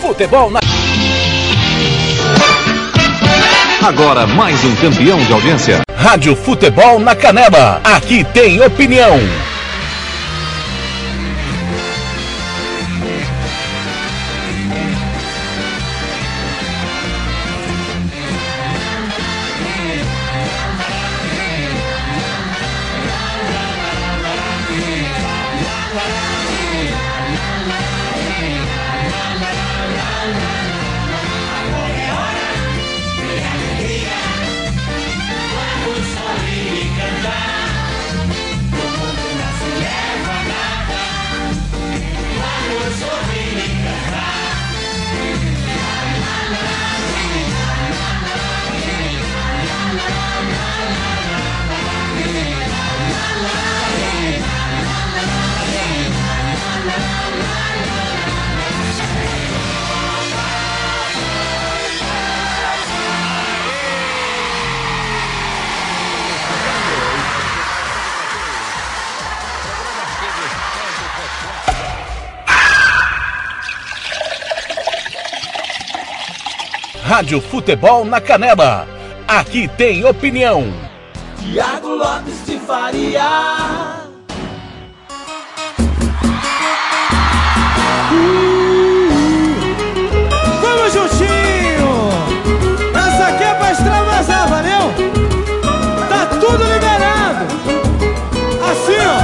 Futebol na. Agora mais um campeão de audiência. Rádio Futebol na Canela. Aqui tem opinião. Rádio Futebol na Canela. Aqui tem opinião. Tiago Lopes de Faria. Vamos juntinho! Essa aqui é pra extravasar, valeu? Tá tudo liberado! Assim, ó!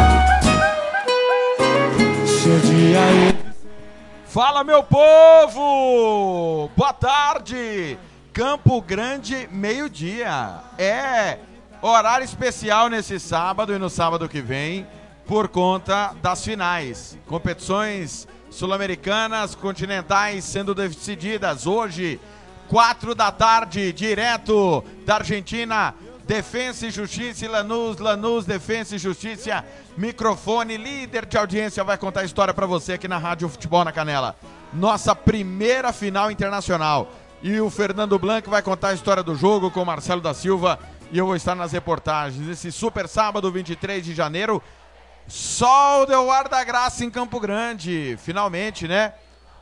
Seu dia aí. Fala, meu povo! Boa tarde! Campo Grande, meio-dia. É horário especial nesse sábado e no sábado que vem, por conta das finais. Competições sul-americanas, continentais sendo decididas hoje, quatro da tarde, direto da Argentina. Defensa e Justiça Lanús, Lanús, Defensa e Justiça. Microfone, líder de audiência, vai contar a história para você aqui na Rádio Futebol na Canela. Nossa primeira final internacional. E o Fernando Blanco vai contar a história do jogo com o Marcelo da Silva. E eu vou estar nas reportagens. Esse super sábado, 23 de janeiro. Sol deu ar da graça em Campo Grande. Finalmente, né?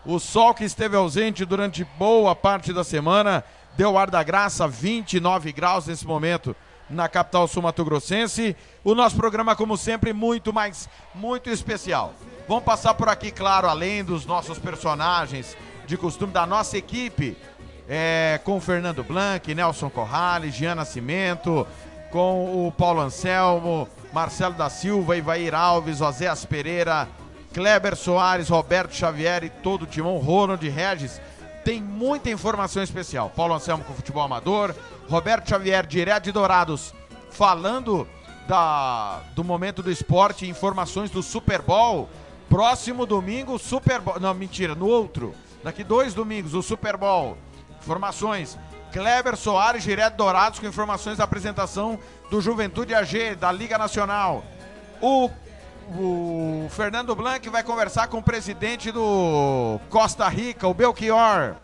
O sol que esteve ausente durante boa parte da semana deu ar da graça, 29 graus nesse momento na capital sul-mato-grossense. O nosso programa, como sempre, muito mais, muito especial. Vamos passar por aqui, claro, além dos nossos personagens de costume da nossa equipe, é, com Fernando Blanc, Nelson Corrales, Jean Nascimento, com o Paulo Anselmo, Marcelo da Silva, Ivair Alves, Oséas Pereira, Kleber Soares, Roberto Xavier e todo o timão, Ronald Regis tem muita informação especial. Paulo Anselmo com futebol amador, Roberto Xavier, direto de Dourados, falando da, do momento do esporte, informações do Super Bowl. Próximo domingo, Super Bowl. Não, mentira, no outro. Daqui dois domingos, o Super Bowl. Informações. Kleber Soares, direto Dourados, com informações da apresentação do Juventude AG, da Liga Nacional. O o Fernando Blanc vai conversar com o presidente do Costa Rica, o Belchior.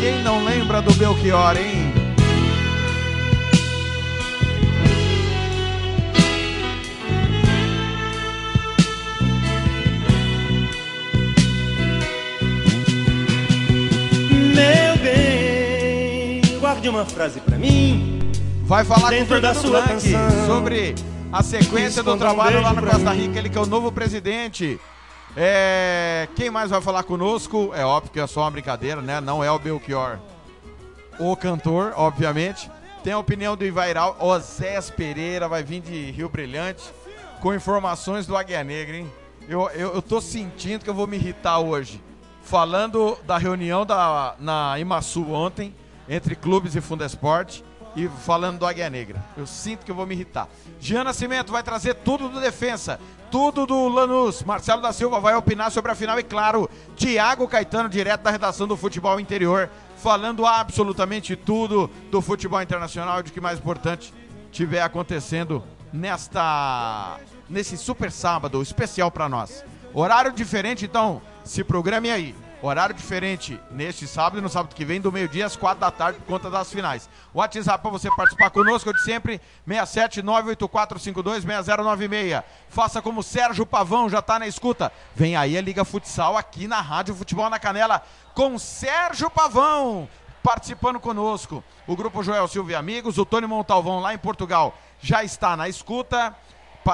Quem não lembra do Belchior, hein? Guarde uma frase pra mim. Vai falar Dentro com o da sua Blanc canção. sobre a sequência do Esconda um trabalho lá no Costa. Rica, ele que é o novo presidente. É, quem mais vai falar conosco? É óbvio que é só uma brincadeira, né? Não é o Belchior. O cantor, obviamente. Tem a opinião do Ivairal. Osés Pereira vai vir de Rio Brilhante com informações do Águia Negra, hein? Eu, eu, eu tô sentindo que eu vou me irritar hoje. Falando da reunião da, na Imaçu ontem, entre clubes e Fundesporte, e falando do Águia Negra. Eu sinto que eu vou me irritar. Jean Nascimento vai trazer tudo do defensa, tudo do Lanús. Marcelo da Silva vai opinar sobre a final e, claro, Tiago Caetano, direto da redação do Futebol Interior, falando absolutamente tudo do futebol internacional e de que mais importante tiver acontecendo nesta nesse super sábado especial para nós. Horário diferente, então se programe aí. Horário diferente neste sábado e no sábado que vem, do meio-dia às quatro da tarde, por conta das finais. WhatsApp para você participar conosco, de sempre, 67984526096. Faça como Sérgio Pavão, já está na escuta. Vem aí a Liga Futsal aqui na Rádio Futebol na Canela com Sérgio Pavão participando conosco. O grupo Joel Silva e Amigos, o Tony Montalvão lá em Portugal já está na escuta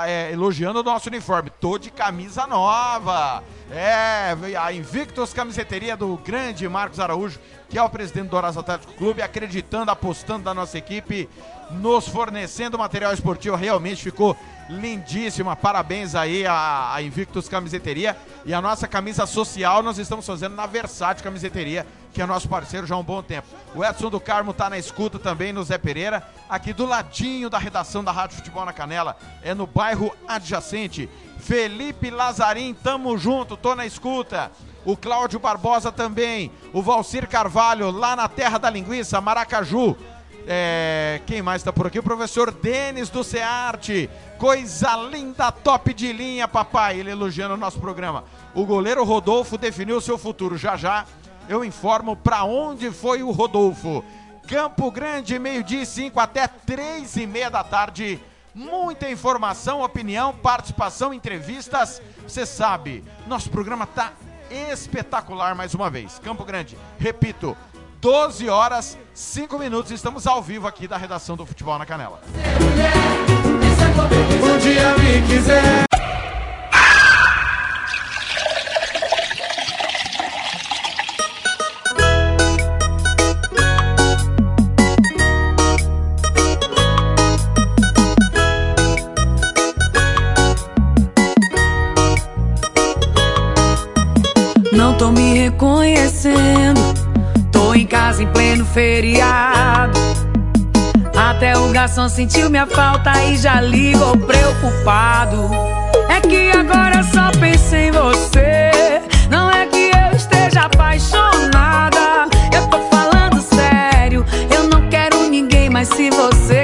é, elogiando o nosso uniforme. Tô de camisa nova. É, a Invictus Camiseteria do grande Marcos Araújo, que é o presidente do Horácio Atlético Clube, acreditando, apostando na nossa equipe, nos fornecendo material esportivo. Realmente ficou lindíssima. Parabéns aí a Invictus Camiseteria. E a nossa camisa social nós estamos fazendo na Versátil Camiseteria que é nosso parceiro já há um bom tempo. O Edson do Carmo está na escuta também no Zé Pereira, aqui do ladinho da redação da Rádio Futebol na Canela, é no bairro adjacente. Felipe Lazarim, tamo junto, tô na escuta. O Cláudio Barbosa também, o Valcir Carvalho, lá na Terra da Linguiça, Maracaju. É, quem mais está por aqui? O professor Denis do Cearte. Coisa linda, top de linha, papai. Ele elogiando o nosso programa. O goleiro Rodolfo definiu o seu futuro. Já já eu informo para onde foi o Rodolfo. Campo Grande, meio-dia e cinco até três e meia da tarde. Muita informação, opinião, participação, entrevistas. Você sabe, nosso programa tá espetacular mais uma vez. Campo Grande, repito, 12 horas, 5 minutos. Estamos ao vivo aqui da redação do Futebol na Canela. Um dia me quiser. Em pleno feriado. Até o garçom sentiu minha falta e já ligou preocupado. É que agora só penso em você. Não é que eu esteja apaixonada. Eu tô falando sério. Eu não quero ninguém, mas se você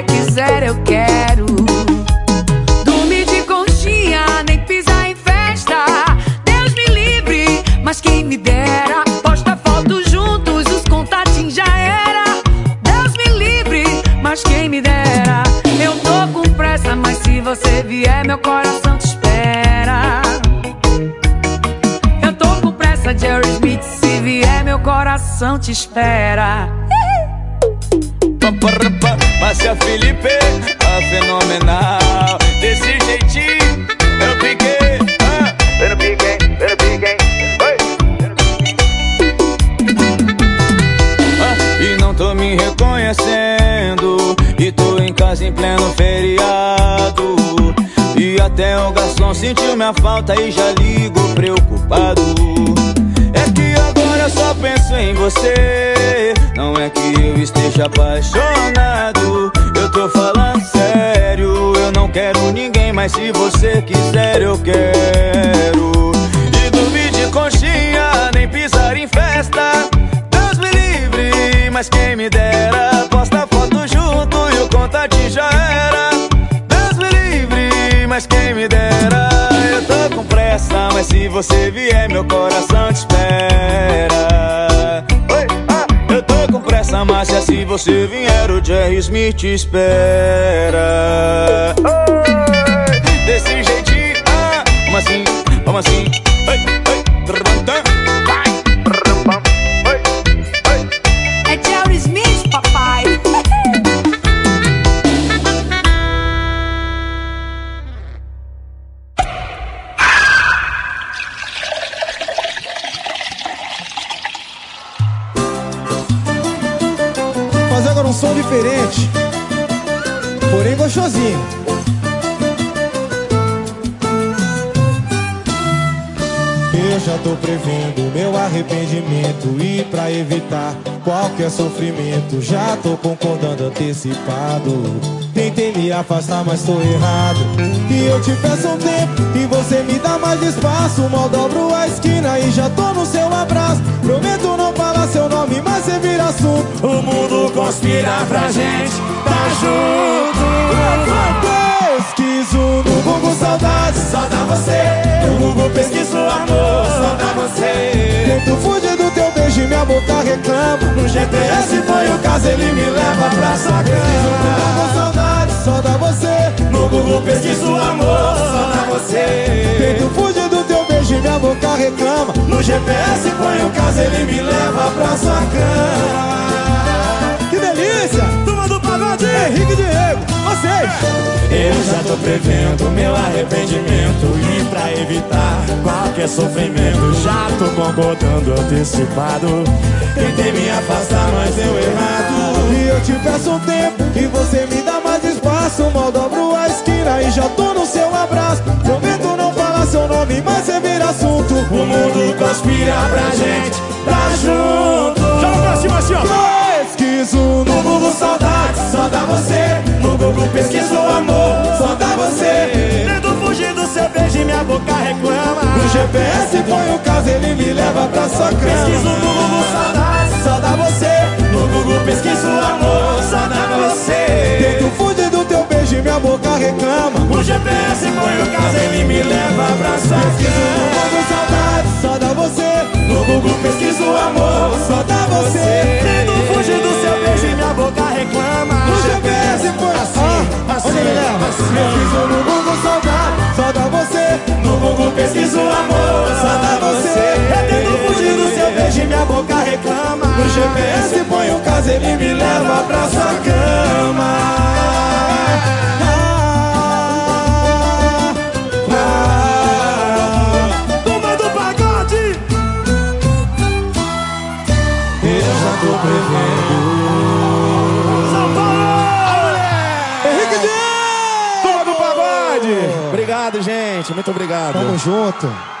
vier, meu coração te espera. Eu tô com pressa, Jerry Smith. Se vier, meu coração te espera. Márcia Felipe, a fenomenal. Desse jeitinho, eu piquei. Ah, eu piquei, eu piquei. Ah, e não tô me reconhecendo. E tô em casa em pleno feriado. Até o garçom sentiu minha falta e já ligou preocupado. É que agora eu só penso em você. Não é que eu esteja apaixonado. Eu tô falando sério. Eu não quero ninguém, mas se você quiser, eu quero. E dormir de conchinha, nem pisar em festa. Deus me livre, mas quem me dera. Posta foto junto e o contato já era mas quem me dera. Eu tô com pressa, mas se você vier meu coração te espera. Ah, Eu tô com pressa, mas se você vier o Jerry Smith te espera. Desse jeitinho, ah, como assim, como assim arrependimento e pra evitar qualquer sofrimento já tô concordando antecipado. Tentei me afastar, mas tô errado. E eu te peço um tempo e você me dá mais espaço. Mal dobro a esquina e já tô no seu abraço. Prometo não falar seu nome, mas você vira assunto. O mundo conspira pra gente tá junto. Pesquiso no Google saudades, só dá você. No Google pesquiso amor, só dá você. Tento fugir boca reclama. No GPS põe o caso, ele me leva pra sua cama. Com saudade, só dá você. No Google pesquiso amor, só dá você. Tento fugir do teu beijo e minha boca reclama. No GPS põe o caso, ele me leva pra sua cama. Que delícia! Pagode! Henrique Diego, vocês! Eu já tô prevendo meu arrependimento E pra evitar qualquer sofrimento Já tô concordando antecipado. Tentei me afastar, mas deu errado. E eu te peço um tempo e você me dá mais espaço. Mal dobro a esquina e já tô no seu abraço. Prometo não falar seu nome, mas você vira assunto. O mundo conspira pra gente tá junto. Joga pra cima assim, ó Pesquiso no Google saudade, só dá você. No Google pesquiso amor, só dá você. Tento fugir do seu beijo e minha boca reclama. No GPS põe o caso, ele me leva pra sua cama. Pesquiso no Google saudade, só dá você. No Google pesquiso amor, só dá você. Tento fugir do teu beijo e minha boca reclama. O GPS põe o caso, ele me leva pra sua Pesquiso no cama. Google saudade, só dá você. No Google pesquiso amor, Só dá você. Tento fugir do reclama. No GPS põe assim, assim, Onde me leva? assim. Pesquiso no Google saudade, só dá você. No Google pesquiso amor, só dá você. Eu tento fugir do seu beijo e minha boca reclama. No GPS põe o caso, ele me leva pra sua cama muito obrigado. Tamo junto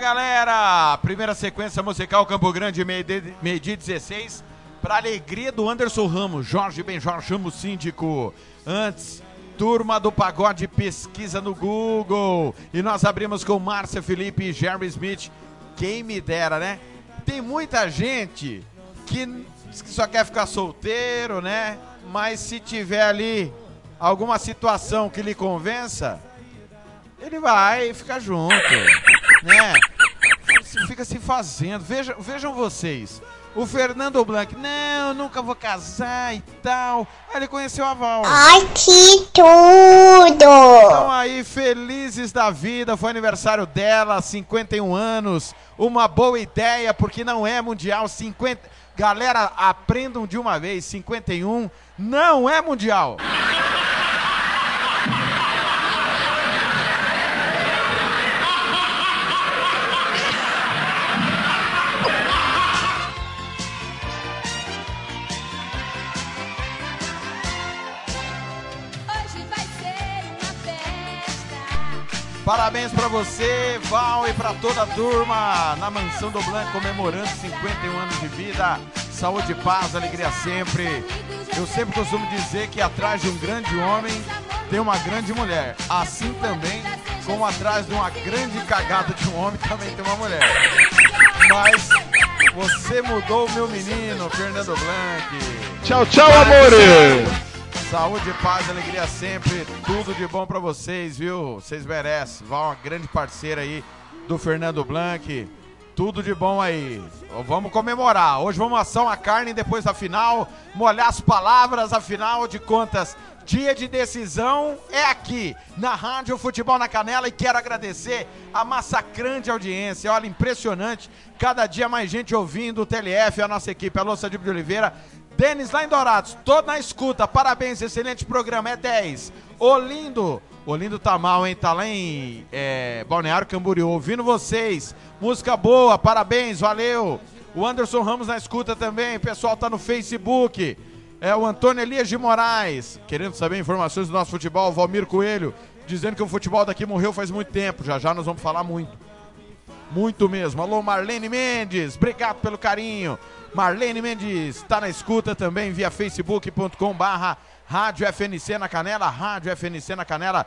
Galera! Primeira sequência musical Campo Grande, meio-dia meio 16. Pra alegria do Anderson Ramos, Jorge Benjor chama o síndico. Antes, turma do pagode pesquisa no Google. E nós abrimos com Márcia Felipe e Jerry Smith. Quem me dera, né? Tem muita gente que só quer ficar solteiro, né? Mas se tiver ali alguma situação que lhe convença, ele vai ficar junto, né? Fica se fazendo. Vejam, vejam vocês. O Fernando Blanc, não, nunca vou casar e tal. Aí ele conheceu a Val. Ai, que tudo! Estão aí felizes da vida, foi aniversário dela, 51 anos. Uma boa ideia, porque não é mundial. 50. Galera, aprendam de uma vez: 51 não é mundial. Parabéns pra você, Val, e pra toda a turma na Mansão do Blanc comemorando 51 anos de vida. Saúde, paz, alegria sempre. Eu sempre costumo dizer que atrás de um grande homem tem uma grande mulher. Assim também, como atrás de uma grande cagada de um homem também tem uma mulher. Mas você mudou meu menino, Fernando Blanc. Tchau, tchau, amores! Saúde, paz, alegria sempre. Tudo de bom pra vocês, viu? Vocês merecem. Val, uma grande parceira aí do Fernando Blanc. Tudo de bom aí. Vamos comemorar. Hoje vamos assar uma carne depois da final, molhar as palavras, afinal de contas. Dia de decisão é aqui, na Rádio Futebol na Canela, e quero agradecer a massacrante audiência. Olha, impressionante. Cada dia mais gente ouvindo o TLF, a nossa equipe. Alô, Sadio de Oliveira. Denis lá em Dourados, todo na escuta. Parabéns, excelente programa. É 10. Olindo. Olindo tá mal, hein? Tá lá em é, Balneário Camboriú. Ouvindo vocês. Música boa, parabéns, valeu. O Anderson Ramos na escuta também. O pessoal tá no Facebook. É o Antônio Elias de Moraes, querendo saber informações do nosso futebol. Valmir Coelho, dizendo que o futebol daqui morreu faz muito tempo. Já já nós vamos falar muito. Muito mesmo. Alô, Marlene Mendes, obrigado pelo carinho. Marlene Mendes está na escuta também via facebook.com barra Rádio FNC na Canela, Rádio FNC na Canela.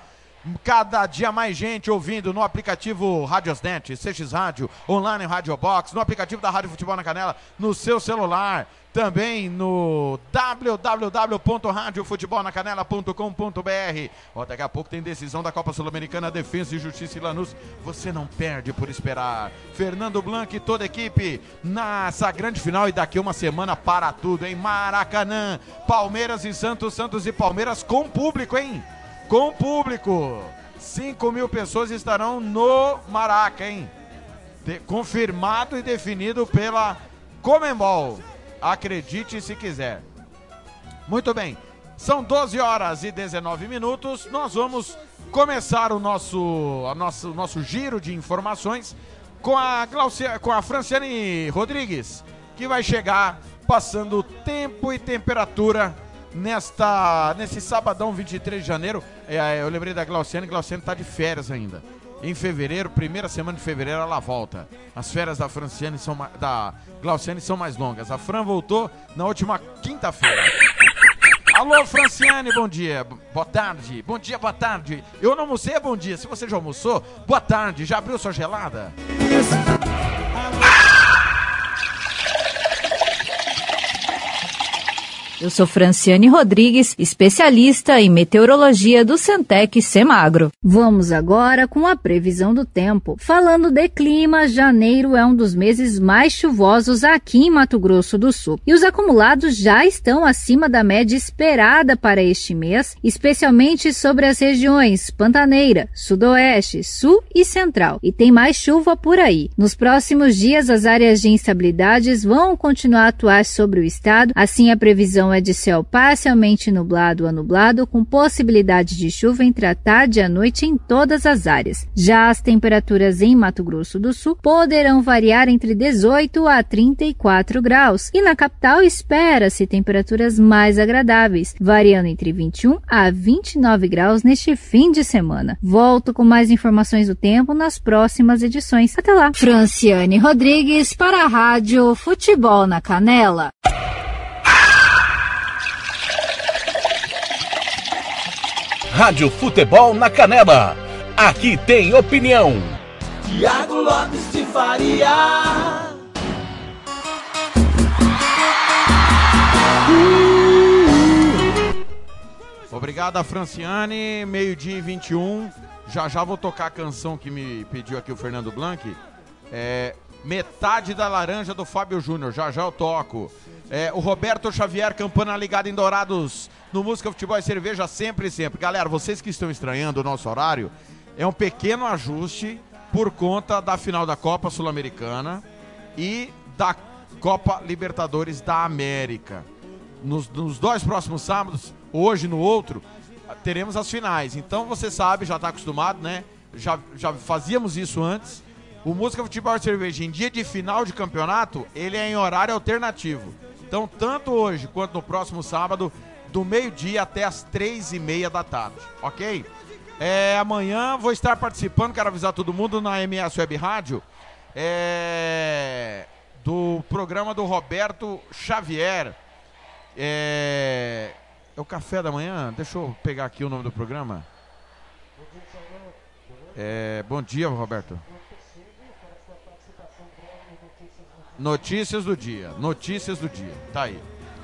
Cada dia mais gente ouvindo no aplicativo Radiosnet, CX Rádio, online Rádio Box, no aplicativo da Rádio Futebol na Canela, no seu celular, também no www.radiofutebolnacanela.com.br. Ó, daqui a pouco tem decisão da Copa Sul-Americana, Defesa e Justiça e Lanús. Você não perde por esperar. Fernando Blanc e toda a equipe nessa grande final e daqui uma semana para tudo, hein? Maracanã, Palmeiras e Santos, Santos e Palmeiras com público, hein? Com público. 5 mil pessoas estarão no Maraca, hein? De- confirmado e definido pela Comembol. Acredite se quiser. Muito bem. São 12 horas e 19 minutos. Nós vamos começar o nosso, a nosso, nosso giro de informações com a, Glaucia, com a Franciane Rodrigues, que vai chegar passando tempo e temperatura nesta nesse sabadão 23 de janeiro. É, eu lembrei da Glauciane, Glauciane tá de férias ainda. Em fevereiro, primeira semana de fevereiro, ela volta. As férias da Franciane são da Glauciane são mais longas. A Fran voltou na última quinta-feira. Alô, Franciane, bom dia. Boa tarde. Bom dia, boa tarde. Eu não almocei, é bom dia. Se você já almoçou, boa tarde. Já abriu sua gelada? Eu sou Franciane Rodrigues, especialista em meteorologia do Centec Semagro. Vamos agora com a previsão do tempo. Falando de clima, janeiro é um dos meses mais chuvosos aqui em Mato Grosso do Sul. E os acumulados já estão acima da média esperada para este mês, especialmente sobre as regiões Pantaneira, Sudoeste, Sul e Central. E tem mais chuva por aí. Nos próximos dias, as áreas de instabilidades vão continuar a atuar sobre o estado, assim a previsão é de céu parcialmente nublado a nublado, com possibilidade de chuva entre a tarde e a noite em todas as áreas. Já as temperaturas em Mato Grosso do Sul poderão variar entre 18 a 34 graus, e na capital espera-se temperaturas mais agradáveis, variando entre 21 a 29 graus neste fim de semana. Volto com mais informações do tempo nas próximas edições. Até lá! Franciane Rodrigues para a Rádio Futebol na Canela. Rádio Futebol na Canela. Aqui tem opinião. Tiago Lopes de Faria. Obrigado a Franciane, meio-dia e 21. Já já vou tocar a canção que me pediu aqui o Fernando Blanc. É, Metade da Laranja do Fábio Júnior. Já já eu toco. É, o Roberto Xavier, campana ligada em Dourados, no Música Futebol e Cerveja, sempre e sempre. Galera, vocês que estão estranhando o nosso horário, é um pequeno ajuste por conta da final da Copa Sul-Americana e da Copa Libertadores da América. Nos, nos dois próximos sábados, hoje no outro, teremos as finais. Então você sabe, já está acostumado, né? Já, já fazíamos isso antes. O Música Futebol e Cerveja, em dia de final de campeonato, ele é em horário alternativo. Então, tanto hoje quanto no próximo sábado, do meio-dia até as três e meia da tarde, ok? É, amanhã vou estar participando, quero avisar todo mundo na MS Web Rádio, é, do programa do Roberto Xavier. É, é o café da manhã? Deixa eu pegar aqui o nome do programa. É, bom dia, Roberto. Notícias do dia. Notícias do dia. Tá aí.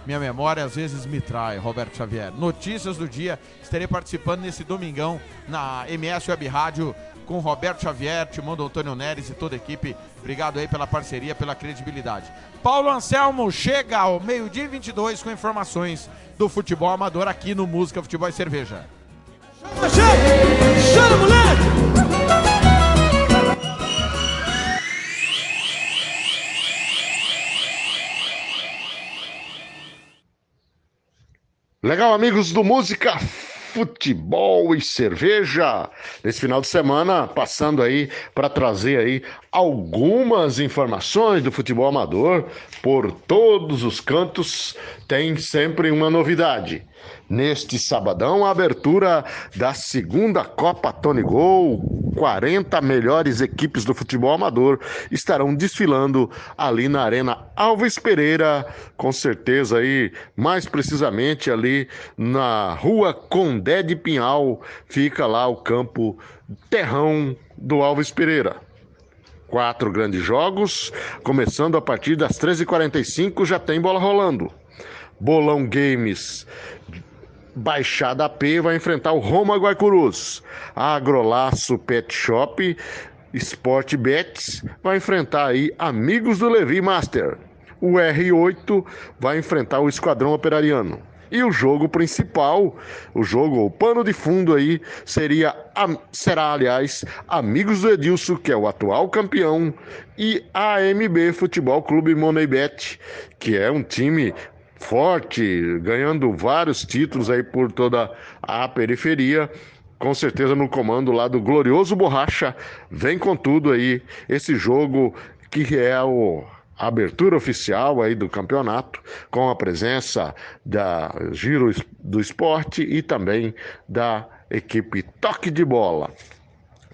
Minha memória às vezes me trai, Roberto Xavier. Notícias do dia. Estarei participando nesse domingão na MS Web Rádio com Roberto Xavier, Timão Antônio Neres e toda a equipe. Obrigado aí pela parceria, pela credibilidade. Paulo Anselmo chega ao meio-dia e 22 com informações do futebol amador aqui no Música Futebol e Cerveja. Chama, moleque! Legal, amigos do Música, Futebol e Cerveja. Nesse final de semana, passando aí para trazer aí algumas informações do futebol amador por todos os cantos, tem sempre uma novidade. Neste sabadão, a abertura da segunda Copa Tony Gol. 40 melhores equipes do futebol amador estarão desfilando ali na Arena Alves Pereira, com certeza aí, mais precisamente ali na Rua Condé de Pinhal, fica lá o campo Terrão do Alves Pereira. Quatro grandes jogos, começando a partir das 13h45, já tem bola rolando. Bolão Games Baixada AP vai enfrentar o Roma Guaicurus. Agrolaço Pet Shop Sport Bets vai enfrentar aí Amigos do Levi Master. O R8 vai enfrentar o Esquadrão Operariano. E o jogo principal, o jogo, o pano de fundo aí, seria, será, aliás, Amigos do Edilson, que é o atual campeão, e AMB Futebol Clube Moneybet, que é um time forte, ganhando vários títulos aí por toda a periferia. Com certeza no comando lá do glorioso Borracha, vem com tudo aí esse jogo que é o abertura oficial aí do campeonato, com a presença da Giro do Esporte e também da equipe Toque de Bola.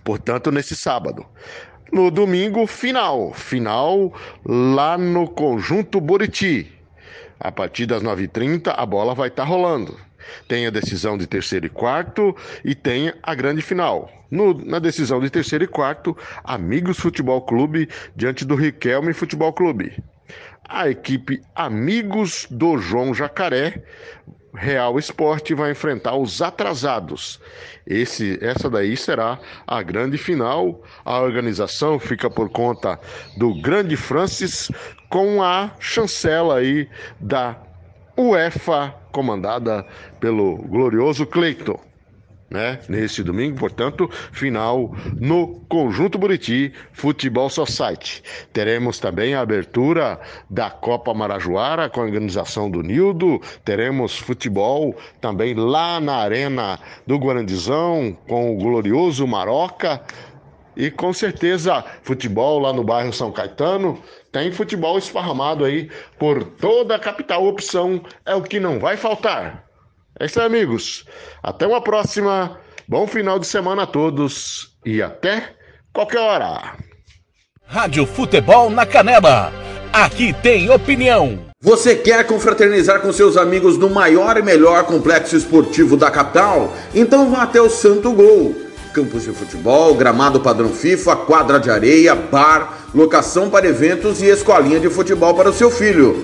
Portanto, nesse sábado. No domingo, final. Final lá no Conjunto Buriti. A partir das 9h30, a bola vai estar tá rolando. Tem a decisão de terceiro e quarto e tem a grande final. No, na decisão de terceiro e quarto, Amigos Futebol Clube diante do Riquelme Futebol Clube. A equipe Amigos do João Jacaré Real Esporte vai enfrentar os atrasados. Esse, essa daí será a grande final. A organização fica por conta do Grande Francis com a chancela aí da UEFA comandada pelo glorioso Cleiton né? Nesse domingo, portanto, final no Conjunto Buriti Futebol Society. Teremos também a abertura da Copa Marajoara com a organização do Nildo. Teremos futebol também lá na Arena do Guarandizão com o glorioso Maroca. E com certeza, futebol lá no bairro São Caetano. Tem futebol esparramado aí por toda a capital. Opção é o que não vai faltar. É isso aí, amigos. Até uma próxima. Bom final de semana a todos e até qualquer hora. Rádio Futebol na Canela. Aqui tem opinião. Você quer confraternizar com seus amigos no maior e melhor complexo esportivo da capital? Então vá até o Santo Gol. Campos de futebol, gramado padrão FIFA, quadra de areia, bar, locação para eventos e escolinha de futebol para o seu filho.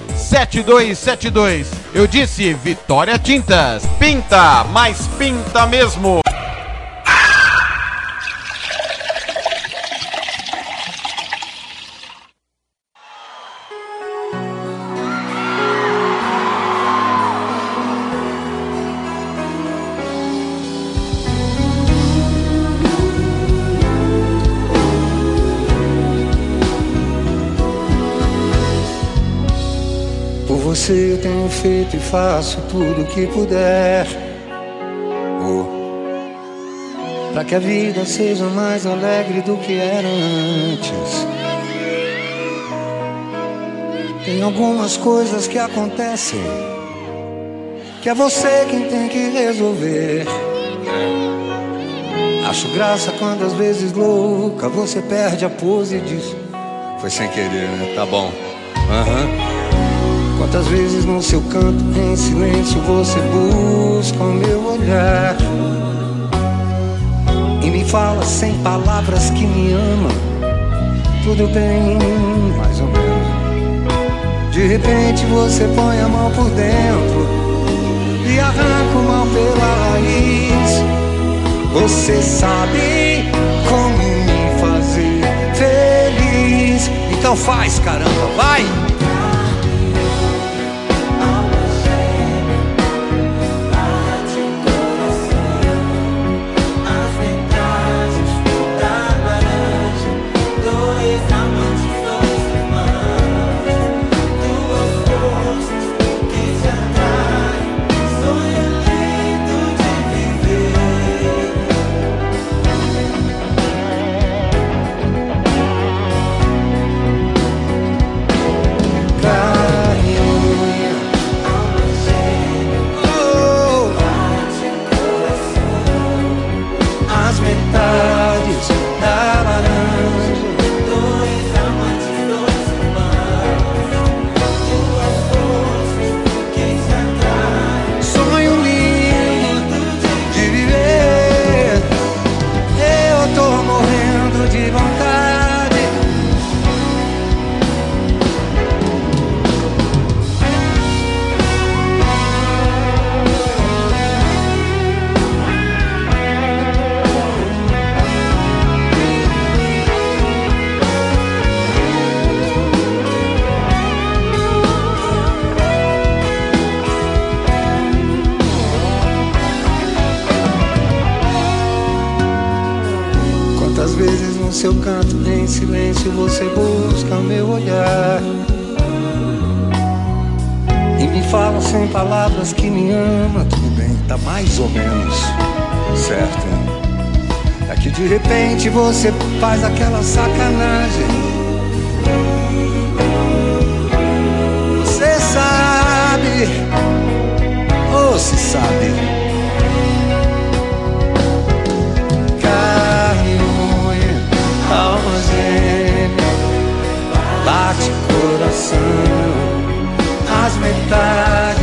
7272. Eu disse Vitória Tintas. Pinta, mas pinta mesmo. Feito e faço tudo o que puder. Oh. Para que a vida seja mais alegre do que era antes. Tem algumas coisas que acontecem que é você quem tem que resolver. Acho graça quando às vezes louca você perde a pose e diz: Foi sem querer, né? Tá bom. Aham. Uhum. Quantas vezes no seu canto, em silêncio, você busca o meu olhar e me fala sem palavras que me ama. Tudo bem, mais ou menos. De repente você põe a mão por dentro e arranca o mal pela raiz. Você sabe como me fazer feliz. Então faz, caramba, vai! Você busca meu olhar. E me fala sem palavras que me ama, tudo bem, tá mais ou menos certo. É que de repente você faz aquela sacanagem. Você sabe, ou se sabe. Coração, as metades.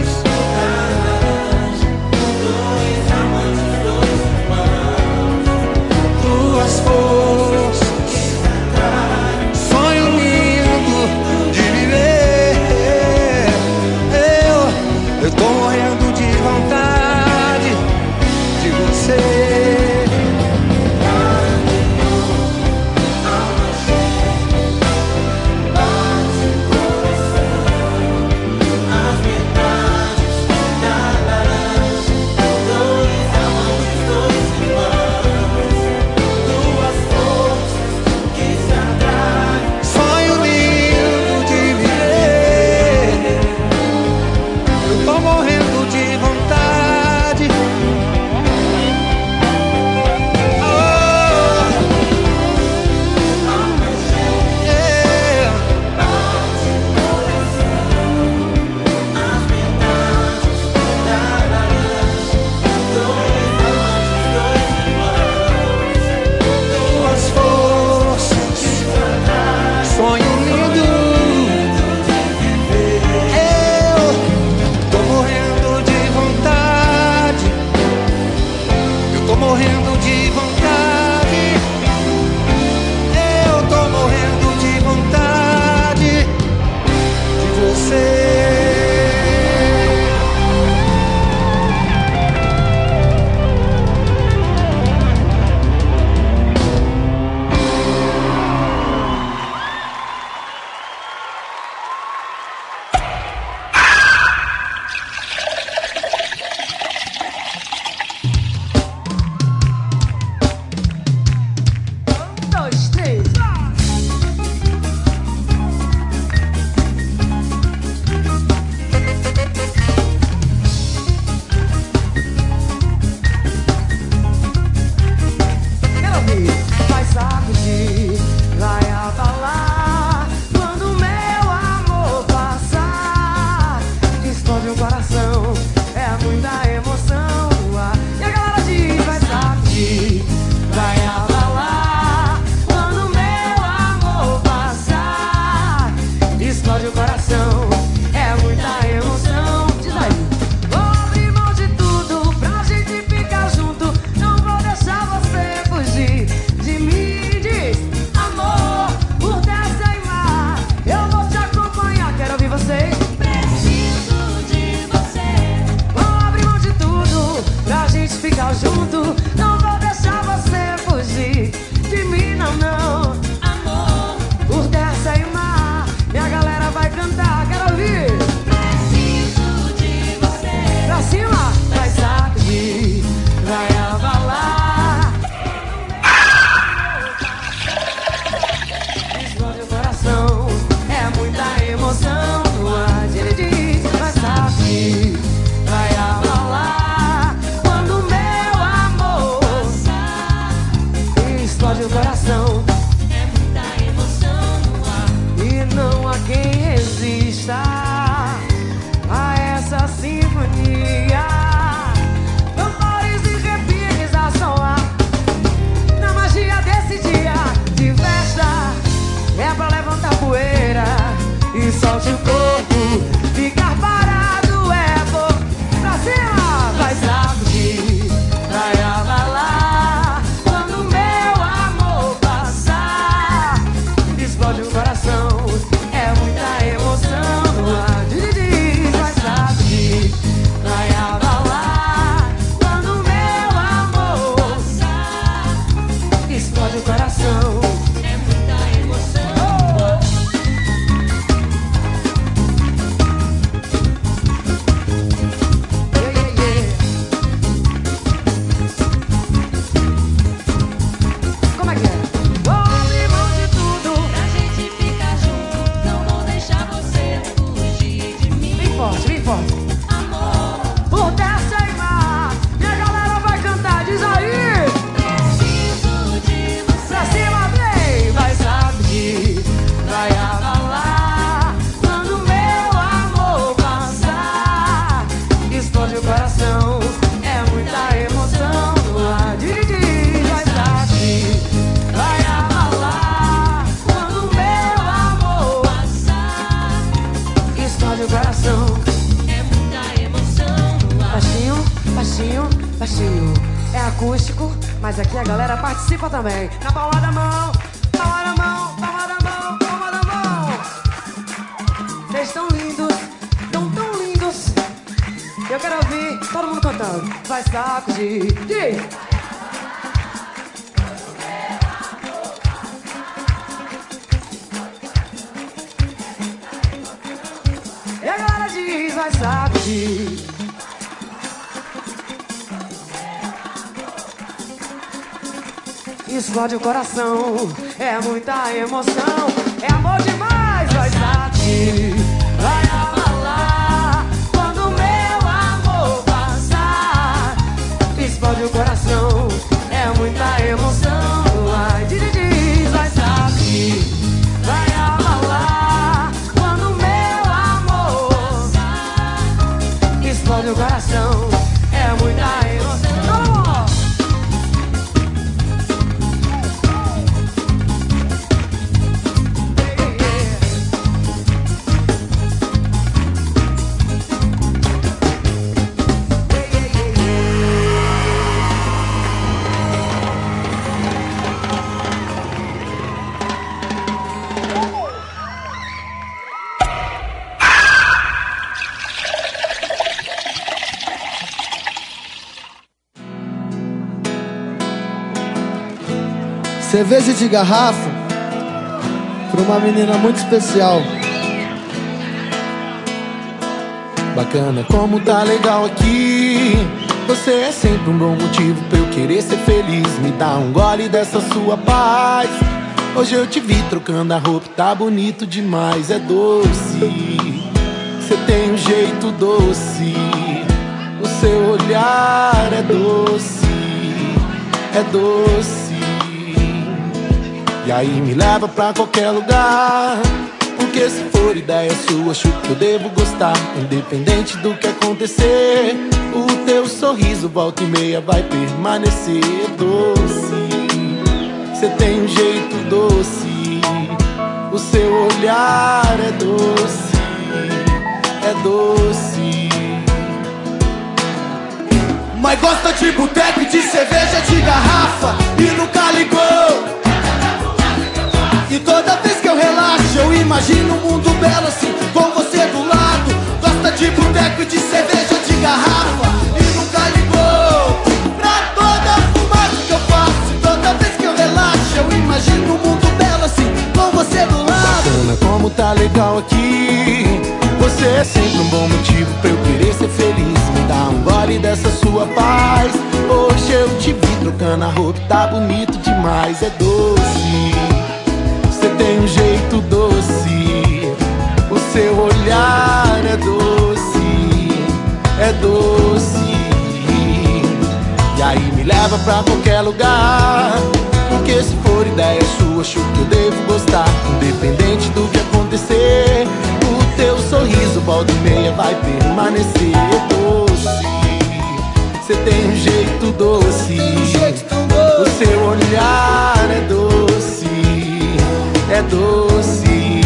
O coração, é muita emoção, Cerveja de garrafa para uma menina muito especial. Bacana como tá legal aqui. Você é sempre um bom motivo pra eu querer ser feliz. Me dá um gole dessa sua paz. Hoje eu te vi trocando a roupa, tá bonito demais, é doce. Você tem um jeito doce. O seu olhar é doce, é doce. E aí me leva pra qualquer lugar. Porque se for ideia sua, acho que eu devo gostar. Independente do que acontecer, o teu sorriso volta e meia vai permanecer doce. Você tem um jeito doce, o seu olhar é doce, é doce. Mas gosta de boteco e de cerveja de garrafa e nunca ligou. Toda vez que eu relaxo, eu imagino um mundo belo assim, com você do lado. Gosta de boteco e de cerveja de garrafa e nunca ligou. Pra toda fumaça que eu faço, toda vez que eu relaxo, eu imagino um mundo belo assim, com você do lado. Bacana como tá legal aqui. Você é sempre um bom motivo pra eu querer ser feliz. Me dá um gole dessa sua paz. Hoje eu te vi trocando a roupa, tá bonito demais, é doce. Tem um jeito doce, o seu olhar é doce, é doce. E aí me leva pra qualquer lugar. Porque se for ideia sua, acho que eu devo gostar. Independente do que acontecer, o teu sorriso volta e meia vai permanecer doce. Você tem um jeito doce, o seu olhar é doce, é doce.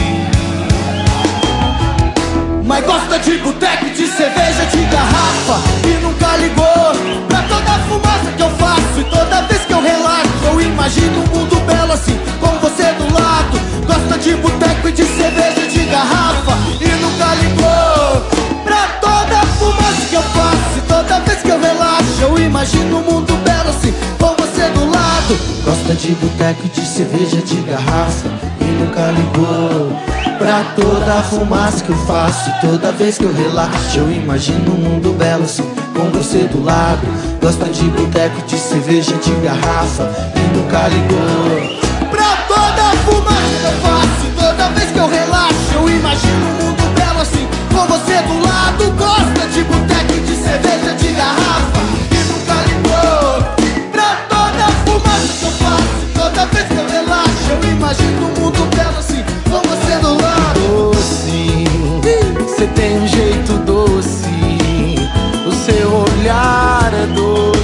Mas gosta de boteco de cerveja de garrafa. E nunca ligou pra toda a fumaça que eu faço. E toda vez que eu relaxo eu imagino um mundo belo assim Com você do lado. Gosta de boteco de cerveja de garrafa. E nunca ligou pra toda a fumaça que eu faço. E toda vez que eu relaxo eu imagino um mundo Gosta de boteco de cerveja de garrafa. E nunca ligou Pra toda a fumaça que eu faço. Toda vez que eu relaxo Eu imagino um mundo belo assim Com você do lado. Gosta de boteco, de cerveja, de garrafa. E nunca ligou Pra toda a fumaça que eu faço. Toda vez que eu relaxo Eu imagino um mundo belo assim Com você do lado imagino um mundo belo assim Com você do lado Doce Você tem um jeito doce O seu olhar é doce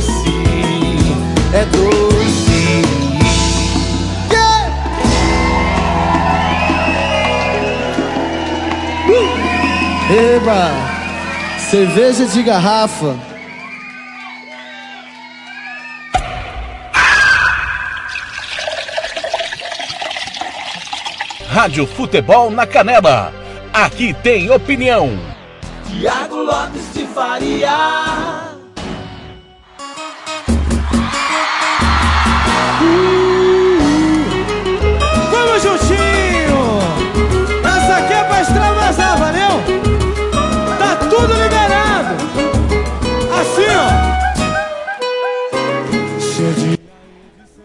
É doce Eba! Cerveja de garrafa. Rádio Futebol na Canela. Aqui tem opinião. Tiago Lopes de Faria. Vamos juntinho! Essa aqui é pra extravasar, valeu? Tá tudo liberado! Assim, ó!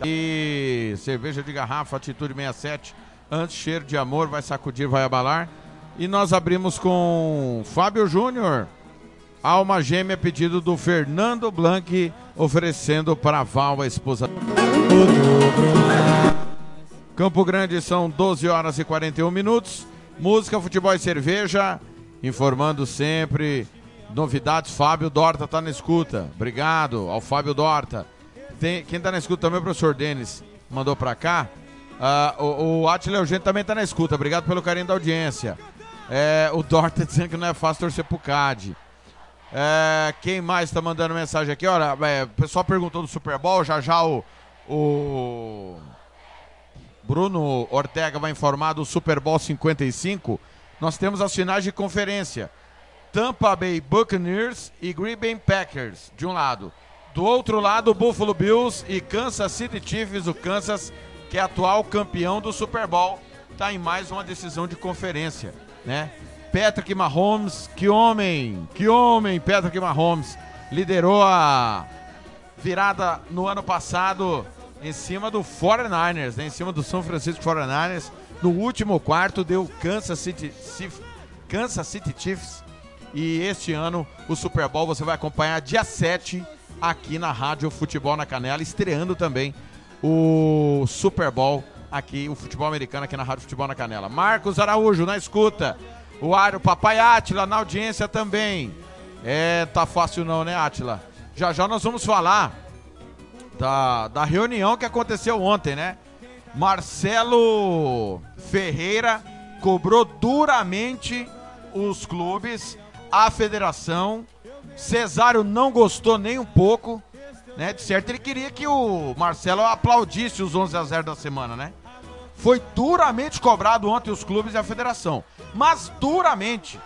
E cerveja de garrafa, atitude 67. Antes, cheiro de amor, vai sacudir, vai abalar. E nós abrimos com Fábio Júnior. Alma gêmea, pedido do Fernando Blanc, oferecendo para Val, a esposa. Campo Grande são 12 horas e 41 minutos. Música, futebol e cerveja. Informando sempre. Novidades, Fábio Dorta tá na escuta. Obrigado ao Fábio Dorta. Tem, quem tá na escuta também é o professor Denis. Mandou pra cá. Ah, o, o Atila Eugênio também tá na escuta. Obrigado pelo carinho da audiência. É, o Dorta dizendo que não é fácil torcer pro CAD. É, quem mais tá mandando mensagem aqui? Olha, é, o pessoal perguntou do Super Bowl. Já já o, o Bruno Ortega vai informar do Super Bowl 55. Nós temos as finais de conferência. Tampa Bay Buccaneers e Green Bay Packers, de um lado. Do outro lado, Buffalo Bills e Kansas City Chiefs, o Kansas, que é atual campeão do Super Bowl, está em mais uma decisão de conferência, né? Patrick Mahomes, que homem, que homem, Patrick Mahomes, liderou a virada no ano passado em cima do 49ers, né? em cima do São Francisco 49ers. No último quarto deu Kansas City, Kansas City Chiefs. E este ano o Super Bowl você vai acompanhar dia 7 aqui na Rádio Futebol na Canela, estreando também o Super Bowl aqui, o futebol americano aqui na Rádio Futebol na Canela. Marcos Araújo na escuta. O Ar, o Papai Átila na audiência também. É, tá fácil não, né, Átila? Já já nós vamos falar da, da reunião que aconteceu ontem, né? Marcelo Ferreira cobrou duramente os clubes, a federação. Cesário não gostou nem um pouco, né? De certo, ele queria que o Marcelo aplaudisse os 11 a 0 da semana, né? Foi duramente cobrado ontem os clubes e a federação. Mas duramente,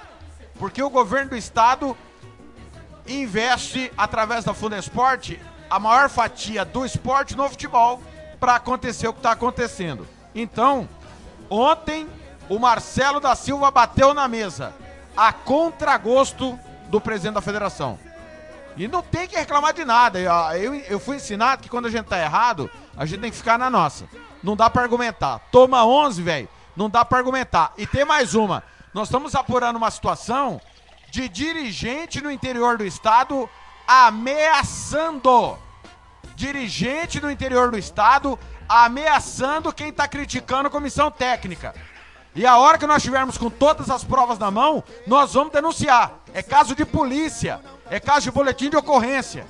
porque o governo do estado investe através da Fundesporte a maior fatia do esporte no futebol para acontecer o que está acontecendo. Então, ontem o Marcelo da Silva bateu na mesa a contragosto do presidente da federação. E não tem que reclamar de nada. Eu, eu, fui ensinado que quando a gente tá errado, a gente tem que ficar na nossa. Não dá para argumentar. Toma 11, velho. Não dá para argumentar. E tem mais uma. Nós estamos apurando uma situação de dirigente no interior do estado ameaçando. Dirigente no interior do estado ameaçando quem está criticando a comissão técnica. E a hora que nós tivermos com todas as provas na mão, nós vamos denunciar. É caso de polícia, é caso de boletim de ocorrência,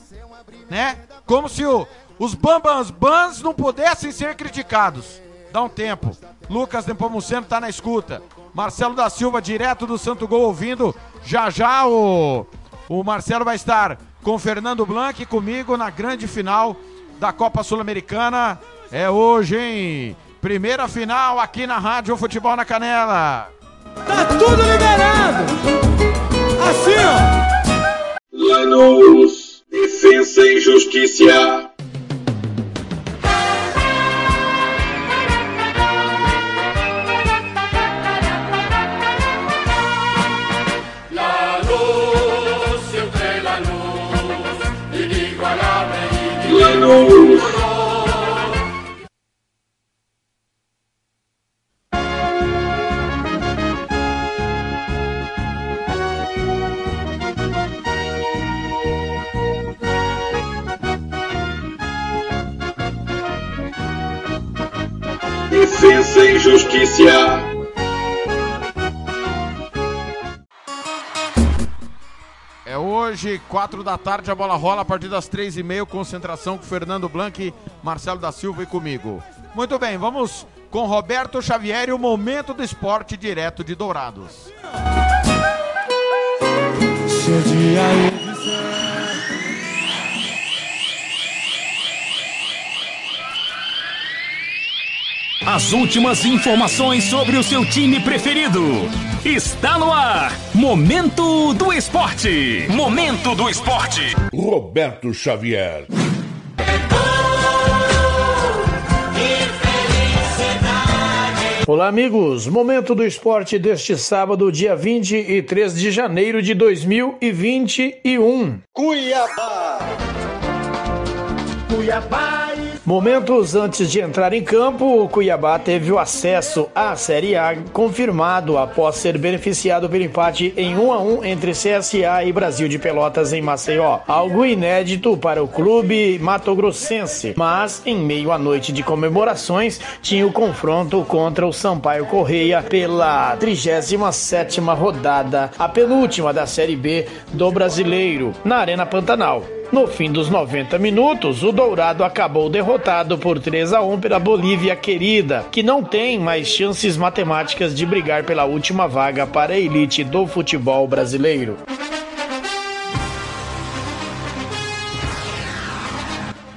né? Como se o- os bambans bans não pudessem ser criticados. Dá um tempo. Lucas Nepomuceno tá na escuta. Marcelo da Silva, direto do Santo Gol, ouvindo. Já já o, o Marcelo vai estar com Fernando Blanc e comigo na grande final da Copa Sul-Americana. É hoje, hein? Primeira final aqui na Rádio Futebol na Canela. Tá tudo liberado! Assim, ó! Lanús, Defensa e Justiça. La hoje, quatro da tarde, a bola rola a partir das três e meia, concentração com Fernando Blanc, Marcelo da Silva e comigo. Muito bem, vamos com Roberto Xavier e o Momento do Esporte direto de Dourados. Seu dia As últimas informações sobre o seu time preferido. Está no ar. Momento do Esporte. Momento do Esporte. Roberto Xavier. Olá, amigos. Momento do esporte deste sábado, dia 23 de janeiro de 2021. Cuiabá. Cuiabá. Momentos antes de entrar em campo, o Cuiabá teve o acesso à Série A confirmado após ser beneficiado pelo empate em 1 a 1 entre CSA e Brasil de Pelotas em Maceió. Algo inédito para o clube matogrossense, mas em meio à noite de comemorações tinha o confronto contra o Sampaio Correia pela 37ª rodada, a penúltima da Série B do Brasileiro, na Arena Pantanal. No fim dos 90 minutos, o Dourado acabou derrotado por 3 a 1 pela Bolívia querida, que não tem mais chances matemáticas de brigar pela última vaga para a elite do futebol brasileiro.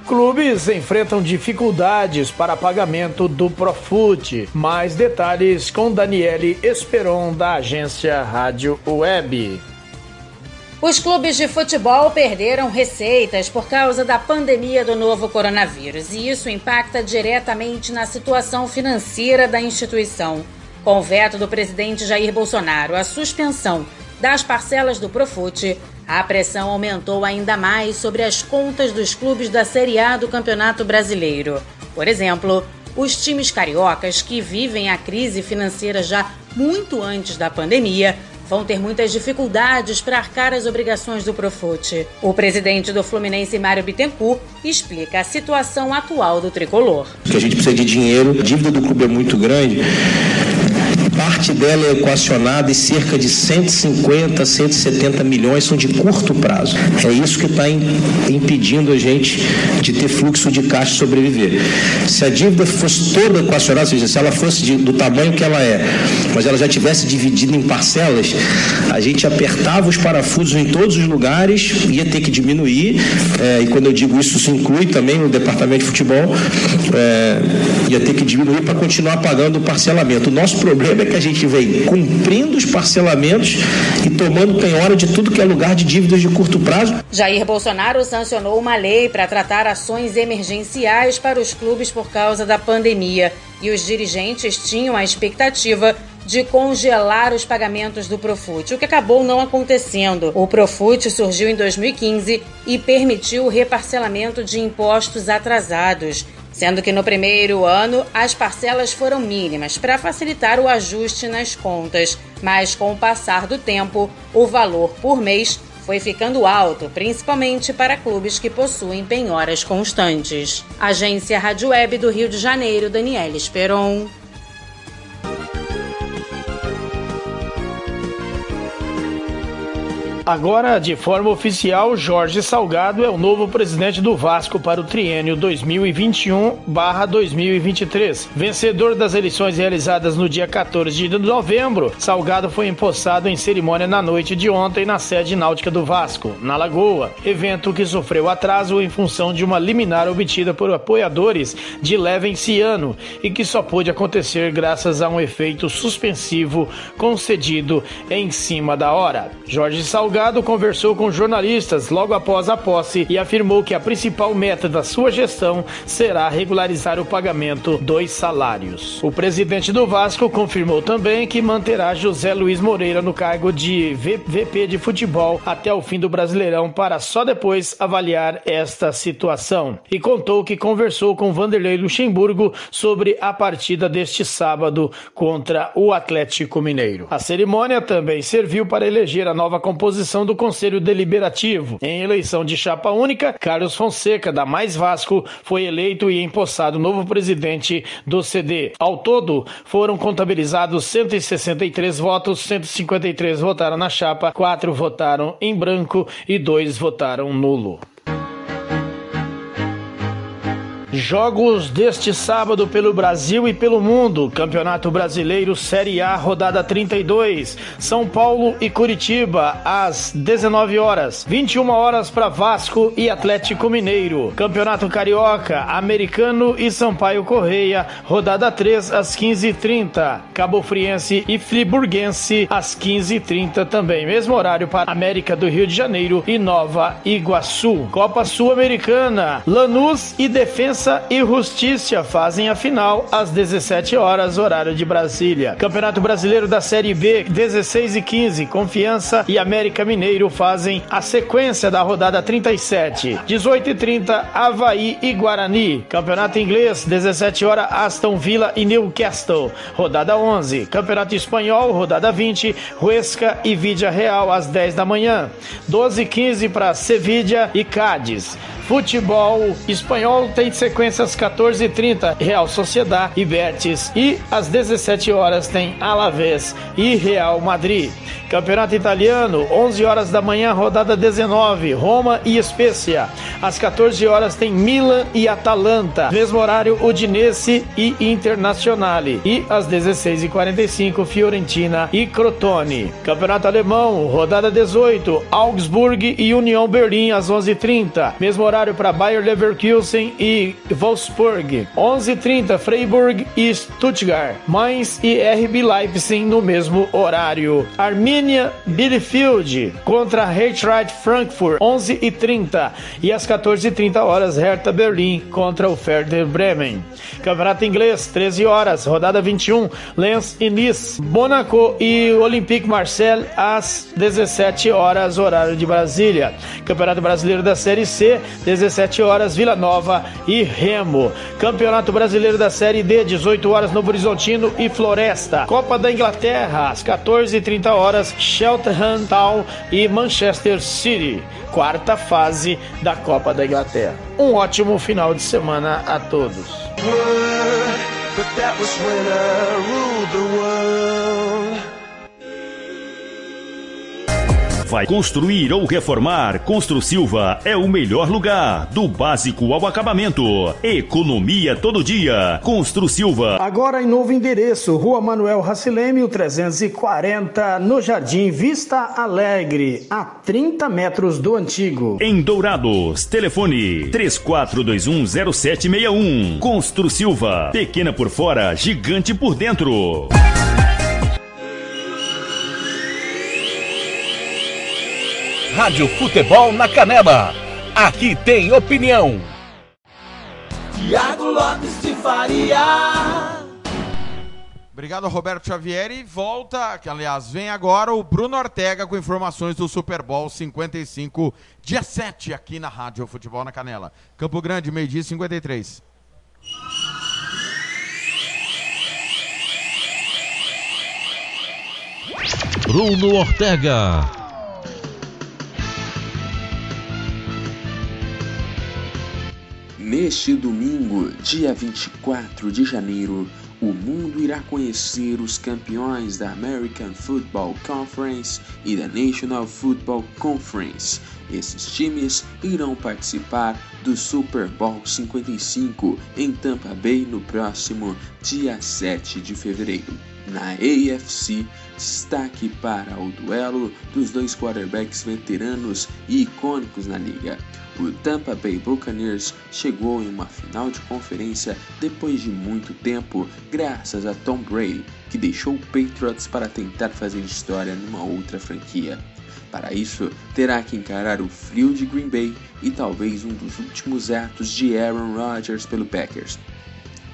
Clubes enfrentam dificuldades para pagamento do Profut. Mais detalhes com Daniele Esperon, da agência Rádio Web. Os clubes de futebol perderam receitas por causa da pandemia do novo coronavírus e isso impacta diretamente na situação financeira da instituição. Com o veto do presidente Jair Bolsonaro, a suspensão das parcelas do Profut, a pressão aumentou ainda mais sobre as contas dos clubes da Série A do Campeonato Brasileiro. Por exemplo, os times cariocas que vivem a crise financeira já muito antes da pandemia vão ter muitas dificuldades para arcar as obrigações do Profute. O presidente do Fluminense, Mário Bittencourt, explica a situação atual do tricolor. Que a gente precisa de dinheiro, a dívida do clube é muito grande parte dela é equacionada e cerca de 150, 170 milhões são de curto prazo. É isso que está impedindo a gente de ter fluxo de caixa sobreviver. Se a dívida fosse toda equacionada, ou seja, se ela fosse de, do tamanho que ela é, mas ela já tivesse dividida em parcelas, a gente apertava os parafusos em todos os lugares, ia ter que diminuir, é, e quando eu digo isso, isso inclui também o departamento de futebol, é, ia ter que diminuir para continuar pagando o parcelamento. O nosso problema é que a gente vem cumprindo os parcelamentos e tomando penhora de tudo que é lugar de dívidas de curto prazo. Jair Bolsonaro sancionou uma lei para tratar ações emergenciais para os clubes por causa da pandemia e os dirigentes tinham a expectativa de congelar os pagamentos do Profut, o que acabou não acontecendo. O Profut surgiu em 2015 e permitiu o reparcelamento de impostos atrasados sendo que no primeiro ano as parcelas foram mínimas para facilitar o ajuste nas contas, mas com o passar do tempo, o valor por mês foi ficando alto, principalmente para clubes que possuem penhoras constantes. Agência Rádio Web do Rio de Janeiro, Daniela Esperon. Agora, de forma oficial, Jorge Salgado é o novo presidente do Vasco para o triênio 2021-2023. Vencedor das eleições realizadas no dia 14 de novembro, Salgado foi empossado em cerimônia na noite de ontem na sede náutica do Vasco, na Lagoa, evento que sofreu atraso em função de uma liminar obtida por apoiadores de Levenciano e que só pôde acontecer graças a um efeito suspensivo concedido em cima da hora. Jorge Salgado advogado conversou com jornalistas logo após a posse e afirmou que a principal meta da sua gestão será regularizar o pagamento dos salários. O presidente do Vasco confirmou também que manterá José Luiz Moreira no cargo de VP de futebol até o fim do Brasileirão para só depois avaliar esta situação. E contou que conversou com Vanderlei Luxemburgo sobre a partida deste sábado contra o Atlético Mineiro. A cerimônia também serviu para eleger a nova composição do Conselho Deliberativo. Em eleição de chapa única, Carlos Fonseca, da Mais Vasco, foi eleito e empossado novo presidente do CD. Ao todo, foram contabilizados 163 votos, 153 votaram na chapa, 4 votaram em branco e 2 votaram nulo. Jogos deste sábado pelo Brasil e pelo mundo. Campeonato Brasileiro Série A, rodada 32. São Paulo e Curitiba, às 19 horas. 21 horas para Vasco e Atlético Mineiro. Campeonato Carioca, Americano e Sampaio Correia, rodada 3 às 15h30. Cabo Friense e Friburguense às 15h30 também. Mesmo horário para América do Rio de Janeiro e Nova Iguaçu. Copa Sul-Americana, Lanús e Defensa e Justiça fazem a final às 17 horas, horário de Brasília. Campeonato Brasileiro da Série B, 16 e 15. Confiança e América Mineiro fazem a sequência da rodada 37. 18 e 30, Havaí e Guarani. Campeonato Inglês, 17 horas, Aston Villa e Newcastle. Rodada 11. Campeonato Espanhol, rodada 20, Huesca e Vídea Real às 10 da manhã. 12 e 15 para Sevilla e Cádiz. Futebol espanhol tem sequências 14 e 30 Real Sociedad e Betis e às 17 horas tem Alavés e Real Madrid. Campeonato Italiano, 11 horas da manhã, rodada 19, Roma e Spezia. Às 14 horas tem Milan e Atalanta. Mesmo horário, Udinese e Internazionale. E às 16h45, Fiorentina e Crotone. Campeonato Alemão, rodada 18, Augsburg e União Berlim às 11h30. Mesmo horário para Bayer Leverkusen e Wolfsburg. 11h30, Freiburg e Stuttgart. Mainz e RB Leipzig no mesmo horário. Arminia Bielefeld contra Eintracht Frankfurt, 11h30. E às 14h30 horas, Hertha Berlim contra o Werder Bremen. Campeonato Inglês, 13 horas, rodada 21, Lens e Nice. Monaco e Olympique Marseille às 17 horas, horário de Brasília. Campeonato Brasileiro da Série C, 17 horas, Vila Nova e Remo. Campeonato Brasileiro da Série D, 18 horas, Novo Horizontino e Floresta. Copa da Inglaterra, às 14h30 horas, Cheltenham Town e Manchester City. Quarta fase da Copa da Inglaterra. Um ótimo final de semana a todos. But that was when I ruled the world. Vai construir ou reformar? Constru Silva é o melhor lugar. Do básico ao acabamento. Economia todo dia. Constru Silva. Agora em novo endereço, Rua Manuel Racileme, 340, no Jardim Vista Alegre, a 30 metros do antigo. Em Dourados, telefone 34210761. Constru Silva. Pequena por fora, gigante por dentro. Rádio Futebol na Canela. Aqui tem opinião. Tiago Lopes de Faria. Obrigado, Roberto Xavier. E volta, que aliás vem agora o Bruno Ortega com informações do Super Bowl 55, dia 7, aqui na Rádio Futebol na Canela. Campo Grande, meio-dia 53. Bruno Ortega. Neste domingo, dia 24 de janeiro, o mundo irá conhecer os campeões da American Football Conference e da National Football Conference. Esses times irão participar do Super Bowl 55 em Tampa Bay no próximo dia 7 de fevereiro. Na AFC, destaque para o duelo dos dois quarterbacks veteranos e icônicos na liga. O Tampa Bay Buccaneers chegou em uma final de conferência depois de muito tempo, graças a Tom Brady, que deixou o Patriots para tentar fazer história numa outra franquia. Para isso, terá que encarar o frio de Green Bay e talvez um dos últimos atos de Aaron Rodgers pelo Packers.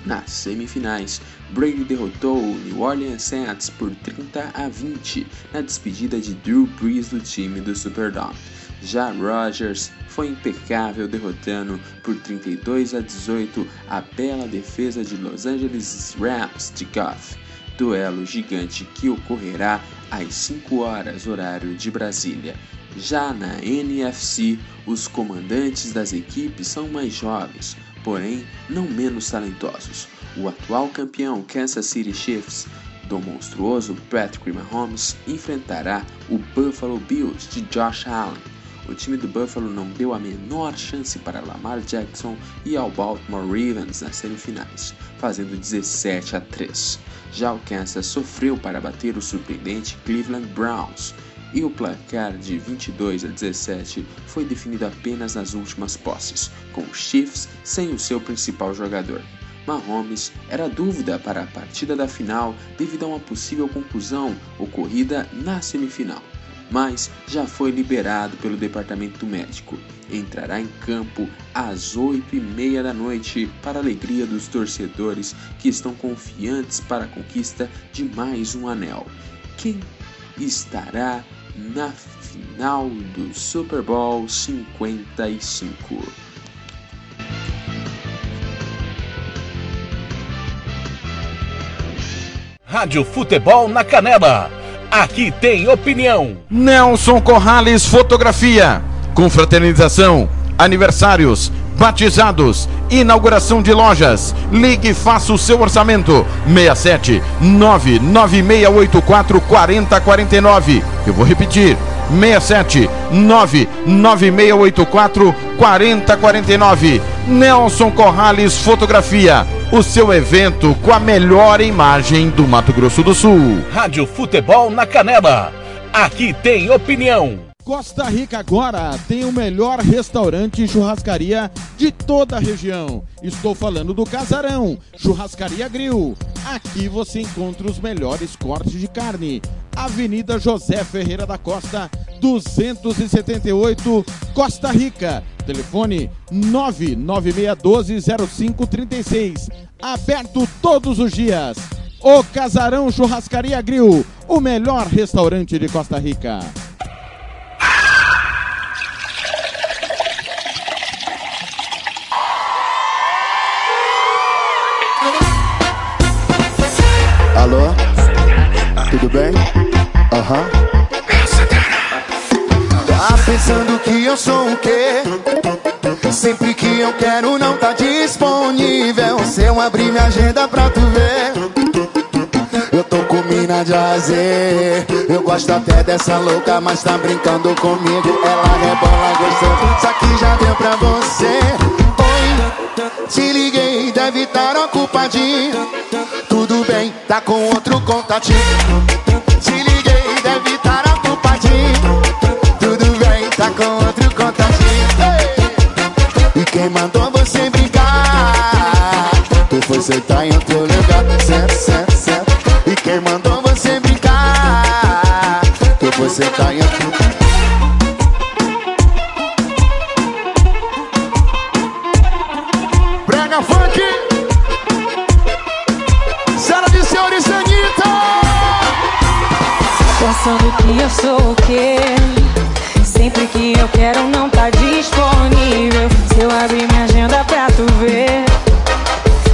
Nas semifinais, Brady derrotou o New Orleans Saints por 30 a 20 na despedida de Drew Brees do time do Superdome. Já Rodgers foi impecável derrotando por 32 a 18 a bela defesa de Los Angeles Rams de Goff. Duelo gigante que ocorrerá às 5 horas horário de Brasília. Já na NFC, os comandantes das equipes são mais jovens, porém não menos talentosos. O atual campeão Kansas City Chiefs do monstruoso Patrick Mahomes enfrentará o Buffalo Bills de Josh Allen. O time do Buffalo não deu a menor chance para Lamar Jackson e ao Baltimore Ravens nas semifinais, fazendo 17 a 3. Já o Kansas sofreu para bater o surpreendente Cleveland Browns, e o placar de 22 a 17 foi definido apenas nas últimas posses, com os Chiefs sem o seu principal jogador. Mahomes era dúvida para a partida da final devido a uma possível conclusão ocorrida na semifinal, mas já foi liberado pelo departamento médico. Entrará em campo às 8 e meia da noite para alegria dos torcedores que estão confiantes para a conquista de mais um anel. Quem estará na final do Super Bowl 55. Rádio Futebol na Canela. Aqui tem opinião. Nelson Corrales Fotografia. Confraternização, aniversários, batizados, inauguração de lojas. Ligue e faça o seu orçamento. 67 99684 4049. Eu vou repetir. 67 99684 4049. Nelson Corrales Fotografia. O seu evento com a melhor imagem do Mato Grosso do Sul. Rádio Futebol na Canela. Aqui tem opinião. Costa Rica agora tem o melhor restaurante e churrascaria de toda a região. Estou falando do Casarão, Churrascaria Grill. Aqui você encontra os melhores cortes de carne. Avenida José Ferreira da Costa, 278, Costa Rica. Telefone 996120536. Aberto todos os dias. O Casarão Churrascaria Grill, o melhor restaurante de Costa Rica. Alô? Tudo bem? Aham. Tá pensando que eu sou o quê? Sempre que eu quero não tá disponível. Se eu abrir minha agenda pra tu ver. Eu tô com mina de azer. Eu gosto até dessa louca, mas tá brincando comigo. Ela rebola gostoso, só que já deu pra você. Oi, te liguei, deve estar ocupadinho. Tudo bem, tá com outro contatinho. Te liguei, deve estar ocupadinho. Tudo bem, tá com outro contatinho. E quem mandou você brincar? Tu foi sentar em outro lugar. E quem mandou você brincar? Tu foi sentar em outro lugar. Sou o quê? Sempre que eu quero não tá disponível. Se eu abrir minha agenda pra tu ver,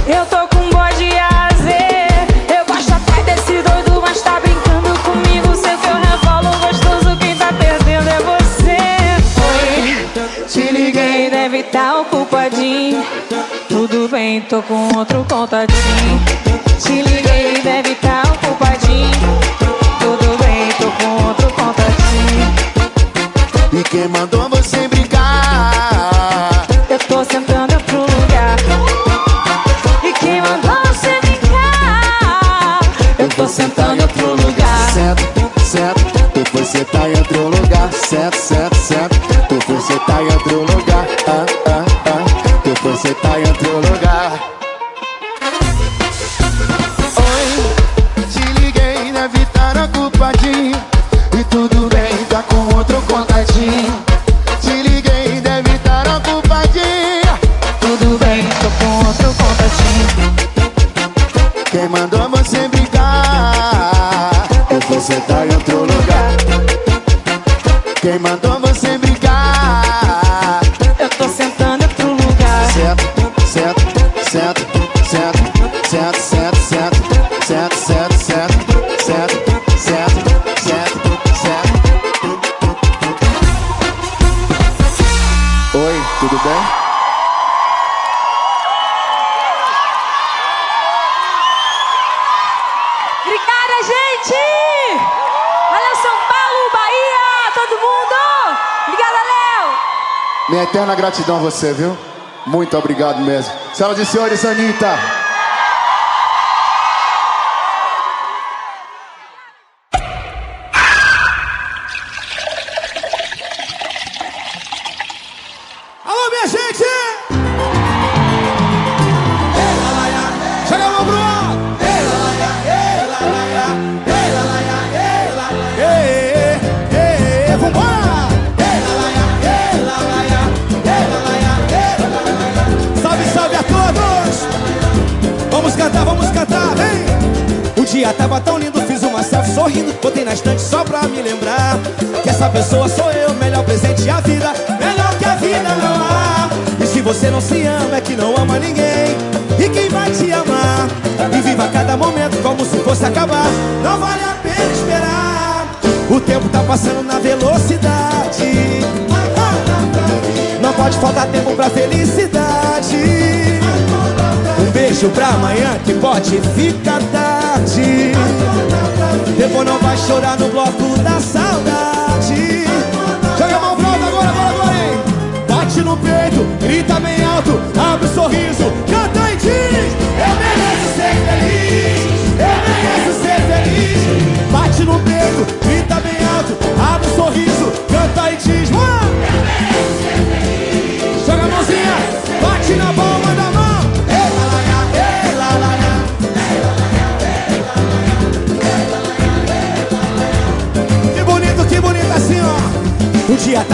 eu tô com bode azer. Eu gosto até desse doido, mas tá brincando comigo. Sei que eu revolo gostoso, quem tá perdendo é você. Oi, te liguei, deve tá ocupadinho. Tudo bem, tô com outro contatinho. Te liguei, deve tá quem mandou você Oi, tudo bem? Obrigada, gente! Valeu, São Paulo, Bahia, todo mundo! Obrigada, Léo! Minha eterna gratidão a você, viu? Muito obrigado mesmo. Senhoras e senhores, Anitta. Essa pessoa sou eu, melhor presente a vida Melhor que a vida não há. E se você não se ama, é que não ama ninguém. E quem vai te amar? E viva cada momento como se fosse acabar. Não vale a pena esperar. O tempo tá passando na velocidade. Não pode faltar tempo pra felicidade. Um beijo pra amanhã que pode ficar tarde. Depois não vai chorar no bloco da saudade peito, grita bem alto Abre o sorriso, canta e diz Eu mereço ser feliz Eu mereço ser feliz. Bate no peito,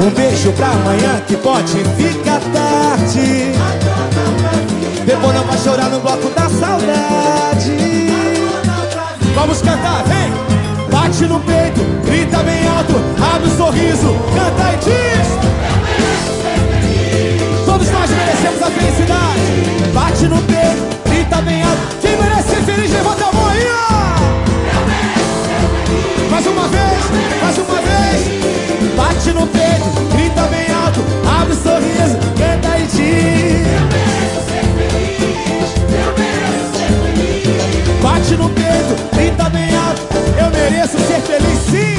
Um beijo pra amanhã que pode ficar tarde. Depois não vai chorar no bloco da saudade. Vamos cantar, vem! Bate no peito, grita bem alto, abre o sorriso, canta e diz. Todos nós merecemos a felicidade. Bate no peito, grita bem alto. Quem merece ser feliz, levanta a mão aí, ó. Mais uma vez, mais uma vez. Bate no peito, grita bem alto, abre o sorriso, canta e diz. Bate no peito, grita bem alto, eu mereço ser feliz sim.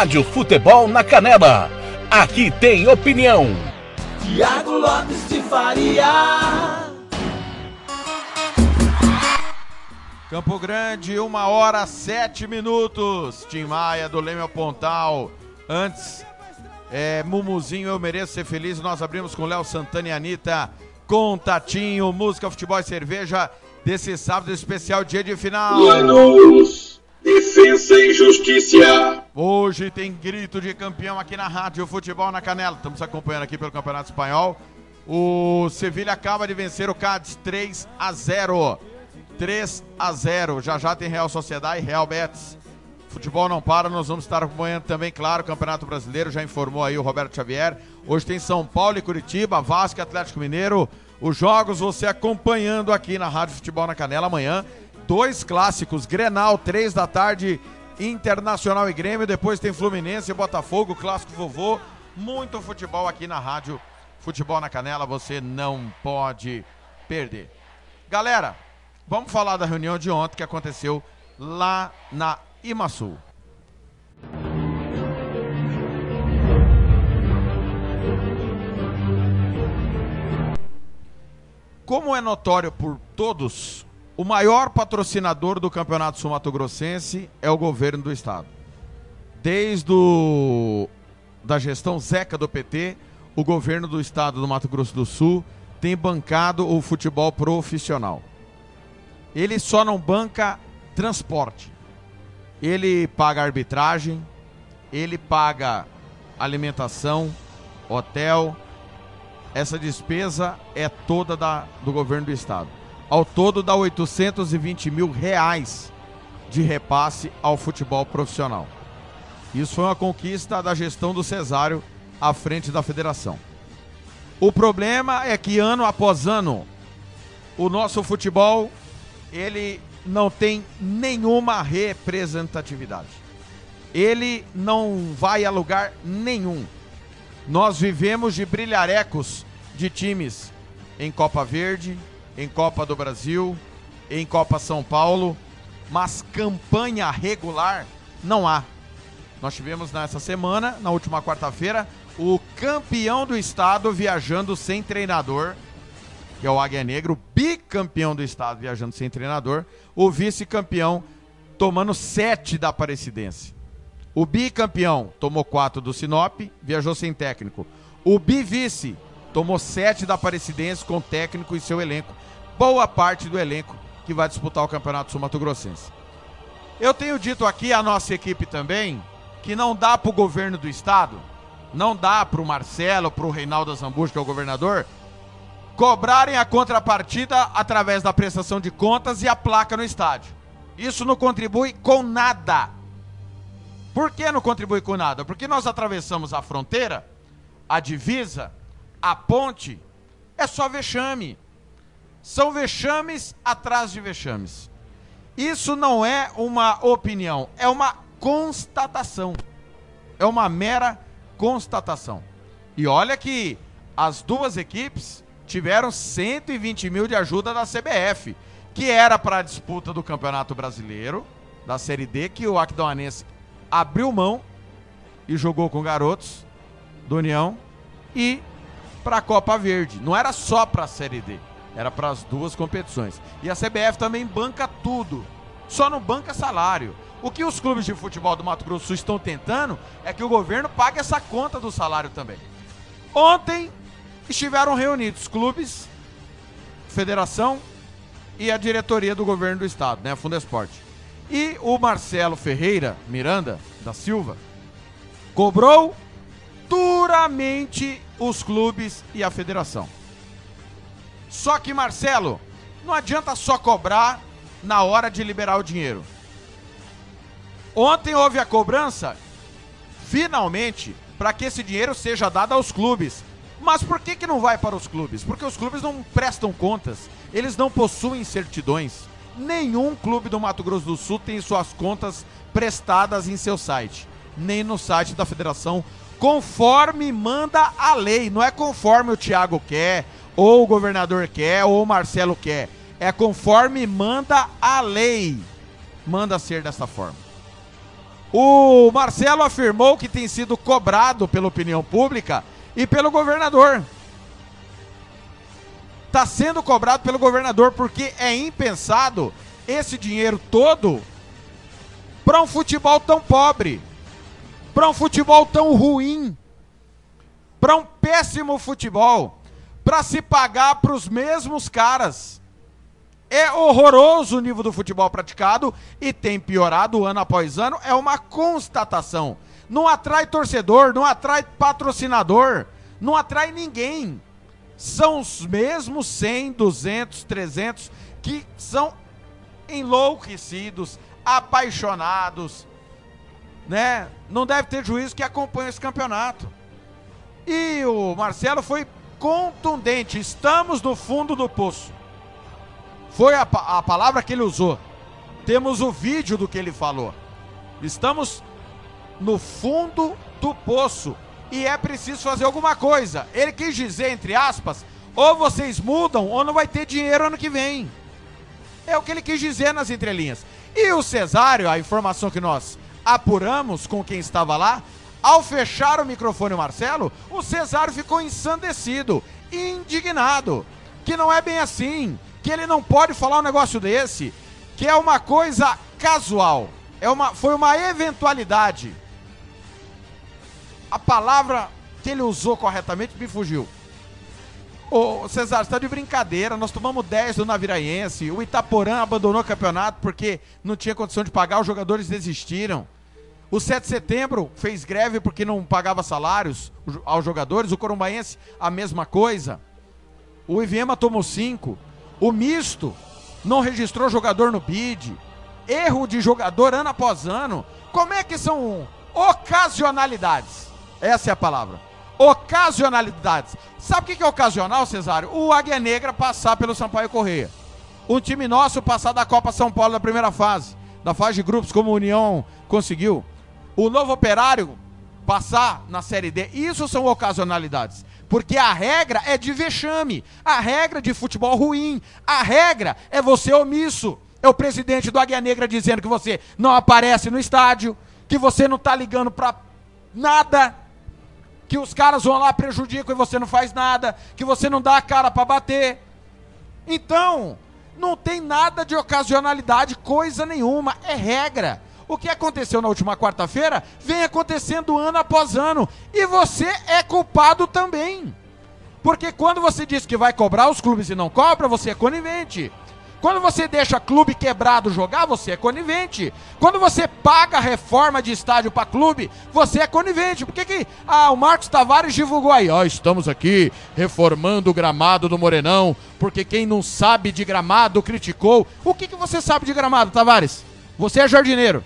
Rádio Futebol na Canela. Aqui tem opinião. Tiago Lopes de Faria. Campo Grande, uma hora sete minutos. Tim Maia do Leme ao Pontal. Antes, é, Mumuzinho, eu mereço ser feliz. Nós abrimos com Léo Santana e Anitta. Contatinho, música, futebol e cerveja. Desse sábado especial, dia de final. Lanús, Defensa e Justiça. Hoje tem grito de campeão aqui na Rádio Futebol na Canela. Estamos acompanhando aqui pelo Campeonato Espanhol. O Sevilha acaba de vencer o Cádiz 3 a 0. 3 a 0. Já já tem Real Sociedade e Real Betis. Futebol não para, nós vamos estar acompanhando também, claro, o Campeonato Brasileiro, já informou aí o Roberto Xavier. Hoje tem São Paulo e Curitiba, Vasco e Atlético Mineiro. Os jogos você acompanhando aqui na Rádio Futebol na Canela amanhã. Dois clássicos, Grenal, 3 da tarde, Internacional e Grêmio. Depois tem Fluminense e Botafogo, clássico vovô. Muito futebol aqui na Rádio Futebol na Canela, você não pode perder. Galera, vamos falar da reunião de ontem que aconteceu lá na Imasul. Como é notório por todos, o maior patrocinador do Campeonato Sul Mato Grossense é o governo do estado. Desde o, da gestão Zeca do PT, o governo do estado do Mato Grosso do Sul tem bancado o futebol profissional. Ele só não banca transporte. Ele paga arbitragem, ele paga alimentação, hotel. Essa despesa é toda da, do governo do estado. Ao todo dá 820 mil reais de repasse ao futebol profissional. Isso foi uma conquista da gestão do Cesário à frente da federação. O problema é que ano após ano o nosso futebol ele não tem nenhuma representatividade. Ele não vai a lugar nenhum. Nós vivemos de brilharecos de times em Copa Verde, em Copa do Brasil, em Copa São Paulo, mas campanha regular não há. Nós tivemos nessa semana, na última quarta-feira, o campeão do estado viajando sem treinador, que é o Águia Negra, o bicampeão do estado viajando sem treinador, o vice-campeão tomando sete da Aparecidense. O bicampeão tomou quatro do Sinop, viajou sem técnico. O bivice tomou sete da Aparecidense com técnico e seu elenco. Boa parte do elenco que vai disputar o Campeonato Sul Mato Grossense. Eu tenho dito aqui à nossa equipe também que não dá para o governo do estado, não dá para o Marcelo, para o Reinaldo Zambujo, que é o governador, cobrarem a contrapartida através da prestação de contas e a placa no estádio. Isso não contribui com nada. Por que não contribui com nada? Porque nós atravessamos a fronteira, a divisa, a ponte, é só vexame. São vexames atrás de vexames. Isso não é uma opinião, é uma constatação. É uma mera constatação. E olha que as duas equipes tiveram 120 mil de ajuda da CBF, que era para a disputa do Campeonato Brasileiro, da Série D, que o Aquidauanense abriu mão e jogou com garotos do União e para a Copa Verde. Não era só para a Série D, era para as duas competições. E a CBF também banca tudo, só não banca salário. O que os clubes de futebol do Mato Grosso estão tentando é que o governo pague essa conta do salário também. Ontem estiveram reunidos clubes, federação e a diretoria do governo do estado, né, Fundesporte. E o Marcelo Ferreira Miranda da Silva cobrou duramente os clubes e a federação. Só que, Marcelo, não adianta só cobrar na hora de liberar o dinheiro. Ontem houve a cobrança, finalmente, para que esse dinheiro seja dado aos clubes. Mas por que, que não vai para os clubes? Porque os clubes não prestam contas, eles não possuem certidões. Nenhum clube do Mato Grosso do Sul tem suas contas prestadas em seu site, nem no site da federação, conforme manda a lei. Não é conforme o Thiago quer, ou o governador quer, ou o Marcelo quer. É conforme manda a lei. Manda ser dessa forma. O Marcelo afirmou que tem sido cobrado pela opinião pública e pelo governador. Está sendo cobrado pelo governador porque é impensado esse dinheiro todo para um futebol tão pobre, para um futebol tão ruim, para um péssimo futebol, para se pagar para os mesmos caras. É horroroso o nível do futebol praticado e tem piorado ano após ano, é uma constatação. Não atrai torcedor, não atrai patrocinador, não atrai ninguém. São os mesmos 100, 200, 300 que são enlouquecidos, apaixonados, né? Não deve ter juízo que acompanha esse campeonato. E o Marcelo foi contundente. Estamos no fundo do poço. Foi a, a palavra que ele usou. Temos o vídeo do que ele falou. Estamos no fundo do poço e é preciso fazer alguma coisa. Ele quis dizer, entre aspas, ou vocês mudam ou não vai ter dinheiro ano que vem. É o que ele quis dizer nas entrelinhas. E o Cesário, a informação que nós apuramos com quem estava lá, ao fechar o microfone o Marcelo, o Cesário ficou ensandecido, indignado, que não é bem assim, que ele não pode falar um negócio desse, que é uma coisa casual, é uma, foi uma eventualidade. A palavra que ele usou corretamente me fugiu. Ô, Cesar, você tá de brincadeira. Nós tomamos 10 do Naviraense. O Itaporã abandonou o campeonato porque não tinha condição de pagar, os jogadores desistiram. O 7 de setembro fez greve porque não pagava salários aos jogadores. O Corumbaense, a mesma coisa. O Iviema tomou 5. O misto não registrou jogador no BID. Erro de jogador ano após ano. Como é que são ocasionalidades? Essa é a palavra. Ocasionalidades. Sabe o que é ocasional, Cesário? O Águia Negra passar pelo Sampaio Correia. Um time nosso passar da Copa São Paulo na primeira fase, da fase de grupos, como a União conseguiu. O novo operário passar na Série D. Isso são ocasionalidades. Porque a regra é de vexame. A regra de futebol ruim. A regra é você omisso. É o presidente do Águia Negra dizendo que você não aparece no estádio, que você não tá ligando pra nada, que os caras vão lá, prejudicam e você não faz nada, que você não dá a cara para bater. Então, não tem nada de ocasionalidade, coisa nenhuma, é regra. O que aconteceu na última quarta-feira vem acontecendo ano após ano. E você é culpado também. Porque quando você diz que vai cobrar os clubes e não cobra, você é conivente. Quando você deixa clube quebrado jogar, você é conivente. Quando você paga reforma de estádio para clube, você é conivente. Por que, que ah, o Marcos Tavares divulgou aí? Ó, estamos aqui reformando o gramado do Morenão, porque quem não sabe de gramado criticou. O que, que você sabe de gramado, Tavares? Você é jardineiro.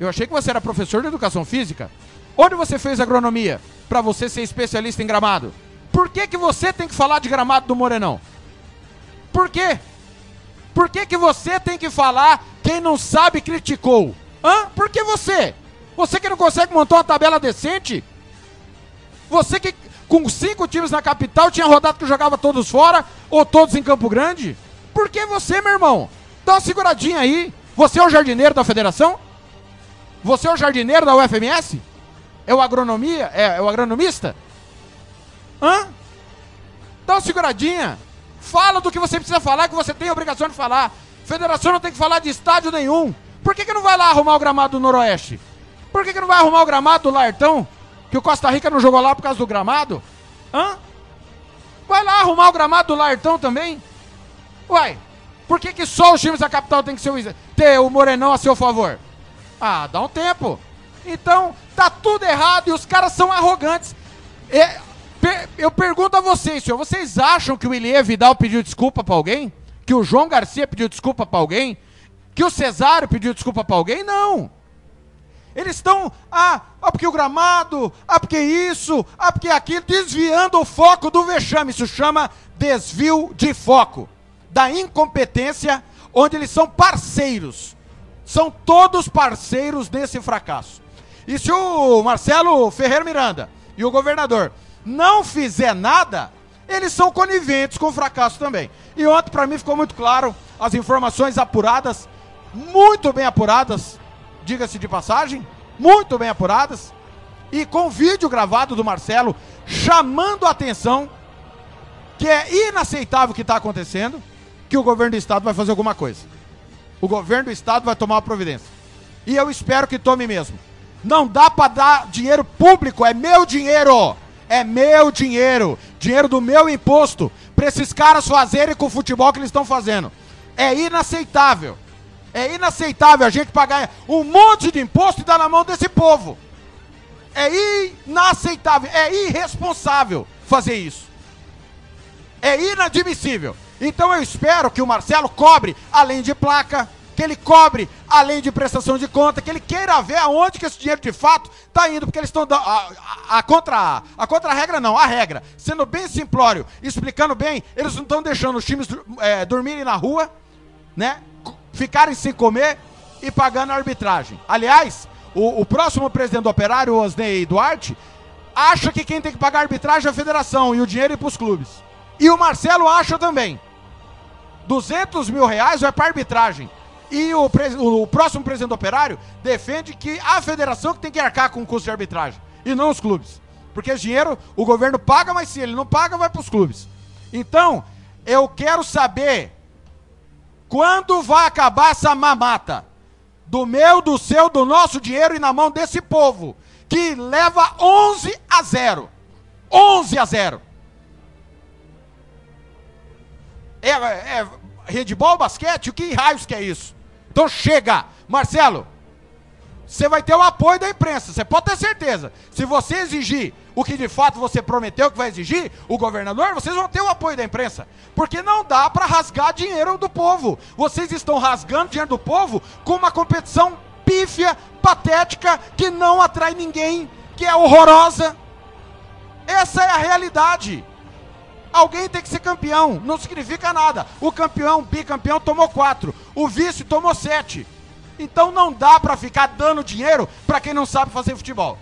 Eu achei que você era professor de educação física. Onde você fez agronomia para você ser especialista em gramado? Por que, que você tem que falar de gramado do Morenão? Por quê? Por que, que você tem que falar quem não sabe criticou? Hã? Por que você? Você que não consegue montar uma tabela decente? Você que com cinco times na capital tinha rodado que jogava todos fora ou todos em Campo Grande? Por que você, meu irmão? Dá uma seguradinha aí. Você é o jardineiro da federação? Você é o jardineiro da UFMS? É o agronomia? É, é o agronomista? Hã? Dá uma seguradinha. Fala do que você precisa falar, que você tem a obrigação de falar. Federação não tem que falar de estádio nenhum. Por que, que não vai lá arrumar o gramado do Noroeste? Por que, que não vai arrumar o gramado do Lartão? Que o Costa Rica não jogou lá por causa do gramado? Hã? Vai lá arrumar o gramado do Lartão também? Uai, por que, que só os times da capital tem que ser ter o Morenão a seu favor? Ah, dá um tempo. Então, tá tudo errado e os caras são arrogantes. É, per, eu pergunto a vocês, senhor, vocês acham que o Ilie Vidal pediu desculpa pra alguém? Que o João Garcia pediu desculpa pra alguém? Que o Cesário pediu desculpa pra alguém? Não. Eles estão, ah, ah, porque o gramado, ah, porque isso, ah, porque aquilo, desviando o foco do vexame. Isso chama desvio de foco. Da incompetência, onde eles são parceiros. São todos parceiros desse fracasso. E se o Marcelo Ferreira Miranda e o governador não fizer nada, eles são coniventes com o fracasso também. E ontem, para mim, ficou muito claro as informações apuradas, muito bem apuradas, diga-se de passagem, muito bem apuradas, e com vídeo gravado do Marcelo chamando a atenção que é inaceitável o que está acontecendo, que o governo do estado vai fazer alguma coisa. O governo do estado vai tomar uma providência. E eu espero que tome mesmo. Não dá para dar dinheiro público, é meu dinheiro. É meu dinheiro, dinheiro do meu imposto, para esses caras fazerem com o futebol que eles estão fazendo. É inaceitável. É inaceitável a gente pagar um monte de imposto e dar na mão desse povo. É inaceitável, é irresponsável fazer isso. É inadmissível. Então eu espero que o Marcelo cobre, além de placa, que ele cobre, além de prestação de conta, que ele queira ver aonde que esse dinheiro de fato está indo, porque eles estão dando. A, a, a, contra, a contra-regra não, a regra. Sendo bem simplório, explicando bem, eles não estão deixando os times é, dormirem na rua, né? Ficarem sem comer e pagando a arbitragem. Aliás, o, o próximo presidente do operário, Osney Duarte, acha que quem tem que pagar a arbitragem é a federação e o dinheiro é para os clubes. E o Marcelo acha também. 200 mil reais vai para arbitragem. E o, o, próximo presidente do operário defende que a federação que tem que arcar com o custo de arbitragem e não os clubes. Porque esse dinheiro o governo paga, mas se ele não paga, vai para os clubes. Então, eu quero saber quando vai acabar essa mamata do meu, do seu, do nosso dinheiro e na mão desse povo que leva 11 a 0. 11 a 0. É, é handball, basquete? O que raios que é isso? Então chega! Marcelo, você vai ter o apoio da imprensa, você pode ter certeza. Se você exigir o que de fato você prometeu que vai exigir, o governador, vocês vão ter o apoio da imprensa. Porque não dá para rasgar dinheiro do povo. Vocês estão rasgando dinheiro do povo com uma competição pífia, patética, que não atrai ninguém, que é horrorosa. Essa é a realidade. Alguém tem que ser campeão, não significa nada. O campeão, bicampeão, tomou quatro. O vice tomou sete. Então não dá para ficar dando dinheiro para quem não sabe fazer futebol.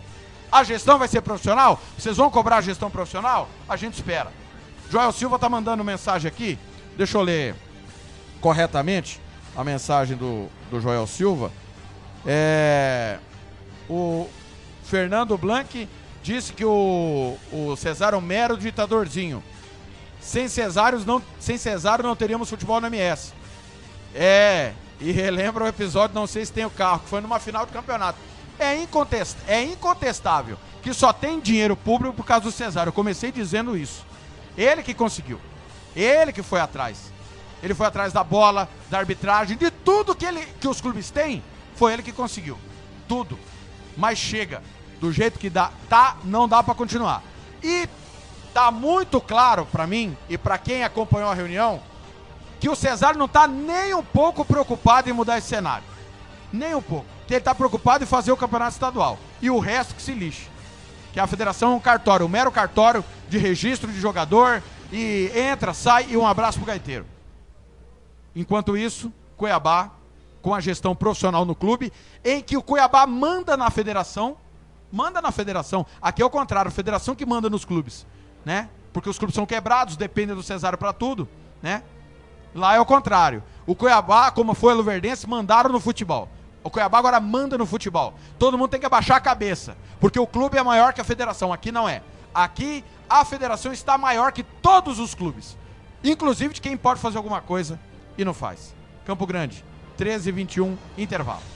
A gestão vai ser profissional? Vocês vão cobrar a gestão profissional? A gente espera. Joel Silva tá mandando mensagem aqui. Deixa eu ler corretamente a mensagem do, do Joel Silva. É, o Fernando Blanc disse que o, o Cesário Mero ditadorzinho. Sem Cesários não, sem Cesário não teríamos futebol no MS. É, e relembra o episódio, não sei se tem o carro, que foi numa final de campeonato. É, incontest, é incontestável que só tem dinheiro público por causa do Cesário. Eu comecei dizendo isso. Ele que conseguiu. Ele que foi atrás. Ele foi atrás da bola, da arbitragem, de tudo que, ele, que os clubes têm, foi ele que conseguiu. Tudo. Mas chega. Do jeito que dá, tá, não dá para continuar. E tá muito claro para mim e para quem acompanhou a reunião que o Cesário não tá nem um pouco preocupado em mudar esse cenário. Nem um pouco. ele tá preocupado em fazer o campeonato estadual. E o resto que se lixe. Que a federação é um cartório, um mero cartório de registro de jogador e entra, sai e um abraço pro gaiteiro. Enquanto isso, Cuiabá, com a gestão profissional no clube, em que o Cuiabá manda na federação, manda na federação. Aqui é o contrário, a federação que manda nos clubes, né? Porque os clubes são quebrados, dependem do Cesário para tudo, né? Lá é o contrário. O Cuiabá, como foi o Luverdense, mandaram no futebol. O Cuiabá agora manda no futebol. Todo mundo tem que abaixar a cabeça, porque o clube é maior que a federação. Aqui não é. Aqui a federação está maior que todos os clubes, inclusive de quem pode fazer alguma coisa e não faz. Campo Grande, 13 e 21, intervalo.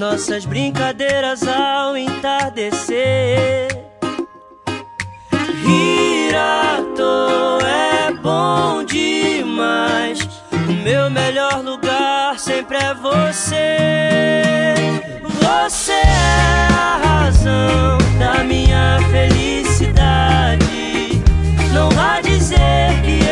nossas brincadeiras ao entardecer. Rir à toa é bom demais. O meu melhor lugar sempre é você. Você é a razão da minha felicidade. Não vá dizer que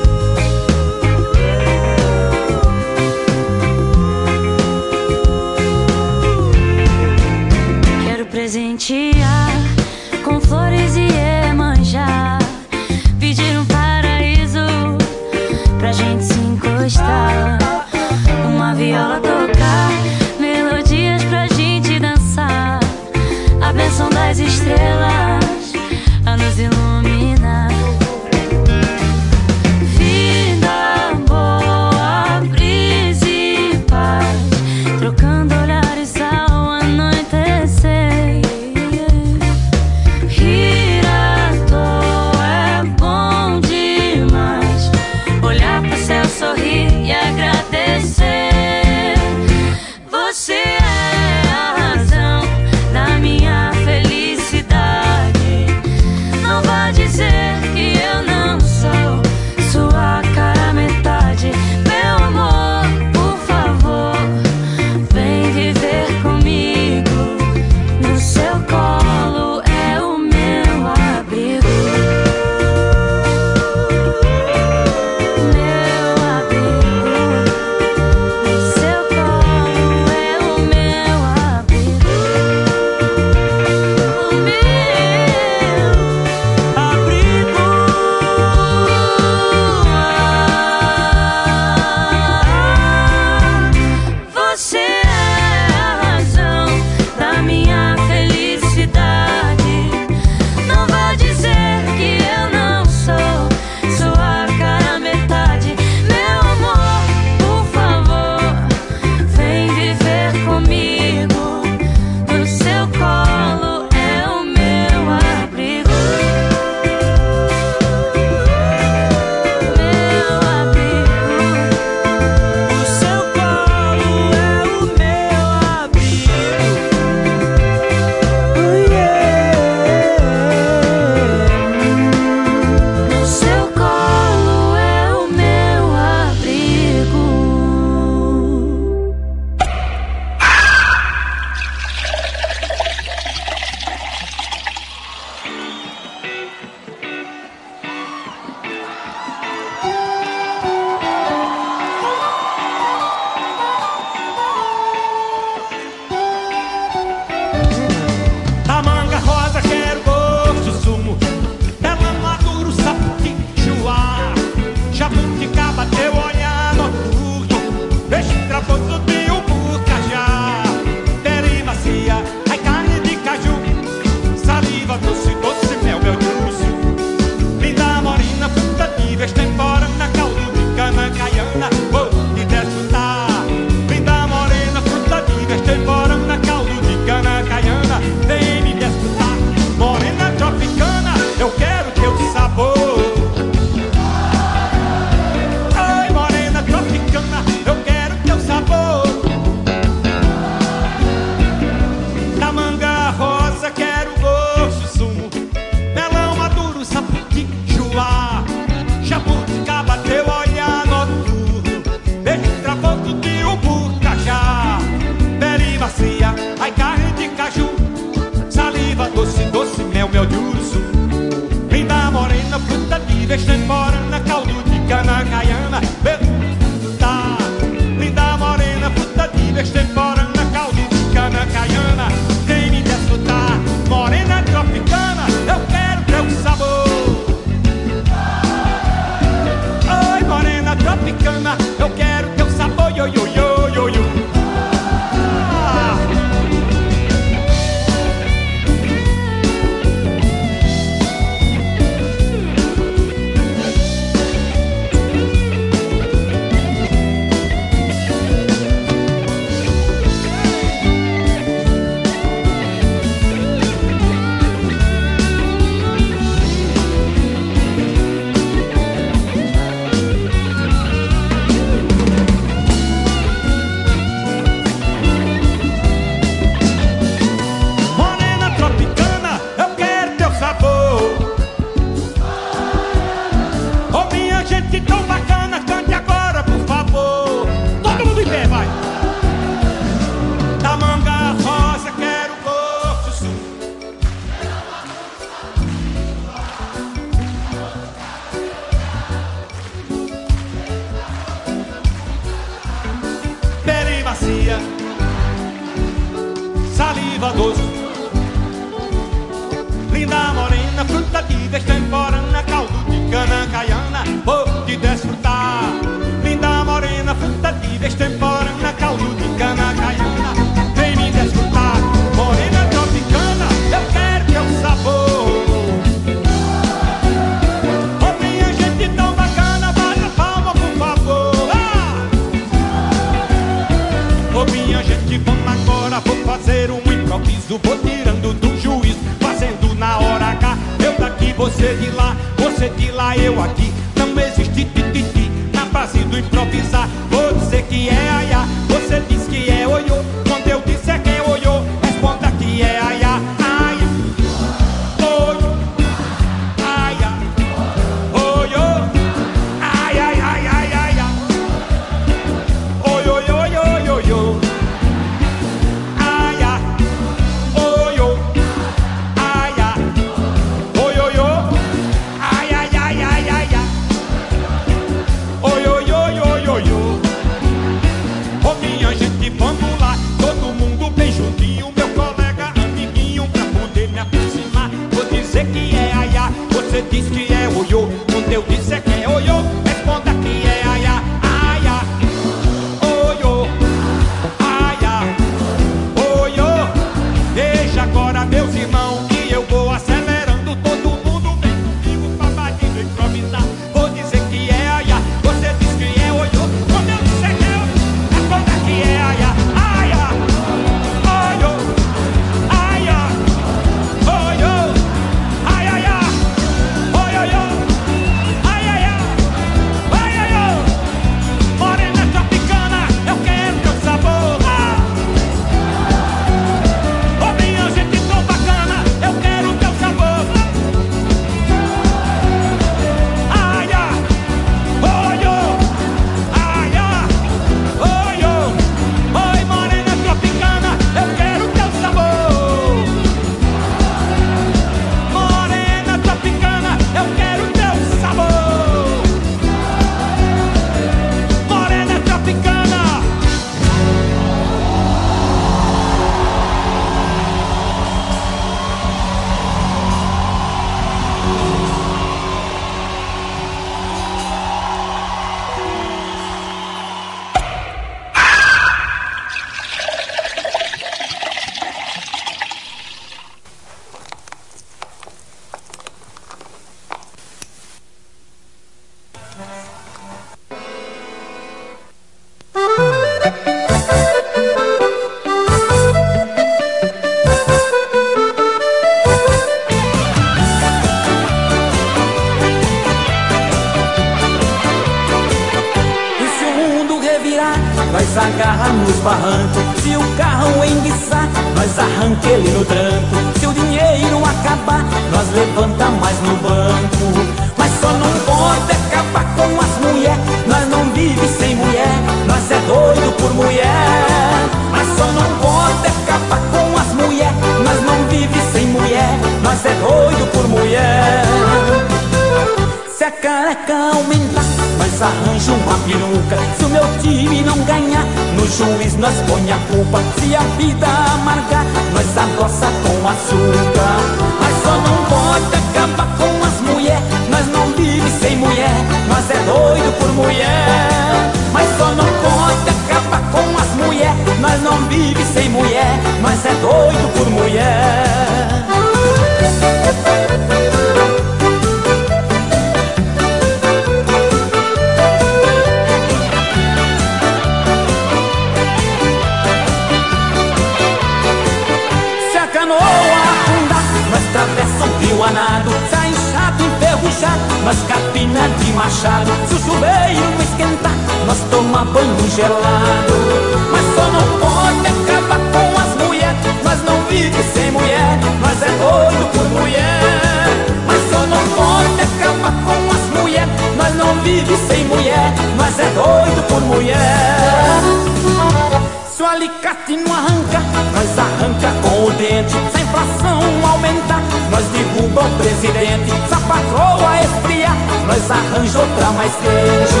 presidente. Se a patroa esfriar, nós arranja outra mais quente.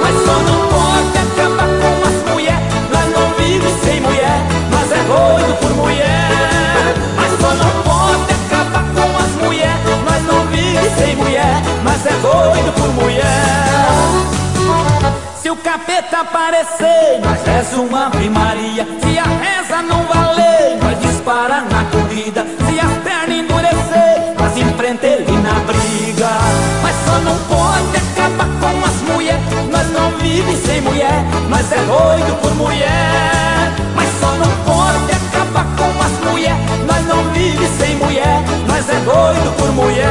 Mas só não pode acabar com as mulher, nós não vive sem mulher, nós é doido por mulher. Mas só não pode acabar com as mulher, nós não vive sem mulher, nós é doido por mulher. Se o capeta aparecer, nós reza uma Ave Maria. Se a reza não valer, nós dispara na corrida. Se as vive sem mulher, nós é doido por mulher. Mas só não pode acabar com as mulher. Nós não vive sem mulher, nós é doido por mulher.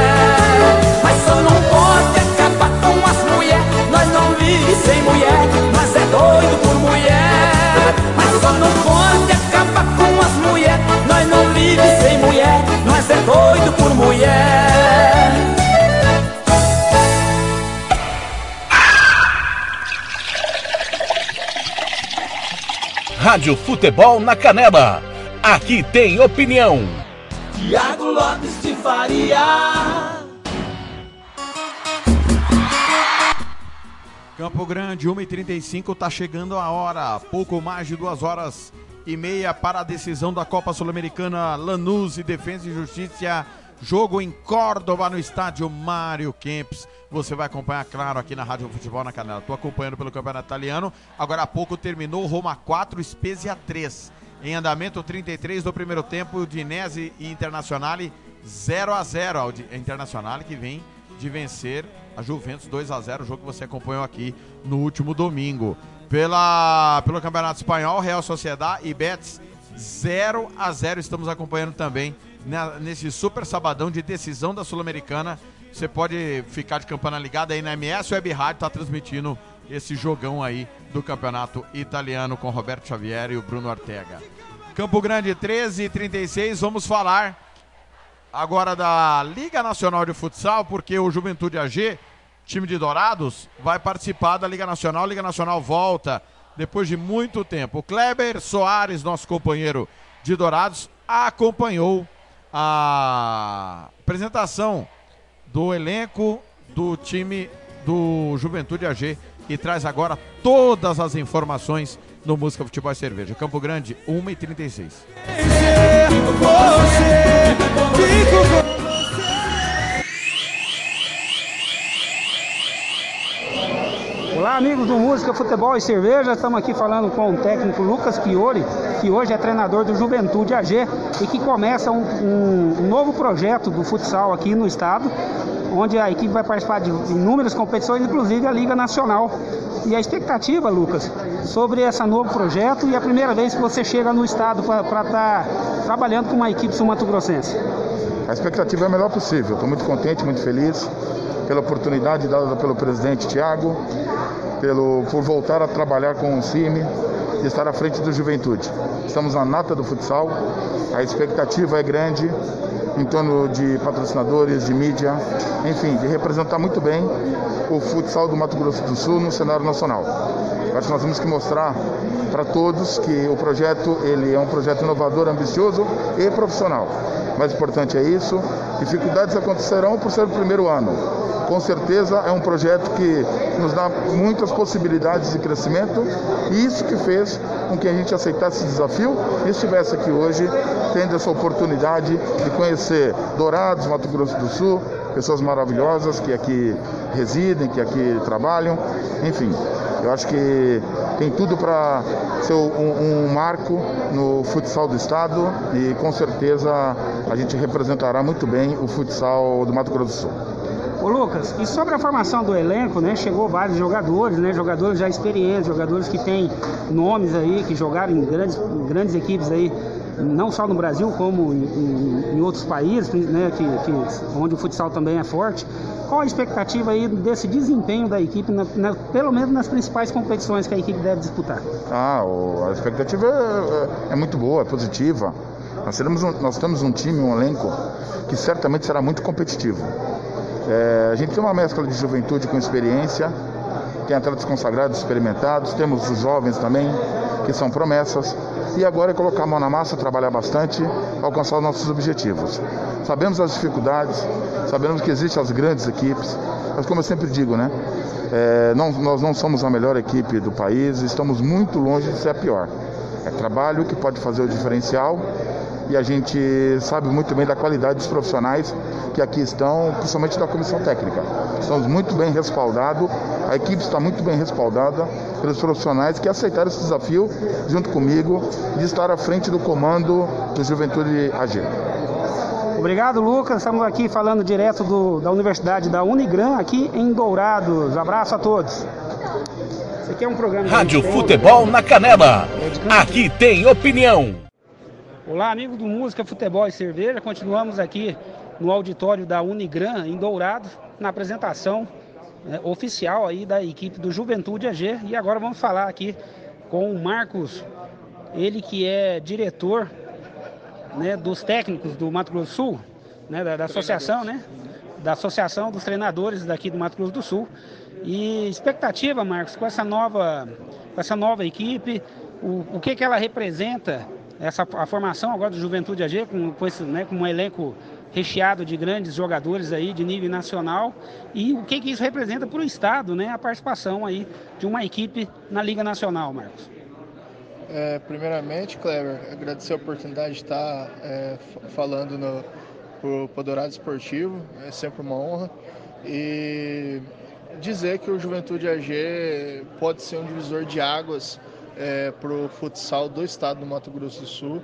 Mas só não pode acabar com as mulher. Nós não vive sem mulher, Rádio Futebol na Canela. Aqui tem opinião. Tiago Lopes de Faria. Campo Grande, 1h35, tá chegando a hora. Pouco mais de duas horas e meia para a decisão da Copa Sul-Americana Lanús e Defesa e Justiça. Jogo em Córdoba, no estádio Mário Kempis. Você vai acompanhar, claro, aqui na Rádio Futebol na Canela. Estou acompanhando pelo Campeonato Italiano. Agora há pouco terminou Roma 4, Spezia 3. Em andamento 33 do primeiro tempo, Udinese e Internazionale 0 a 0 A Udi- a Internazionale que vem de vencer a Juventus 2 a 0 o jogo que você acompanhou aqui no último domingo. Pela, pelo Campeonato Espanhol, Real Sociedad e Betis 0 a 0 Estamos acompanhando também na- nesse super sabadão de decisão da Sul-Americana. Você pode ficar de campana ligada aí na MS Web Rádio, tá transmitindo esse jogão aí do Campeonato Italiano com Roberto Xavier e o Bruno Ortega. Campo Grande 13 e 36, vamos falar agora da Liga Nacional de Futsal, porque o Juventude AG, time de Dourados, vai participar da Liga Nacional. A Liga Nacional volta depois de muito tempo. O Kleber Soares, nosso companheiro de Dourados, acompanhou a apresentação do elenco do time do Juventude AG e traz agora todas as informações no Música Futebol e Cerveja. Campo Grande, 1h36. Olá, amigos do Música, Futebol e Cerveja. Estamos aqui falando com o técnico Lucas Fiore, que hoje é treinador do Juventude AG e que começa um, um- novo projeto do futsal aqui no estado, onde a equipe vai participar de inúmeras competições, inclusive a Liga Nacional. E a expectativa, Lucas, sobre esse novo projeto e a primeira vez que você chega no estado para estar trabalhando com uma equipe sul-mato-grossense. A expectativa é a melhor possível. Estou muito contente, muito feliz pela oportunidade dada pelo presidente Tiago pelo, por voltar a trabalhar com o CIMI e estar à frente do Juventude. Estamos na nata do futsal, a expectativa é grande em torno de patrocinadores, de mídia, enfim, de representar muito bem o futsal do Mato Grosso do Sul no cenário nacional. Acho que nós temos que mostrar para todos que o projeto ele é um projeto inovador, ambicioso e profissional. Mais importante é isso. Dificuldades acontecerão por ser o primeiro ano. Com certeza é um projeto que nos dá muitas possibilidades de crescimento e isso que fez com que a gente aceitasse esse desafio e estivesse aqui hoje tendo essa oportunidade de conhecer Dourados, Mato Grosso do Sul, pessoas maravilhosas que aqui residem, que aqui trabalham, enfim. Eu acho que tem tudo para ser um, um, marco no futsal do estado e com certeza a gente representará muito bem o futsal do Mato Grosso do Sul. Ô Lucas, e sobre a formação do elenco, né? Chegou vários jogadores, né? Jogadores já experientes, jogadores que têm nomes aí, que jogaram em grandes, grandes equipes aí, não só no Brasil, como em, em, em outros países, né? Que, que, onde o futsal também é forte. Qual a expectativa aí desse desempenho da equipe, na, na, pelo menos nas principais competições que a equipe deve disputar? Ah, o, a expectativa é, é, é muito boa, é positiva. Nós, teremos um, nós temos um time, um elenco que certamente será muito competitivo. É, a gente tem uma mescla de juventude com experiência, tem atletas consagrados, experimentados, temos os jovens também, que são promessas. E agora é colocar a mão na massa, trabalhar bastante, alcançar os nossos objetivos. Sabemos as dificuldades, sabemos que existem as grandes equipes, mas como eu sempre digo, né? É, não, nós não somos a melhor equipe do país, estamos muito longe de ser a pior. É trabalho que pode fazer o diferencial e a gente sabe muito bem da qualidade dos profissionais que aqui estão, principalmente da comissão técnica. Estamos muito bem respaldados, a equipe está muito bem respaldada pelos profissionais que aceitaram esse desafio junto comigo de estar à frente do comando do Juventude AG. Obrigado, Lucas. Estamos aqui falando direto do, da Universidade da Unigran, aqui em Dourados. Abraço a todos. Esse aqui é um programa. Rádio Futebol na Canela. Aqui tem opinião. Olá, amigos do Música, Futebol e Cerveja. Continuamos aqui no auditório da Unigran, em Dourados, na apresentação né, oficial aí da equipe do Juventude AG. E agora vamos falar aqui com o Marcos, ele que é diretor né, dos técnicos do Mato Grosso do Sul, né, da, da associação, né? Da Associação dos Treinadores daqui do Mato Grosso do Sul. E expectativa, Marcos, com essa nova, com essa nova equipe, o, o que, que ela representa essa, a formação agora do Juventude AG, com, com, esse, né, com um elenco recheado de grandes jogadores aí de nível nacional e o que, que isso representa para o Estado, né, a participação aí de uma equipe na Liga Nacional, Marcos. É, primeiramente, Cleber, agradecer a oportunidade de estar é, falando no pro Dourado Esportivo, é sempre uma honra. E dizer que o Juventude AG pode ser um divisor de águas é, para o futsal do estado do Mato Grosso do Sul,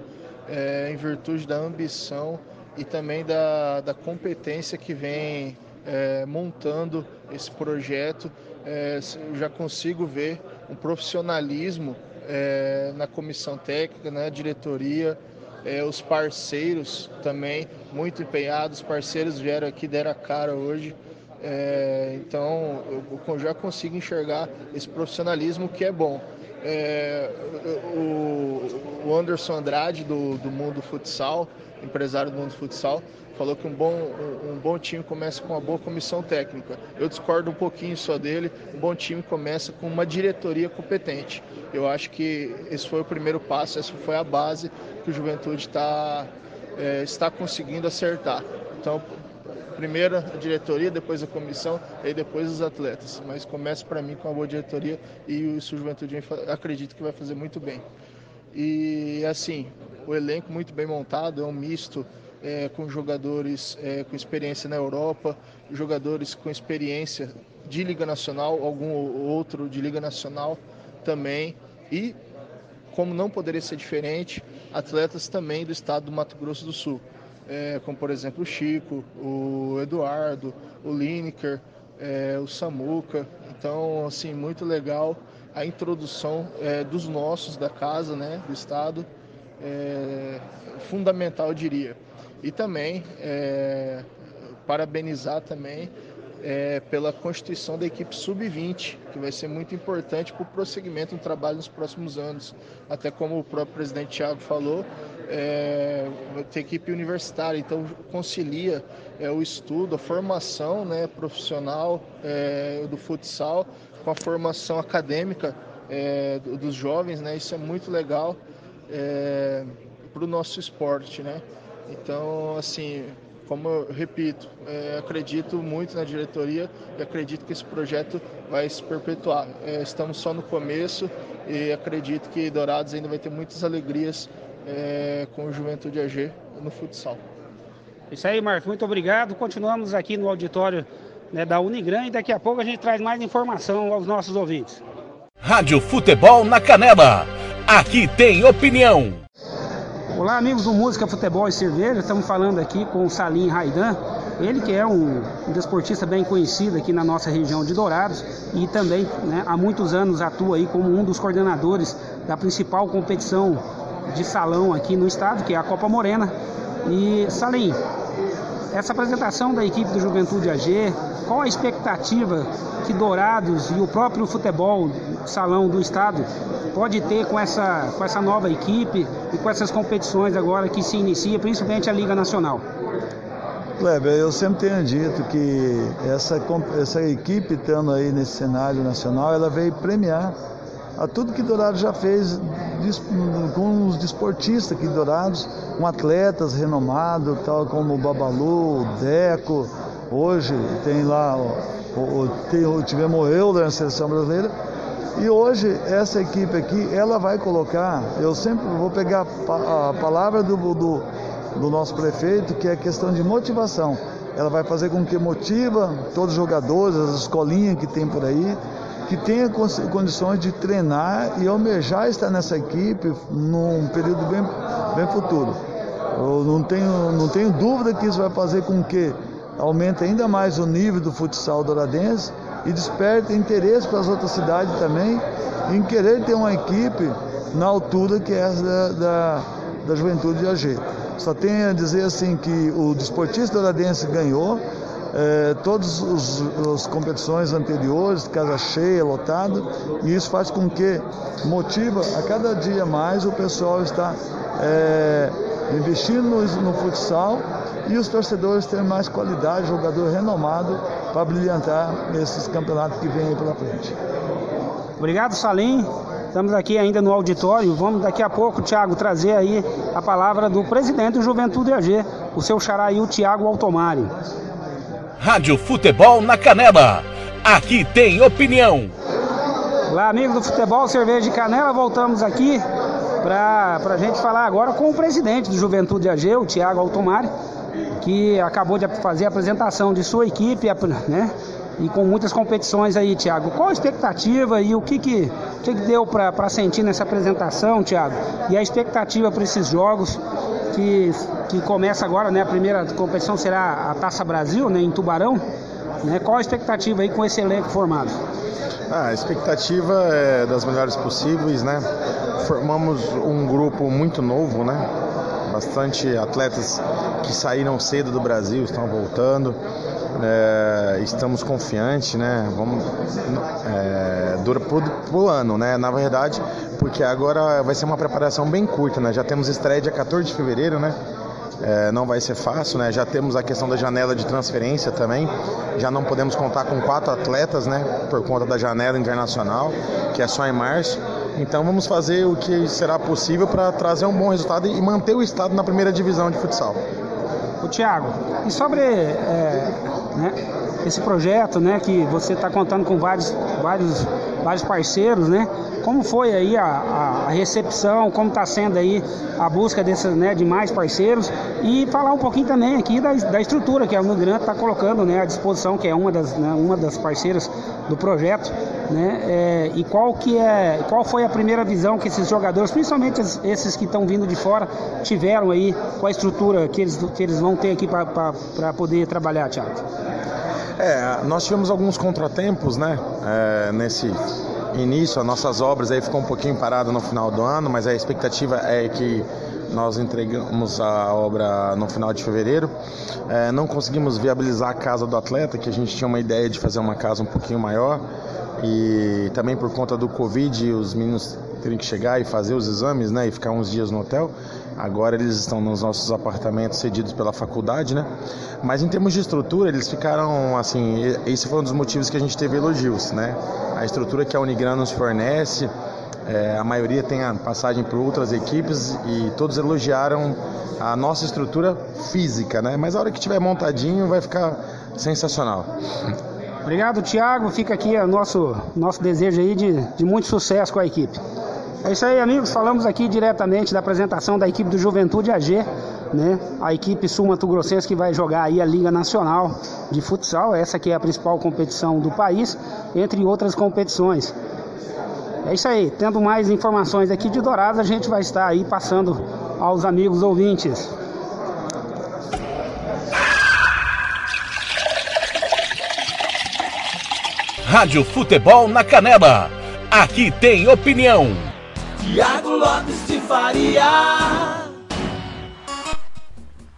é, em virtude da ambição e também da, da competência que vem é, montando esse projeto. É, eu já consigo ver um profissionalismo é, na comissão técnica, na diretoria, é, os parceiros também muito empenhados, os parceiros vieram aqui, deram a cara hoje. É, então eu já consigo enxergar esse profissionalismo que é bom. É, o, o, Anderson Andrade do, do Mundo Futsal, empresário do Mundo Futsal, falou que um bom, um, bom time começa com uma boa comissão técnica. Eu discordo um pouquinho só dele. Um bom time começa com uma diretoria competente. Eu acho que esse foi o primeiro passo, essa foi a base que o Juventude tá, é, está conseguindo acertar. Então, primeiro a diretoria, depois a comissão e depois os atletas. Mas começa para mim com a boa diretoria e o Juventude acredito que vai fazer muito bem. E assim, o elenco muito bem montado, é um misto é, com jogadores é, com experiência na Europa, jogadores com experiência de Liga Nacional, algum outro de Liga Nacional também. E, como não poderia ser diferente, atletas também do estado do Mato Grosso do Sul é, como por exemplo o Chico, o Eduardo, o Lineker, é, o Samuca. Então, assim, muito legal a introdução é, dos nossos da casa, né, do estado, é, fundamental, eu diria. E também é, parabenizar também é, pela constituição da equipe sub-20, que vai ser muito importante para o prosseguimento do trabalho nos próximos anos. Até como o próprio presidente Thiago falou, é, ter equipe universitária, então concilia é, o estudo, a formação né, profissional é, do futsal com a formação acadêmica é, dos jovens, né? Isso é muito legal é, para o nosso esporte, né? Então, assim, como eu repito, é, acredito muito na diretoria e acredito que esse projeto vai se perpetuar. É, estamos só no começo e acredito que Dourados ainda vai ter muitas alegrias é, com o Juventude AG no futsal. Isso aí, Marcos. Muito obrigado. Continuamos aqui no auditório né, da Unigran e daqui a pouco a gente traz mais informação aos nossos ouvintes. Rádio Futebol na Canela. Aqui tem opinião. Olá, amigos do Música, Futebol e Cerveja. Estamos falando aqui com o Salim Raidan. Ele que é um, um desportista bem conhecido aqui na nossa região de Dourados e também né, há muitos anos atua aí como um dos coordenadores da principal competição de salão aqui no estado, que é a Copa Morena. E Salim, essa apresentação da equipe do Juventude AG, qual a expectativa que Dourados e o próprio futebol salão do estado pode ter com essa, com essa nova equipe e com essas competições agora que se inicia, principalmente a Liga Nacional? Kleber, eu sempre tenho dito que essa, essa equipe estando aí nesse cenário nacional, ela veio premiar a tudo que Dourados já fez com os desportistas aqui Dourados, com atletas renomados, tal como o Babalu, o Deco, hoje tem lá, o, o, tem, tivemos o Euler na seleção brasileira, e hoje essa equipe aqui, ela vai colocar, eu sempre vou pegar a palavra do, do, do nosso prefeito, que é a questão de motivação. Ela vai fazer com que motiva todos os jogadores, as escolinhas que tem por aí, que tenha condições de treinar e almejar estar nessa equipe num período bem, bem futuro. Eu não tenho, não tenho dúvida que isso vai fazer com que aumente ainda mais o nível do futsal douradense e desperte interesse para as outras cidades também em querer ter uma equipe na altura que é essa da, da, da juventude de AG. Só tenho a dizer assim que o desportista douradense ganhou, é, todas as competições anteriores, casa cheia, lotado, e isso faz com que motiva a cada dia mais o pessoal estar é, investindo no, no, futsal e os torcedores terem mais qualidade, jogador renomado para brilhantar nesses campeonatos que vêm aí pela frente. Obrigado, Salim. Estamos aqui ainda no auditório. Vamos daqui a pouco, Thiago, trazer aí a palavra do presidente do Juventude AG, o seu xará aí, o Thiago Altomari. Rádio Futebol na Canela. Aqui tem opinião. Olá, amigos do Futebol Cerveja de Canela. Voltamos aqui para a gente falar agora com o presidente do Juventude AG, o Thiago Altomari, que acabou de fazer a apresentação de sua equipe, né? E com muitas competições aí, Thiago. Qual a expectativa e o que, que, que, que deu para sentir nessa apresentação, Thiago? E a expectativa para esses jogos que, que começa agora, né? A primeira competição será a Taça Brasil, né? Em Tubarão. Né? Qual a expectativa aí com esse elenco formado? Ah, a expectativa é das melhores possíveis, né? Formamos um grupo muito novo, né? Bastante atletas que saíram cedo do Brasil, estão voltando. É, estamos confiantes, né? Vamos é, dura pro, pro ano, né? Na verdade, porque agora vai ser uma preparação bem curta, né? Já temos estreia dia 14 de fevereiro, né? É, não vai ser fácil, né? Já temos a questão da janela de transferência também. Já não podemos contar com quatro atletas, né? Por conta da janela internacional, que é só em março. Então vamos fazer o que será possível para trazer um bom resultado e manter o estado na primeira divisão de futsal. O Thiago, e sobre é, né, esse projeto, né, que você está contando com vários, vários, vários parceiros, né? Como foi aí a, a, recepção, como está sendo aí a busca desses, né, de mais parceiros? E falar um pouquinho também aqui da, da estrutura que a Unigran está colocando né, à disposição, que é uma das, né, uma das parceiras do projeto, né? É, e qual que é, qual foi a primeira visão que esses jogadores, principalmente esses que estão vindo de fora, tiveram aí com a estrutura que eles, que eles vão ter aqui para poder trabalhar, Thiago? É, nós tivemos alguns contratempos, né, é, nesse início, as nossas obras aí ficou um pouquinho parada no final do ano, mas a expectativa é que Nós entregamos a obra no final de fevereiro. É, não conseguimos viabilizar a casa do atleta, que a gente tinha uma ideia de fazer uma casa um pouquinho maior. E também por conta do Covid, os meninos terem que chegar e fazer os exames, né, e ficar uns dias no hotel. Agora eles estão nos nossos apartamentos cedidos pela faculdade, né? Mas em termos de estrutura, eles ficaram assim. Esse foi um dos motivos que a gente teve elogios, né? A estrutura que a Unigran nos fornece, é, a maioria tem a passagem por outras equipes e todos elogiaram a nossa estrutura física, né? Mas a hora que tiver montadinho vai ficar sensacional. Obrigado, Thiago. Fica aqui o nosso, nosso desejo aí de, de muito sucesso com a equipe. É isso aí, amigos. Falamos aqui diretamente da apresentação da equipe do Juventude AG, né? A equipe sul-mato grossense que vai jogar aí a Liga Nacional de Futsal, essa que é a principal competição do país, entre outras competições. É isso aí. Tendo mais informações aqui de Dourados, a gente vai estar aí passando aos amigos ouvintes. Rádio Futebol na Canela. Aqui tem opinião. Tiago Lopes de Faria.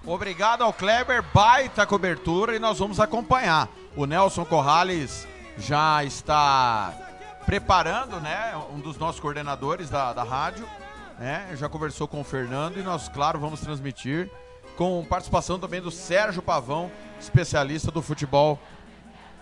Obrigado ao Kleber, baita cobertura e nós vamos acompanhar. O Nelson Corrales já está preparando, né? Um dos nossos coordenadores da, da rádio, né? Já conversou com o Fernando e nós, claro, vamos transmitir com participação também do Sérgio Pavão, especialista do futebol,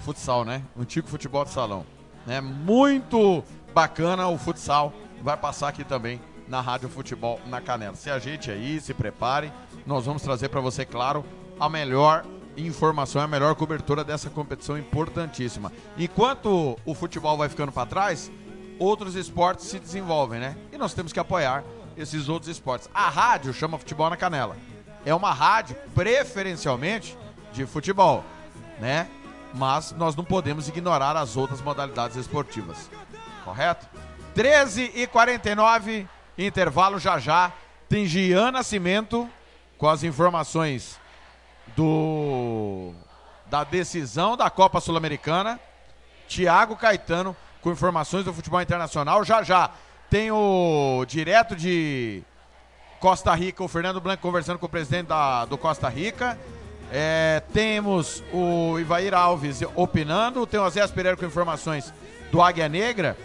futsal, né? Antigo futebol de salão. Né? Muito bacana o futsal vai passar aqui também na Rádio Futebol na Canela. Se ajeite aí, se prepare. Nós vamos trazer para você, claro, a melhor informação, a melhor cobertura dessa competição importantíssima. Enquanto o futebol vai ficando para trás, outros esportes se desenvolvem, né? E nós temos que apoiar esses outros esportes. A rádio chama Futebol na Canela. É uma rádio preferencialmente de futebol, né? Mas nós não podemos ignorar as outras modalidades esportivas. Correto? 13 e 49 intervalo já já. Tem Gian Nascimento com as informações do da decisão da Copa Sul-Americana. Tiago Caetano com informações do futebol internacional. Já já tem o direto de Costa Rica, o Fernando Blanco conversando com o presidente da, do Costa Rica. É, temos o Ivair Alves opinando, tem o Azés Pereira com informações do Águia Negra.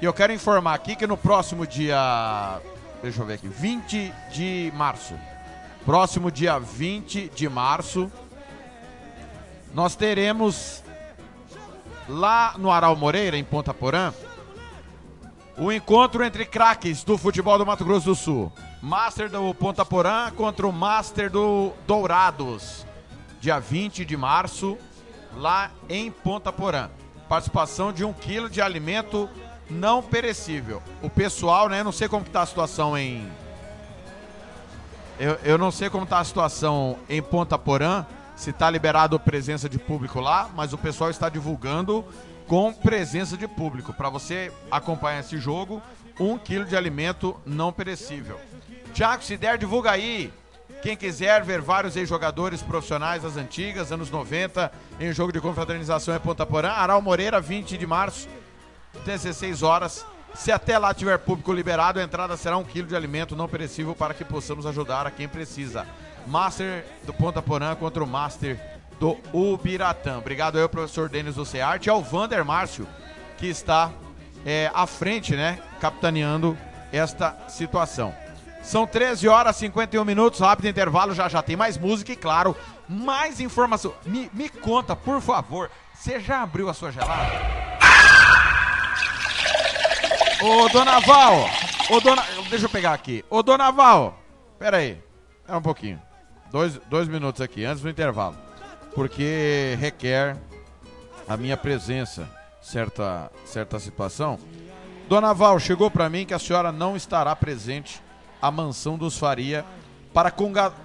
E eu quero informar aqui que no próximo dia. Deixa eu ver aqui. 20 de março. Próximo dia 20 de março. Nós teremos lá no Aral Moreira, em Ponta Porã, o encontro entre craques do futebol do Mato Grosso do Sul. Master do Ponta Porã contra o Master do Dourados. Dia 20 de março, lá em Ponta Porã. Participação de um quilo de alimento não perecível. O pessoal, né? Não sei como está a situação em. Eu, eu não sei como está a situação em Ponta Porã, se está liberado presença de público lá, mas o pessoal está divulgando com presença de público. Para você acompanhar esse jogo, um quilo de alimento não perecível. Tiago, se der, divulga aí. Quem quiser ver vários jogadores profissionais das antigas, anos 90, em jogo de confraternização em Ponta Porã, Aral Moreira, 20 de março, 16 horas. Se até lá tiver público liberado, a entrada será um quilo de alimento não perecível para que possamos ajudar a quem precisa. Master do Ponta Porã contra o Master do Ubiratã. Obrigado aí ao professor Denis do Cearte e ao Vander Márcio, que está é, à frente, né, capitaneando esta situação. São 13 horas e 51 minutos, rápido intervalo, já já tem mais música e, claro, mais informação. Me, me conta, por favor, você já abriu a sua gelada? Ô, Dona Val, ô, Dona... Deixa eu pegar aqui. Ô, Dona Val, pera aí. É um pouquinho. Dois, dois minutos aqui, antes do intervalo. Porque requer a minha presença, certa, certa situação. Dona Val, chegou para mim que a senhora não estará presente à mansão dos Faria para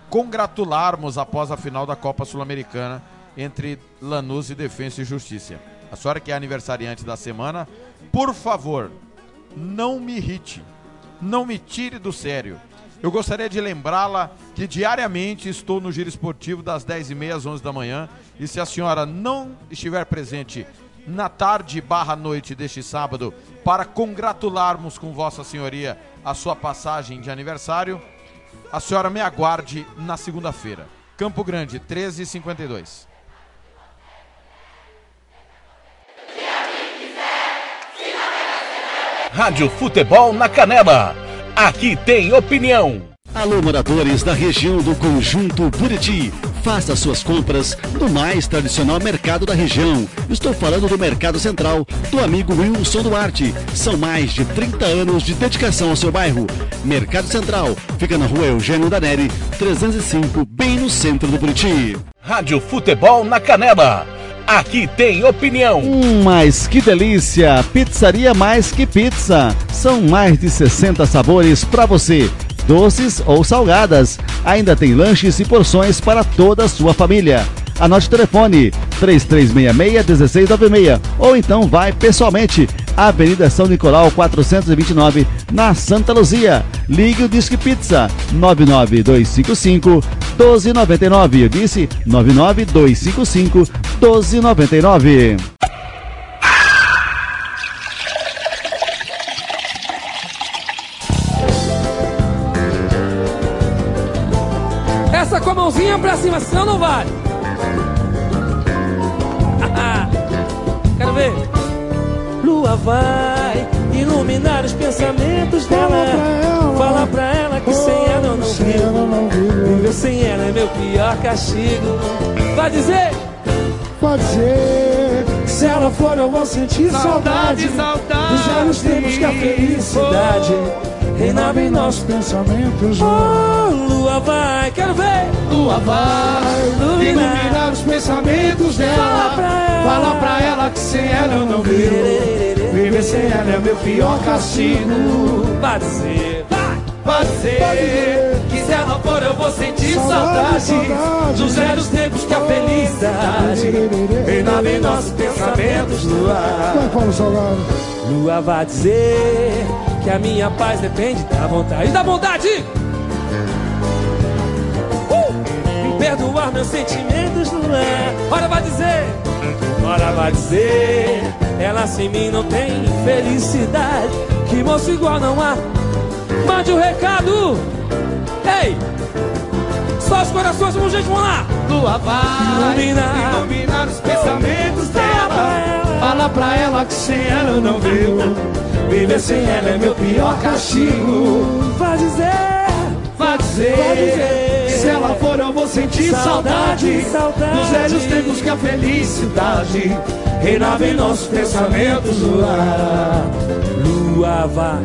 congratularmos após a final da Copa Sul-Americana entre Lanús e Defensa e Justiça. A senhora que é aniversariante da semana, por favor, não me irrite, não me tire do sério. Eu gostaria de lembrá-la que diariamente estou no Giro Esportivo das 10h30 às 11 da manhã e se a senhora não estiver presente na tarde barra noite deste sábado para congratularmos com Vossa Senhoria a sua passagem de aniversário, a senhora me aguarde na segunda-feira. Campo Grande, 13h52. Rádio Futebol na Canela. Aqui tem opinião. Alô, moradores da região do Conjunto Buriti. Faça suas compras no mais tradicional mercado da região. Estou falando do Mercado Central, do amigo Wilson Duarte. São mais de 30 anos de dedicação ao seu bairro. Mercado Central fica na rua Eugênio Daneri, 305, bem no centro do Buriti. Rádio Futebol na Canela. Aqui tem opinião. Hum, mas que delícia! Pizzaria Mais Que Pizza. São mais de 60 sabores para você. Doces ou salgadas. Ainda tem lanches e porções para toda a sua família. Anote o telefone 3366-1696 ou então vai pessoalmente Avenida São Nicolau 429 na Santa Luzia. Ligue o Disque Pizza 99255 1299. Eu disse 99255 1299. Mãozinha pra cima, senão não vale. Quero ver. Lua vai iluminar os pensamentos dela. Fala pra ela que sem ela eu não vivo. Viver sem ela é meu pior castigo. Vai dizer. Pode ser. Se ela for, eu vou sentir saudade. Saudade, Dos velhos tempos que a felicidade reinava em nossos pensamentos. Oh, lua vai, quero ver. Lua vai iluminar os pensamentos dela. Fala pra ela que sem ela eu não vivo. Viver sem ela é meu pior castigo. Vai dizer. Pode ser que se ela for eu vou sentir Saudade, saudade, saudade. dos velhos tempos que a felicidade reinava em nossos pensamentos lua. Vai, Paulo Salgado. Lua vai dizer que a minha paz depende da vontade. E da bondade! Uh! Perdoar meus sentimentos, Lua. Ora vai dizer, ora vai dizer. Ela sem mim não tem felicidade. Que moço igual não há. Mande o recado. Ei! Só os corações, vamos gente, vamos lá! Lua vai Iluminar. iluminar os pensamentos dela. Fala pra ela que sem ela eu não vivo. Viver sem ela é meu pior castigo. Vai dizer, Vai dizer, Vai dizer. se ela for eu vou sentir Saudade, saudade, dos velhos tempos que a felicidade reinava em nossos pensamentos. Lua, Lua vai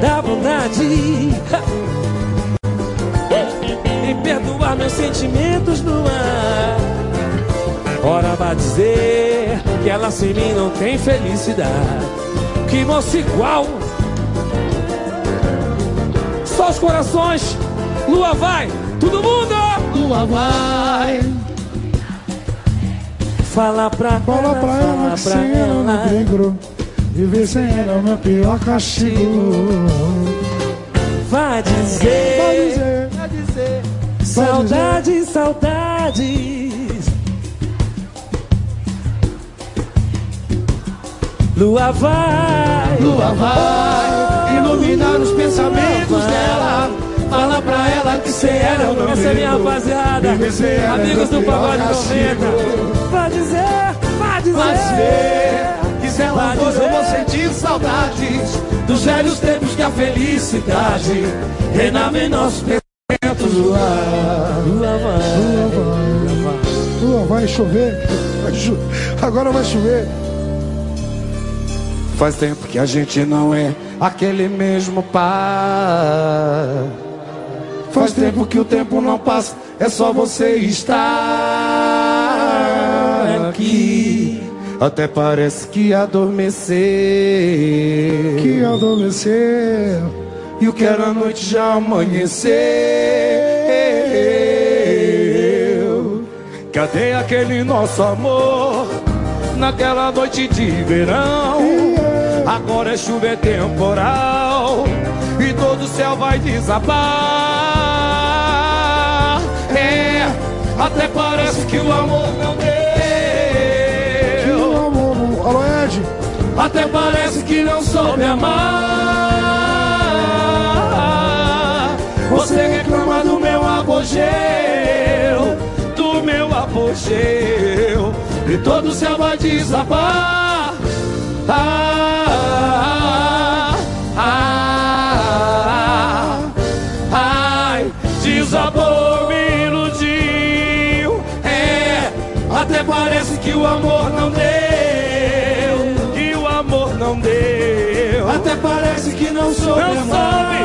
da bondade em perdoar meus sentimentos no ar. Ora vai dizer que ela sem mim não tem felicidade. Que moço igual. Só os corações. Lua vai, todo mundo. Lua vai. Fala pra Fala pra ela que sem ela não vivo. Viver sem ela é o meu pior castigo. Vai dizer, Vai dizer, vai dizer, saudades, saudades. Lua vai, Lua vai iluminar os pensamentos dela. Fala pra ela que sem ela eu não Essa é minha rapaziada, amigos meu do Pagode castigo. 90. Vai dizer, vai dizer, Vai dizer que se ela for eu vou sentir saudades dos velhos tempos que a felicidade reinava em nossos pensamentos. Lua, Lua vai, Lua, vai chover. Vai cho- Agora vai chover. Faz tempo que a gente não é aquele mesmo par. Faz tempo que o tempo não passa, é só você estar aqui. Até parece que adormeceu. Que adormeceu. E o que era noite já amanheceu. Cadê aquele nosso amor? Naquela noite de verão. Agora é chuva é temporal e todo o céu vai desabar. É, até parece que o amor não deu. Que amor não... Alô, Ed? Até parece que não soube amar. Você reclama do meu apogeu, do meu apogeu, e todo o céu vai desabar. Ah, ah, ah, ai, desabou, me iludiu. É, até parece que o amor não deu, que o amor não deu. Até parece que não soube Não soube,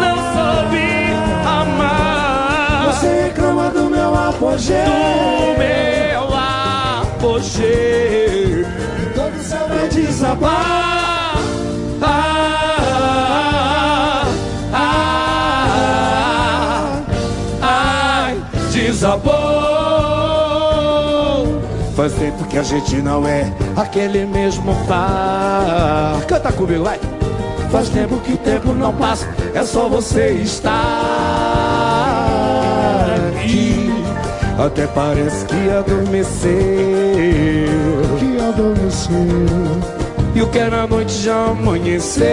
não soube amar. Você reclama do meu apogeu Do meu apogeu. Vai desabar. Ah, ah, ah, ai, desabou. Faz tempo que a gente não é aquele mesmo par. Canta comigo, vai. Faz tempo que o tempo não passa É só você estar Até parece que adormeceu. Que adormeceu. E o que era noite já amanheceu.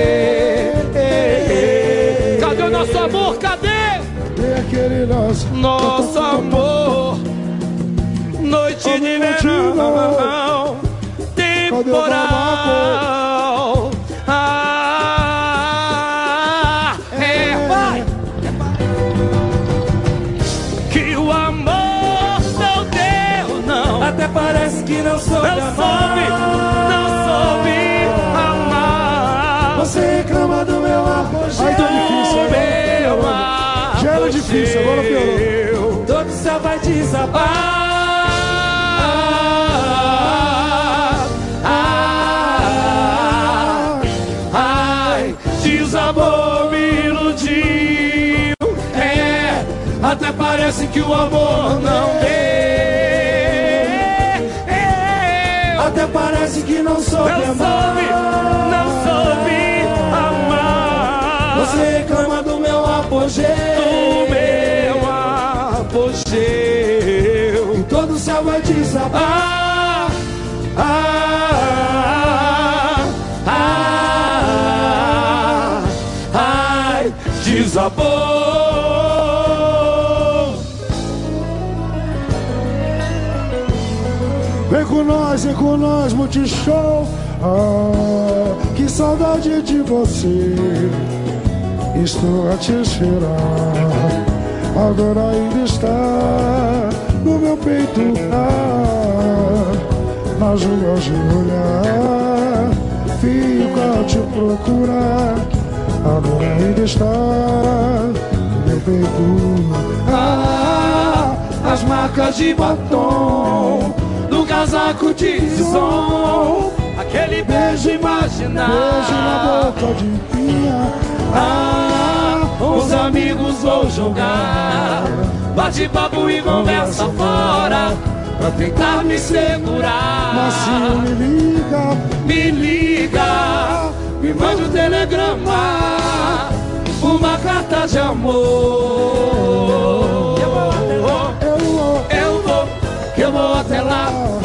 Cadê o nosso amor? Cadê? Cadê aquele nosso Nosso amor, noite de verão, temporal. Que não soube Não soube, não soube amar. Você reclama do meu apogeu Ai, tô difícil agora. Meu Já era difícil, agora piorou Todo céu vai desabar. Ah, ai, desabou, me iludiu. É, até parece que o amor não deu. Não soube amar Vem com nós, multishow Ah, que saudade de você. Estou a te esperar. Agora ainda está no meu peito. Ah, Nas ruas de olhar Fico a te procurar. Agora ainda está no meu peito. Ah, as marcas de batom casaco de som, aquele beijo imaginar. Beijo na boca de minha Ah, os amigos vou jogar. Bate papo e conversa fora. Pra tentar me segurar. Macio me liga, Me liga, me mande um telegrama. Uma carta de amor. eu vou, Eu vou, que eu vou até lá.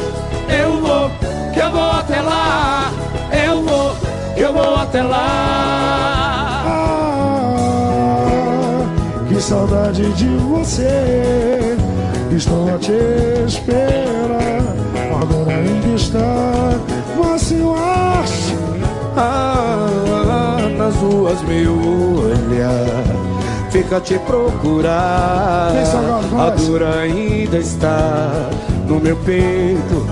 Até lá. Eu vou, eu vou até lá. ah, que saudade de você. Estou a te esperar. Agora ainda está, acho Ah, nas ruas me olha, fica a te procurar. A dor ainda está no meu peito.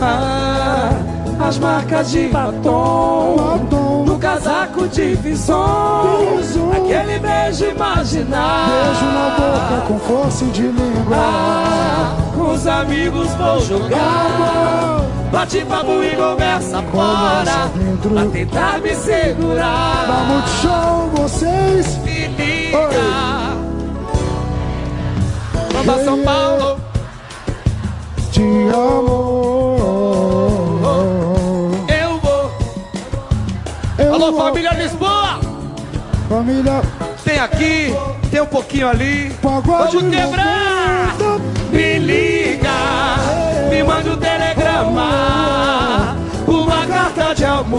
Ah, as marcas de batom, no casaco de visão, aquele beijo imaginar. Beijo na boca com força de língua. Ah, com os amigos vou jogar. Bate papo e conversa fora. Pra tentar me segurar. Dá muito show, vocês. Me liga. Bamba São Paulo. Te amo. Alô, família Lisboa. Família. Tem aqui, tem um pouquinho ali. Pagode Vamos quebrar. Me liga. Me manda um telegrama. Uma carta de amor.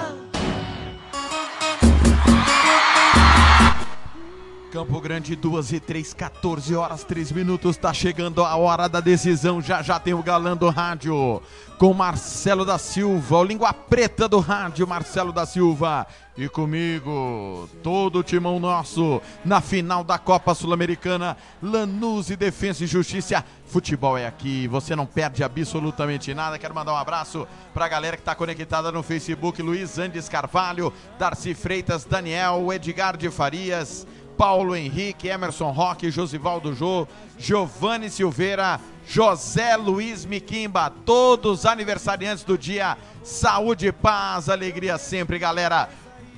Campo Grande, 2 e 3, 14 horas, 3 minutos. Tá chegando a hora da decisão. Já já tem o galã do rádio com Marcelo da Silva, o língua preta do rádio, Marcelo da Silva. E comigo, todo o timão nosso na final da Copa Sul-Americana, Lanús e Defesa e Justiça. Futebol é aqui, você não perde absolutamente nada. Quero mandar um abraço pra galera que tá conectada no Facebook: Luiz Andes Carvalho, Darcy Freitas, Daniel, Edgar de Farias. Paulo Henrique, Emerson Roque, Josivaldo Jô, Giovanni Silveira, José Luiz Miquimba, todos aniversariantes do dia. Saúde, paz, alegria sempre, galera.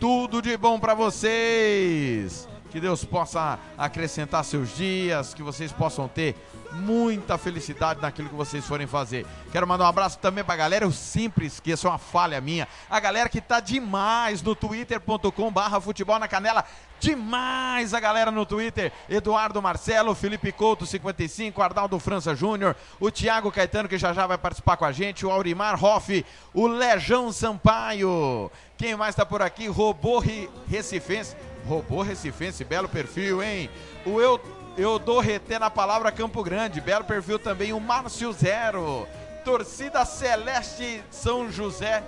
Tudo de bom para vocês. Que Deus possa acrescentar seus dias, que vocês possam ter muita felicidade naquilo que vocês forem fazer. Quero mandar um abraço também pra galera, eu sempre esqueço, é uma falha minha. A galera que tá demais no twitter.com barra futebol na canela. Demais a galera no Twitter. Eduardo Marcelo, Felipe Couto 55, Arnaldo França Júnior, o Thiago Caetano que já já vai participar com a gente, o Aurimar Hoff, o Lejão Sampaio. Quem mais tá por aqui? Robô Recifense. Robô Recifense, belo perfil, hein? O Eu eu dou reter na palavra Campo Grande. Belo perfil também, o Márcio Zero. Torcida Celeste São José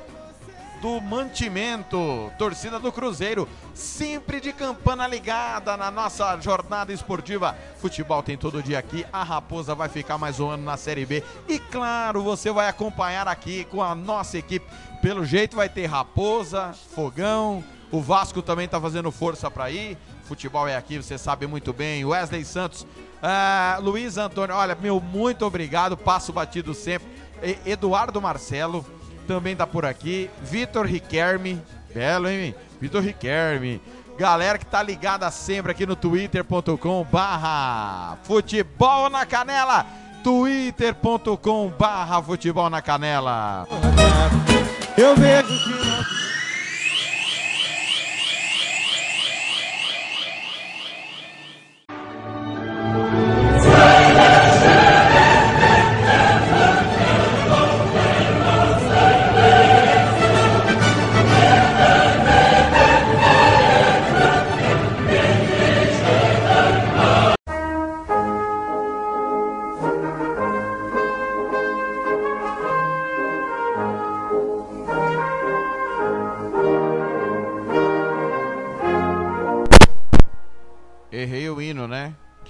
do Mantimento. Torcida do Cruzeiro. Sempre de campana ligada na nossa jornada esportiva. Futebol tem todo dia aqui. A Raposa vai ficar mais um ano na Série B. E claro, você vai acompanhar aqui com a nossa equipe. Pelo jeito vai ter Raposa, Fogão. O Vasco também tá fazendo força para ir. Futebol é aqui, você sabe muito bem. Wesley Santos, ah, Luiz Antônio, olha, meu, muito obrigado. Passo batido sempre. E, Eduardo Marcelo também tá por aqui. Vitor Riquerme, belo, hein? Vitor Riquerme. Galera que tá ligada sempre aqui no twitter.com barra futebol na canela. twitter.com barra futebol na canela. Eu vejo que não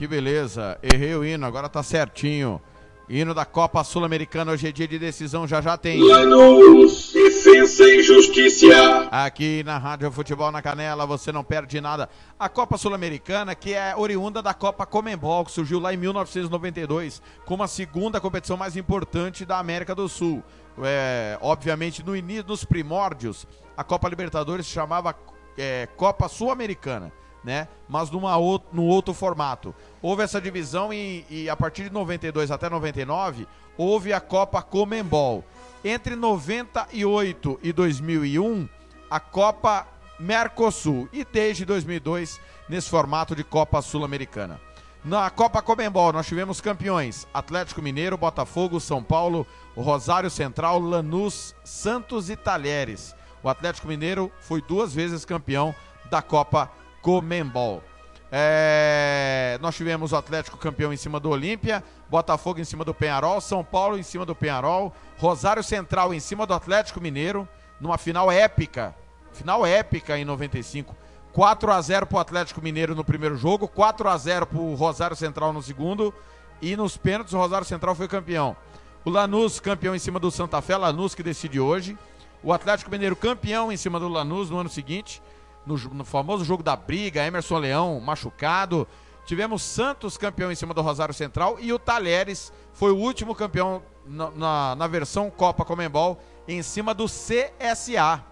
Que beleza. Errei o hino, agora tá certinho. Hino da Copa Sul-Americana, hoje é dia de decisão, já já tem. Lanús, e justiça. Aqui na Rádio Futebol na Canela, você não perde nada. A Copa Sul-Americana, que é oriunda da Copa Comembol, que surgiu lá em 1992, como a segunda competição mais importante da América do Sul. É, obviamente, no início, nos primórdios, a Copa Libertadores se chamava é, Copa Sul-Americana né? Mas numa outro, no outro formato. Houve essa divisão e, e, a partir de 92 até 99 houve a Copa Comembol. Entre 98 e 2001 a Copa Mercosul e desde 2002 nesse formato de Copa Sul-Americana. Na Copa Comembol nós tivemos campeões Atlético Mineiro, Botafogo, São Paulo, Rosário Central, Lanús, Santos e Talheres. O Atlético Mineiro foi duas vezes campeão da Copa Comembol. É, nós tivemos o Atlético campeão em cima do Olímpia, Botafogo em cima do Penharol, São Paulo em cima do Penharol, Rosário Central em cima do Atlético Mineiro, numa final épica, final épica em 95. 4 a 0 para o Atlético Mineiro no primeiro jogo, 4 a 0 para o Rosário Central no segundo e nos pênaltis o Rosário Central foi campeão. O Lanús campeão em cima do Santa Fé, Lanús que decide hoje. O Atlético Mineiro campeão em cima do Lanús no ano seguinte no, no famoso jogo da briga, Emerson Leão machucado. Tivemos Santos campeão em cima do Rosário Central e o Talheres foi o último campeão na, na, na versão Copa Comembol em cima do CSA.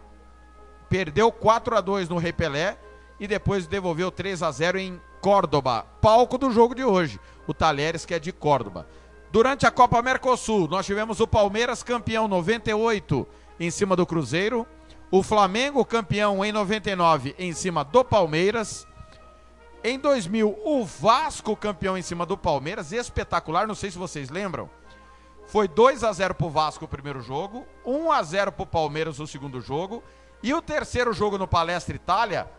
Perdeu 4 a 2 no Rei Pelé e depois devolveu 3 a 0 em Córdoba, palco do jogo de hoje. O Talheres que é de Córdoba. Durante a Copa Mercosul, nós tivemos o Palmeiras campeão 98 em cima do Cruzeiro. O Flamengo campeão em 99 em cima do Palmeiras. Em 2000, o Vasco campeão em cima do Palmeiras, espetacular, não sei se vocês lembram. Foi 2 a 0 pro Vasco o primeiro jogo, 1 a 0 pro Palmeiras o segundo jogo, e o terceiro jogo no Palestra Itália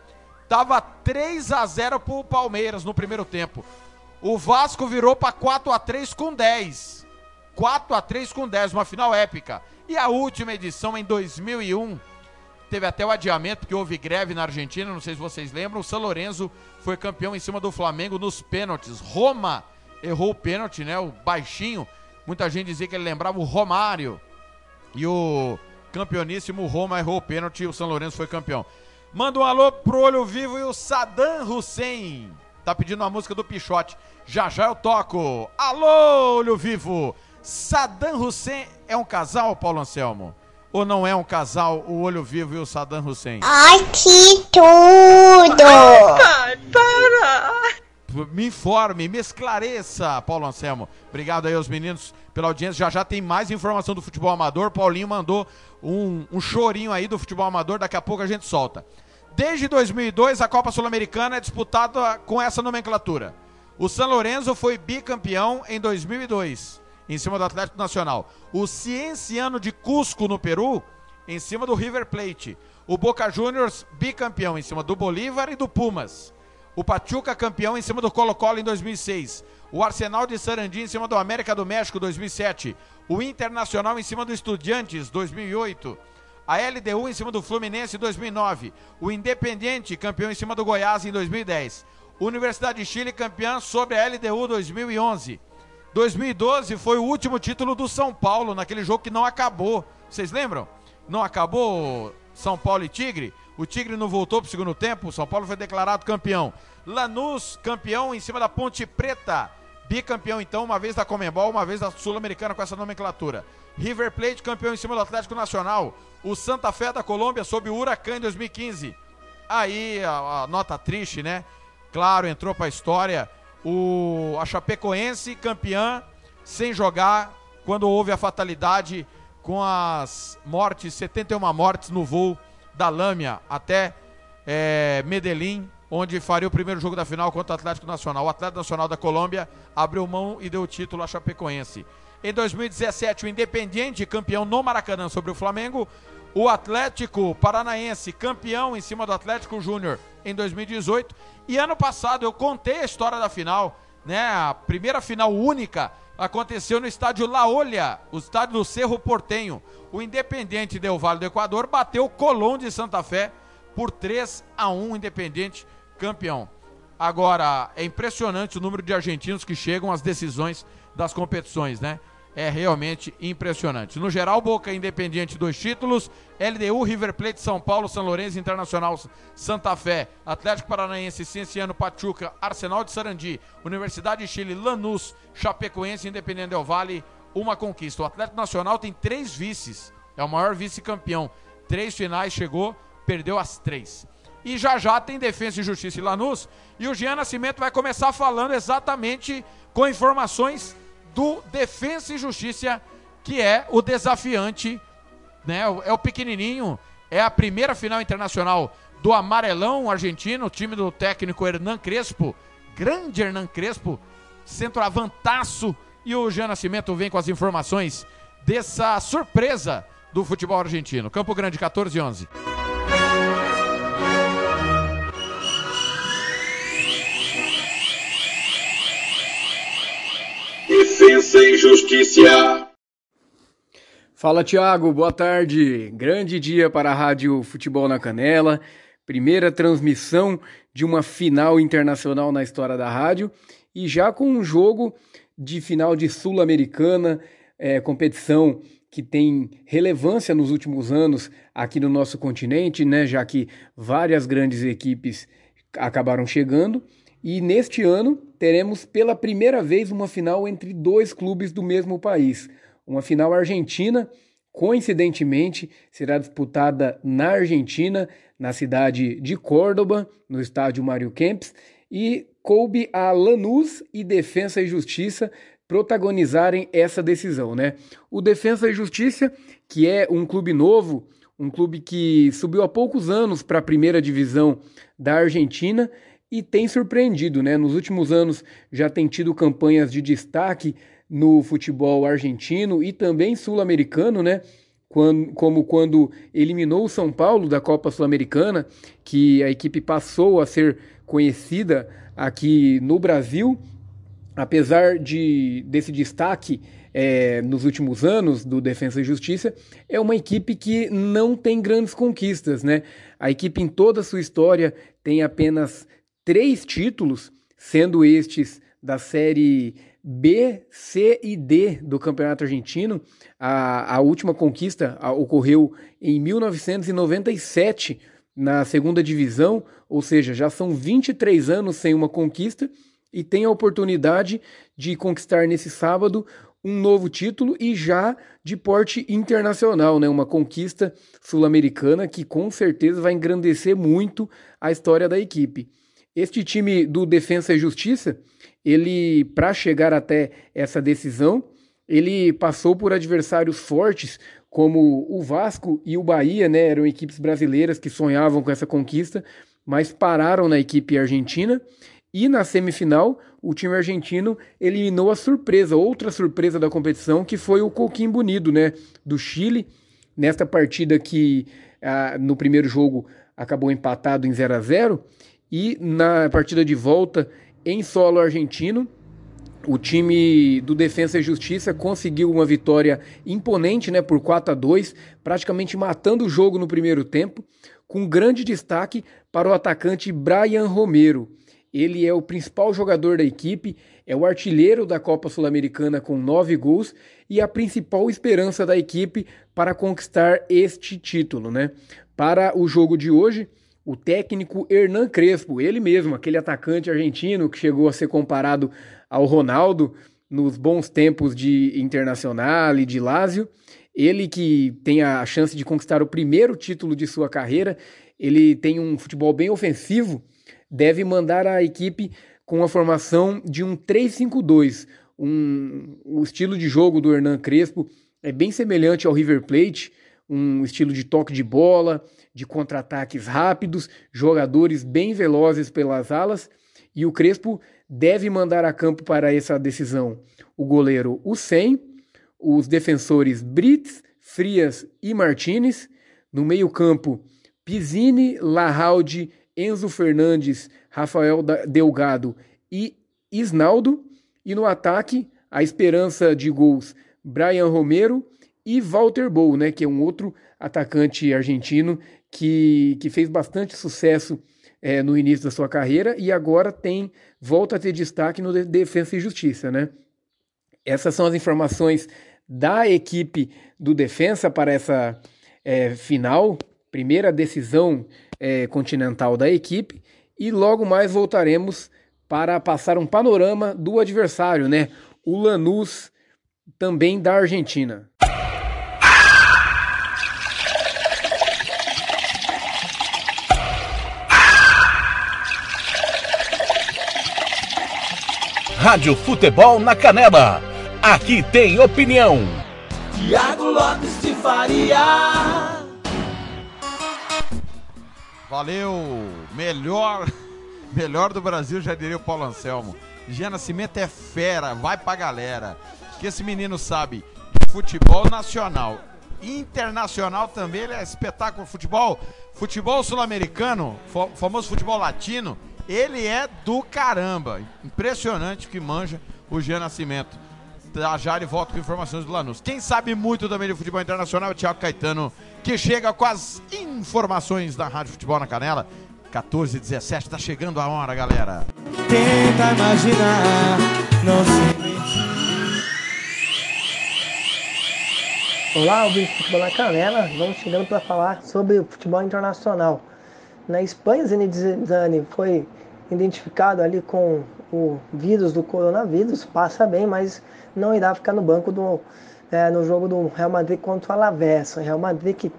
tava 3 a 0 pro Palmeiras no primeiro tempo. O Vasco virou para 4 a 3 com 10. 4 a 3 com 10, uma final épica. E a última edição em 2001 teve até o adiamento porque houve greve na Argentina, não sei se vocês lembram. O São Lourenço foi campeão em cima do Flamengo nos pênaltis. Roma errou o pênalti, né? O baixinho. Muita gente dizia que ele lembrava o Romário. E o campeoníssimo Roma errou o pênalti e o São Lourenço foi campeão. Manda um alô pro Olho Vivo e o Saddam Hussein. Tá pedindo uma música do Pichote. Já já eu toco. Alô, Olho Vivo. Saddam Hussein é um casal, Paulo Anselmo? Ou não é um casal, o Olho Vivo e o Saddam Hussein? Ai, que tudo! Ai, para! Me informe, me esclareça, Paulo Anselmo. Obrigado aí aos meninos pela audiência. Já já tem mais informação do futebol amador. Paulinho mandou um, um chorinho aí do futebol amador. Daqui a pouco a gente solta. Desde 2002, a Copa Sul-Americana é disputada com essa nomenclatura. O São Lourenço foi bicampeão em 2002 em cima do Atlético Nacional. O Cienciano de Cusco, no Peru, em cima do River Plate. O Boca Juniors, bicampeão, em cima do Bolívar e do Pumas. O Pachuca, campeão, em cima do Colo-Colo em 2006. O Arsenal de Sarandi, em cima do América do México, 2007. O Internacional, em cima do Estudiantes, 2008. A LDU, em cima do Fluminense, 2009. O Independiente, campeão, em cima do Goiás, em 2010. Universidade de Chile, campeã sobre a LDU, 2011. 2012 foi o último título do São Paulo, naquele jogo que não acabou. Vocês lembram? Não acabou São Paulo e Tigre? O Tigre não voltou para o segundo tempo, o São Paulo foi declarado campeão. Lanús, campeão em cima da Ponte Preta. Bicampeão, então, uma vez da Comembol, uma vez da Sul-Americana com essa nomenclatura. River Plate, campeão em cima do Atlético Nacional. O Santa Fé da Colômbia, sob o Huracan em 2015. Aí, a, a nota triste, né? Claro, entrou para a história o, a Chapecoense campeã sem jogar quando houve a fatalidade com as mortes, 71 mortes no voo da Lâmia até é, Medellín, onde faria o primeiro jogo da final contra o Atlético Nacional. O Atlético Nacional da Colômbia abriu mão e deu o título à Chapecoense. Em 2017, o Independiente, campeão no Maracanã sobre o Flamengo. O Atlético Paranaense, campeão em cima do Atlético Júnior em 2018. E ano passado eu contei a história da final, né? A primeira final única aconteceu no estádio La Olha, o estádio do Cerro Portenho. O Independente Del Vale do Equador bateu o Colón de Santa Fé por 3 a 1 Independente campeão. Agora, é impressionante o número de argentinos que chegam às decisões das competições, né? É realmente impressionante. No geral, Boca Independiente, dois títulos. LDU, River Plate, São Paulo, São Lourenço, Internacional, Santa Fé, Atlético Paranaense, Cienciano, Pachuca, Arsenal de Sarandi, Universidade de Chile, Lanús, Chapecoense, Independente Del Vale, uma conquista. O Atlético Nacional tem três vices, é o maior vice-campeão. Três finais chegou, perdeu as três. E já já tem Defesa e Justiça e Lanús. E o Jean Nascimento vai começar falando exatamente com informações do Defensa e Justiça, que é o desafiante, né? É o pequenininho, é a primeira final internacional do amarelão argentino, time do técnico Hernan Crespo, grande Hernan Crespo, centroavantaço, e o Jean Nascimento vem com as informações dessa surpresa do futebol argentino. Campo Grande, 14 e 11. Defesa e. Fala Tiago, boa tarde. Grande dia para a Rádio Futebol na Canela. Primeira transmissão de uma final internacional na história da rádio e já com um jogo de final de Sul-Americana, é, competição que tem relevância nos últimos anos aqui no nosso continente, né, já que várias grandes equipes acabaram chegando. E neste ano teremos pela primeira vez uma final entre dois clubes do mesmo país. Uma final argentina, coincidentemente, será disputada na Argentina, na cidade de Córdoba, no estádio Mário Kempes, e coube a Lanús e Defensa e Justiça protagonizarem essa decisão, né? O Defensa e Justiça, que é um clube novo, um clube que subiu há poucos anos para a primeira divisão da Argentina e tem surpreendido, né? Nos últimos anos já tem tido campanhas de destaque no futebol argentino e também sul-americano, né? Quando, como quando eliminou o São Paulo da Copa Sul-Americana, que a equipe passou a ser conhecida aqui no Brasil, apesar de desse destaque é, nos últimos anos do Defensa e Justiça, é uma equipe que não tem grandes conquistas, né? A equipe em toda a sua história tem apenas três títulos, sendo estes da série B, C e D do Campeonato Argentino. A, a última conquista a, ocorreu em 1997 na segunda divisão, ou seja, já são 23 anos sem uma conquista e tem a oportunidade de conquistar nesse sábado um novo título e já de porte internacional, né? Uma conquista sul-americana que com certeza vai engrandecer muito a história da equipe. Este time do Defensa e Justiça, ele para chegar até essa decisão, ele passou por adversários fortes como o Vasco e o Bahia, né? Eram equipes brasileiras que sonhavam com essa conquista, mas pararam na equipe argentina. E na semifinal, o time argentino eliminou a surpresa, outra surpresa da competição, que foi o Coquim Bonido, né, do Chile, nesta partida que ah, no primeiro jogo acabou empatado em 0 a 0 e na partida de volta em solo argentino, o time do Defensa e Justiça conseguiu uma vitória imponente, né, por 4 a 2, praticamente matando o jogo no primeiro tempo, com grande destaque para o atacante Brian Romero. Ele é o principal jogador da equipe, é o artilheiro da Copa Sul-Americana com nove gols e a principal esperança da equipe para conquistar este título, né? Para o jogo de hoje, o técnico Hernan Crespo, ele mesmo, aquele atacante argentino que chegou a ser comparado ao Ronaldo nos bons tempos de Internacional e de Lazio, ele que tem a chance de conquistar o primeiro título de sua carreira, ele tem um futebol bem ofensivo deve mandar a equipe com a formação de um 3-5-2. Um, o estilo de jogo do Hernan Crespo é bem semelhante ao River Plate, um estilo de toque de bola, de contra-ataques rápidos, jogadores bem velozes pelas alas, e o Crespo deve mandar a campo para essa decisão o goleiro Usain, os defensores Brits, Frias e Martinez, no meio-campo Pizzini, Larralde Enzo Fernandes, Rafael Delgado e Isnaldo. E no ataque, a esperança de gols Brian Romero e Walter Bow, né, que é um outro atacante argentino que, que fez bastante sucesso é, no início da sua carreira e agora tem volta a ter destaque no Defesa e Justiça, né? Essas são as informações da equipe do Defensa para essa é, final, primeira decisão é, continental da equipe e logo mais voltaremos para passar um panorama do adversário, né? O Lanús, também da Argentina. Rádio Futebol na Canela. Aqui tem opinião. Tiago Lopes de Faria. Valeu! Melhor, melhor do Brasil, já diria o Paulo Anselmo. Jean Nascimento é fera, vai pra galera. Que esse menino sabe futebol nacional, internacional também, ele é espetáculo. Futebol, futebol sul-americano, famoso futebol latino, ele é do caramba. Impressionante que manja o Jean Nascimento. Já já ele volta com informações do Lanús. Quem sabe muito também de futebol internacional é o Thiago Caetano que chega com as informações da Rádio Futebol na Canela. 14 17 tá chegando a hora, galera. Tenta imaginar, não se. Olá, ouvintes do Futebol na Canela. Vamos chegando para falar sobre o futebol internacional. Na Espanha, Zinedine Zidane foi identificado ali com o vírus do coronavírus, passa bem, mas não irá ficar no banco do é, no jogo do Real Madrid contra o Alavés. O Real Madrid que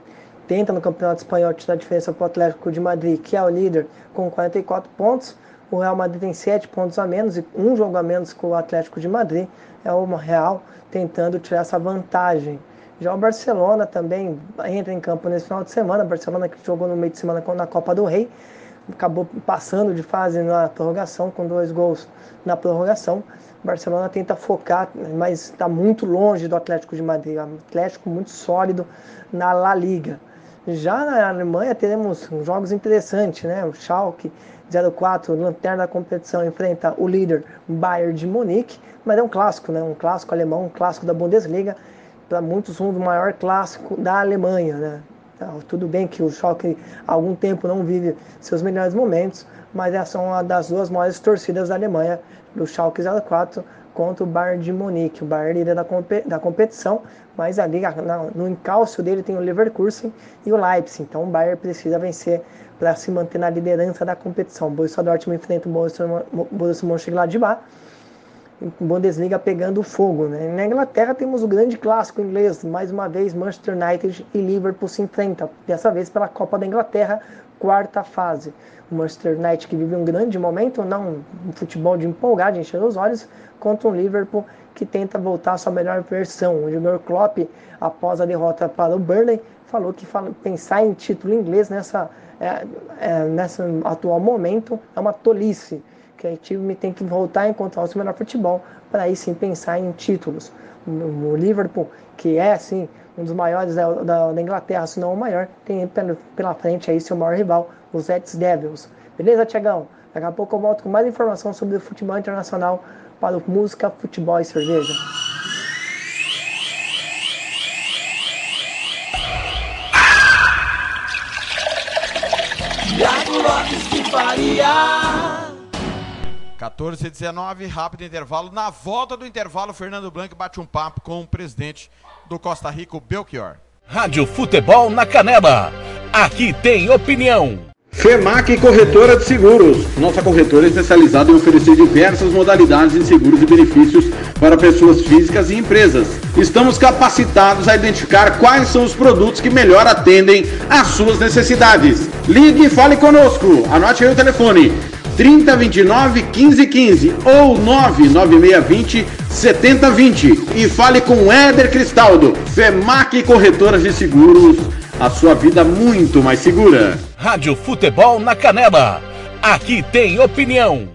tenta no Campeonato Espanhol tirar a diferença para o Atlético de Madrid, que é o líder com 44 pontos. O Real Madrid tem 7 pontos a menos e um jogo a menos que o Atlético de Madrid. É o Real tentando tirar essa vantagem. Já o Barcelona também entra em campo nesse final de semana. Barcelona que jogou no meio de semana na Copa do Rei acabou passando de fase na prorrogação, com dois gols na prorrogação. O Barcelona tenta focar, mas está muito longe do Atlético de Madrid. Atlético muito sólido na La Liga. Já na Alemanha teremos jogos interessantes, né? O Schalke 04, lanterna da competição, enfrenta o líder Bayern de Munique, mas é um clássico, né? Um clássico alemão, um clássico da Bundesliga, para muitos um do maior clássico da Alemanha, né? Então, tudo bem que o Schalke há algum tempo não vive seus melhores momentos, mas essa é uma das duas maiores torcidas da Alemanha, do Schalke 04 contra o Bayern de Munique. O Bayern líder da, da competição, mas ali no encalço dele tem o Leverkusen e o Leipzig. Então o Bayern precisa vencer para se manter na liderança da competição. O Borussia Dortmund enfrenta o Borussia Mönchengladbach. Bundesliga pegando fogo. Né? Na Inglaterra temos o grande clássico inglês, mais uma vez Manchester United e Liverpool se enfrentam, dessa vez pela Copa da Inglaterra, quarta fase. O Manchester United que vive um grande momento, não um futebol de empolgar, de encher os olhos, contra um Liverpool que tenta voltar à sua melhor versão. O Jurgen Klopp, após a derrota para o Burnley, falou que fala, pensar em título inglês nessa, é, é, nesse atual momento é uma tolice, que time tem que voltar a encontrar o seu melhor futebol para aí sim pensar em títulos. O, Liverpool, que é sim um dos maiores da, da, Inglaterra, se não o maior, tem pela, pela frente aí seu maior rival, os Reds Devils. Beleza, Tiagão? Daqui a pouco eu volto com mais informação sobre o futebol internacional para o Música, Futebol e Cerveja. Lopes Faria. 14 e 19, rápido intervalo. Na volta do intervalo, Fernando Blanco bate um papo com o presidente do Costa Rica, Belchior. Rádio Futebol na Canela. Aqui tem opinião. FEMAC Corretora de Seguros. Nossa corretora é especializada em oferecer diversas modalidades de seguros e benefícios para pessoas físicas e empresas. Estamos capacitados a identificar quais são os produtos que melhor atendem às suas necessidades. Ligue e fale conosco. Anote aí o telefone 3029 1515 ou 99620 7020 e fale com Éder Cristaldo, FEMAC Corretoras de Seguros, a sua vida muito mais segura. Rádio Futebol na Canela. Aqui tem opinião.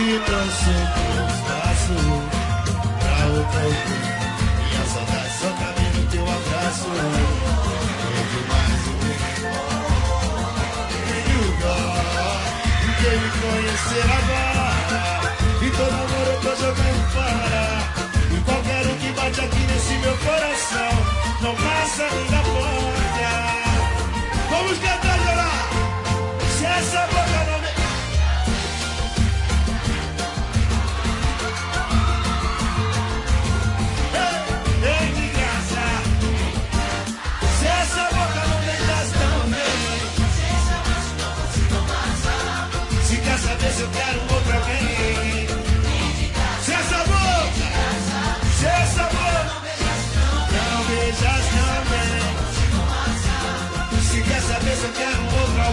Que não sobrou espaço pra outra alguém. Minha saudade só cabe no teu abraço. Bem. Tenho dó de quem me conhecer agora. E todo amor eu tô jogando fora. E qualquer um que bate aqui nesse meu coração não passa da porta. Vamos cantar, geral! Se essa boca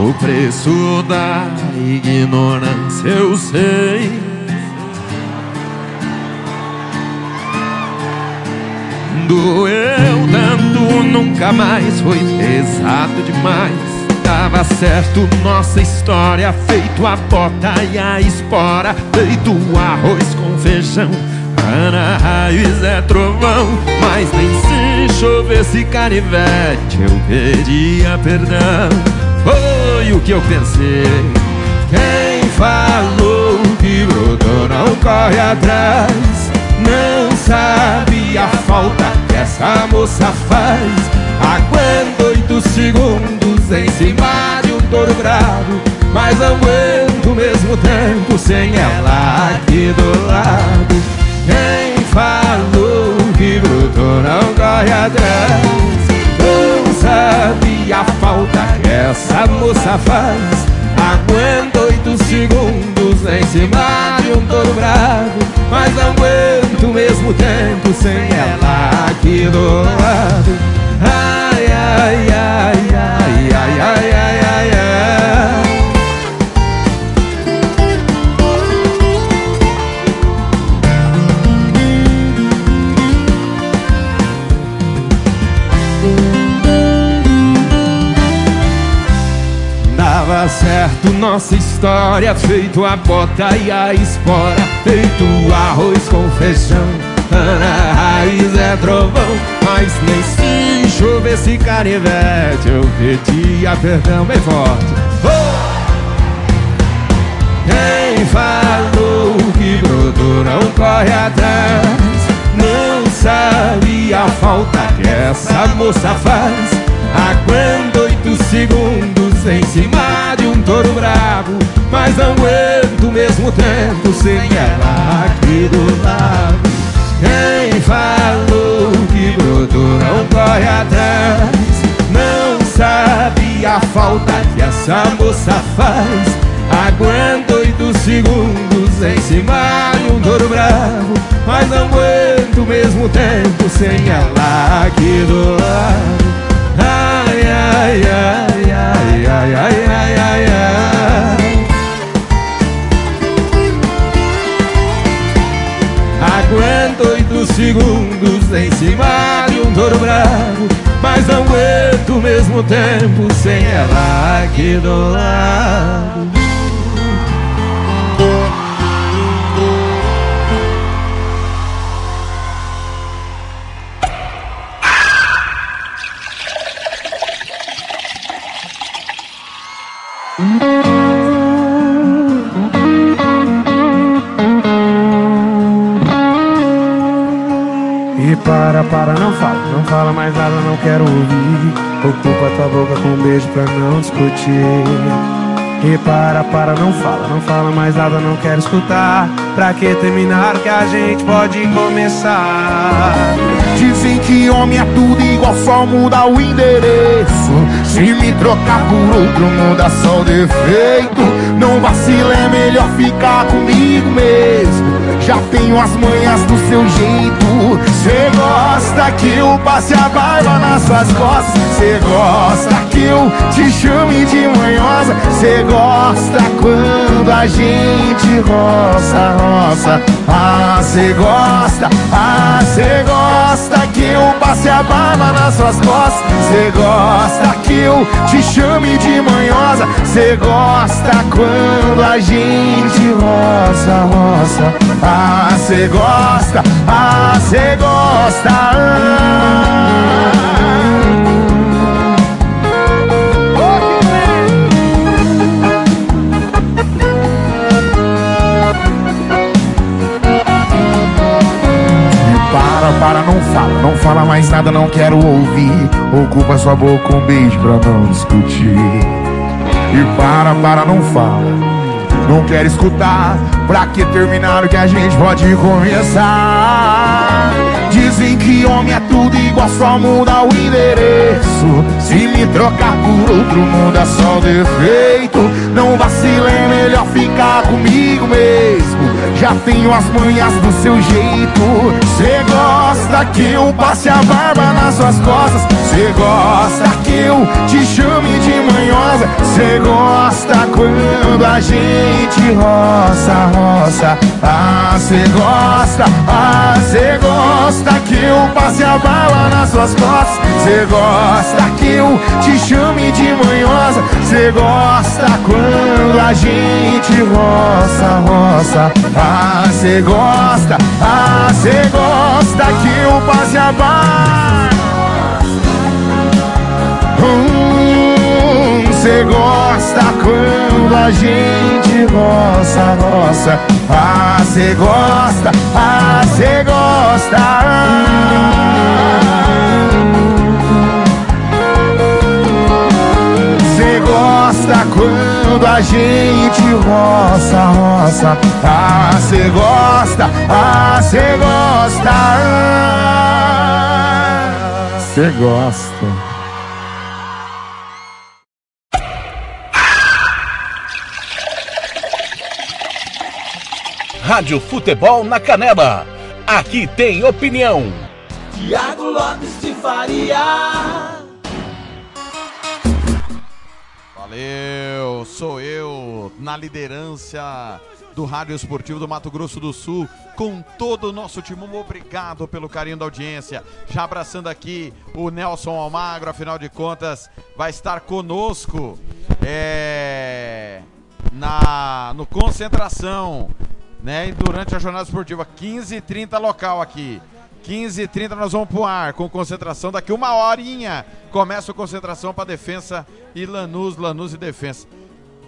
O preço da ignorância eu sei. Doeu tanto, nunca mais foi pesado demais. Dava certo nossa história, feito a bota e a espora, feito arroz com feijão. Ana raiz é trovão, mas nem se chovesse canivete eu pedia perdão. Foi o que eu pensei. Quem falou que brotou não corre atrás, não sabe a falta que essa moça faz. Aguento oito segundos em cima de um touro bravo, mas aguento o mesmo tempo sem ela aqui do lado. Quem falou que brotou não corre atrás, sabe a falta que essa moça faz. Aguento oito segundos em cima de um touro bravo, mas não aguento o mesmo tempo sem ela aqui do lado. Ai, ai, ai, ai, ai, ai, ai, ai, ai. Dava certo nossa história, feito a bota e a espora, feito arroz com feijão. Ana raiz é trovão, mas nem se chovesse canivete, eu pedia perdão bem forte. Oh! Quem falou que brotou não corre atrás, não sabe a falta que essa moça faz. Aguento oito segundos em cima de um touro bravo Mas não aguento mesmo tempo sem ela aqui do lado. Quem falou que brotou não corre atrás? Não sabe a falta que essa moça faz. Aguento oito segundos em cima de um touro bravo Mas não aguento mesmo tempo sem ela aqui do lado Aguento oito segundos em cima de um touro bravo, mas não aguento o mesmo tempo sem ela aqui do lado. Para, para, não fala, não fala mais nada, não quero ouvir. Ocupa tua boca com um beijo pra não discutir. E para, para, não fala, não fala mais nada, não quero escutar. Pra que terminar que a gente pode começar? Dizem que homem é tudo igual, só muda o endereço. Se me trocar por outro, muda só o defeito. Não vacila, é melhor ficar comigo mesmo. Já tenho as manhas do seu jeito. Cê gosta que eu passe a barba nas suas costas. Cê gosta que eu te chame de manhosa. Cê gosta quando a gente roça, roça. Ah, cê gosta, ah, cê gosta que eu passe a barba nas suas costas. Cê gosta que eu te chame de manhosa. Cê gosta quando a gente roça, roça. Ah, cê gosta, ah, cê gosta. Ah. Para, para, não fala, não fala mais nada, não quero ouvir. Ocupa sua boca um beijo pra não discutir. E para, para, não fala. Não quero escutar, pra que terminar o que a gente pode começar? Dizem que homem é tudo igual, só muda o endereço. Se me trocar por outro, muda só o defeito. Não vacile, é melhor ficar comigo mesmo. Já tenho as manhas do seu jeito. Cê gosta que eu passe a barba nas suas costas. Cê gosta que eu te chame de manhosa. Cê gosta quando a gente roça, roça. Ah, cê gosta, ah, cê gosta que eu passe a bala nas suas costas. Cê gosta que eu te chame de manhosa. Cê gosta quando a gente roça, roça. Ah, cê gosta, ah, cê gosta que eu passe a bala. Hum, cê gosta quando a gente roça, roça. Ah, cê gosta, ah, cê gosta. Cê gosta quando a gente roça, roça. Ah, cê gosta, ah, cê gosta. Você gosta. Rádio Futebol na Canela. Aqui tem opinião. Tiago Lopes de Faria. Valeu, sou eu na liderança do Rádio Esportivo do Mato Grosso do Sul, com todo o nosso time. Obrigado pelo carinho da audiência. Já abraçando aqui o Nelson Almagro, afinal de contas, vai estar conosco é, na no concentração, né? E durante a jornada esportiva, 15h30 local aqui. 15h30 nós vamos pro ar com concentração. Daqui uma horinha começa a concentração para defesa e Lanús, Lanús e defesa.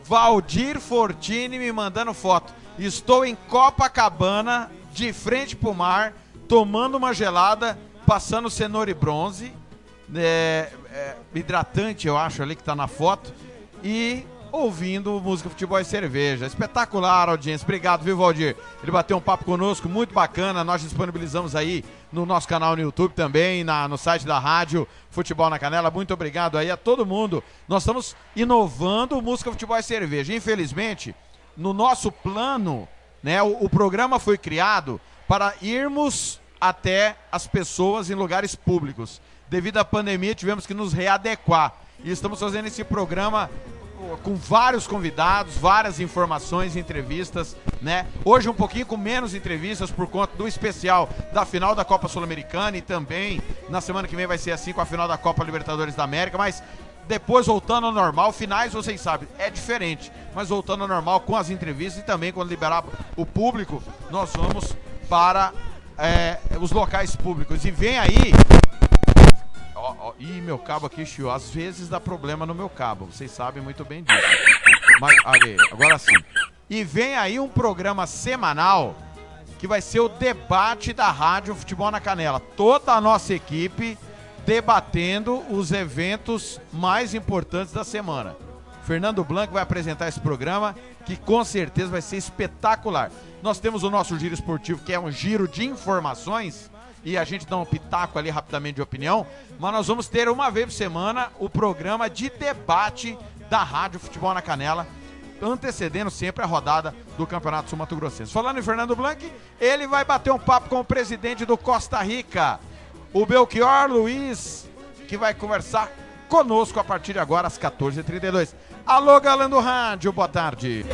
Valdir Fortini me mandando foto. Estou em Copacabana, de frente pro mar, tomando uma gelada, passando cenoura e bronze. é, é, hidratante, eu acho, ali que tá na foto. E ouvindo música, futebol e cerveja. Espetacular, audiência. Obrigado, viu, Valdir? Ele bateu um papo conosco, muito bacana. Nós disponibilizamos aí no nosso canal no YouTube também, na, no site da rádio Futebol na Canela. Muito obrigado aí a todo mundo. Nós estamos inovando música, futebol e cerveja. Infelizmente, no nosso plano, né, o, o programa foi criado para irmos até as pessoas em lugares públicos. Devido à pandemia, tivemos que nos readequar. E estamos fazendo esse programa com vários convidados, várias informações, entrevistas, né? Hoje um pouquinho com menos entrevistas por conta do especial da final da Copa Sul-Americana e também na semana que vem vai ser assim com a final da Copa Libertadores da América, mas depois voltando ao normal, finais vocês sabem, é diferente, mas voltando ao normal com as entrevistas e também quando liberar o público, nós vamos para é, os locais públicos. E vem aí Ó, ó, ih, meu cabo aqui, Chiu. Às vezes dá problema no meu cabo. Vocês sabem muito bem disso. Mas, ali, agora sim. E vem aí um programa semanal que vai ser o debate da Rádio Futebol na Canela. Toda a nossa equipe debatendo os eventos mais importantes da semana. Fernando Blanco vai apresentar esse programa que com certeza vai ser espetacular. Nós temos o nosso giro esportivo, que é um giro de informações e a gente dá um pitaco ali rapidamente de opinião, mas nós vamos ter uma vez por semana o programa de debate da Rádio Futebol na Canela, antecedendo sempre a rodada do Campeonato Sul Mato Grossense. Falando em Fernando Blanc, ele vai bater um papo com o presidente do Costa Rica, o Belchior Luiz, que vai conversar conosco a partir de agora às 14h32. Alô, galã do rádio, boa tarde.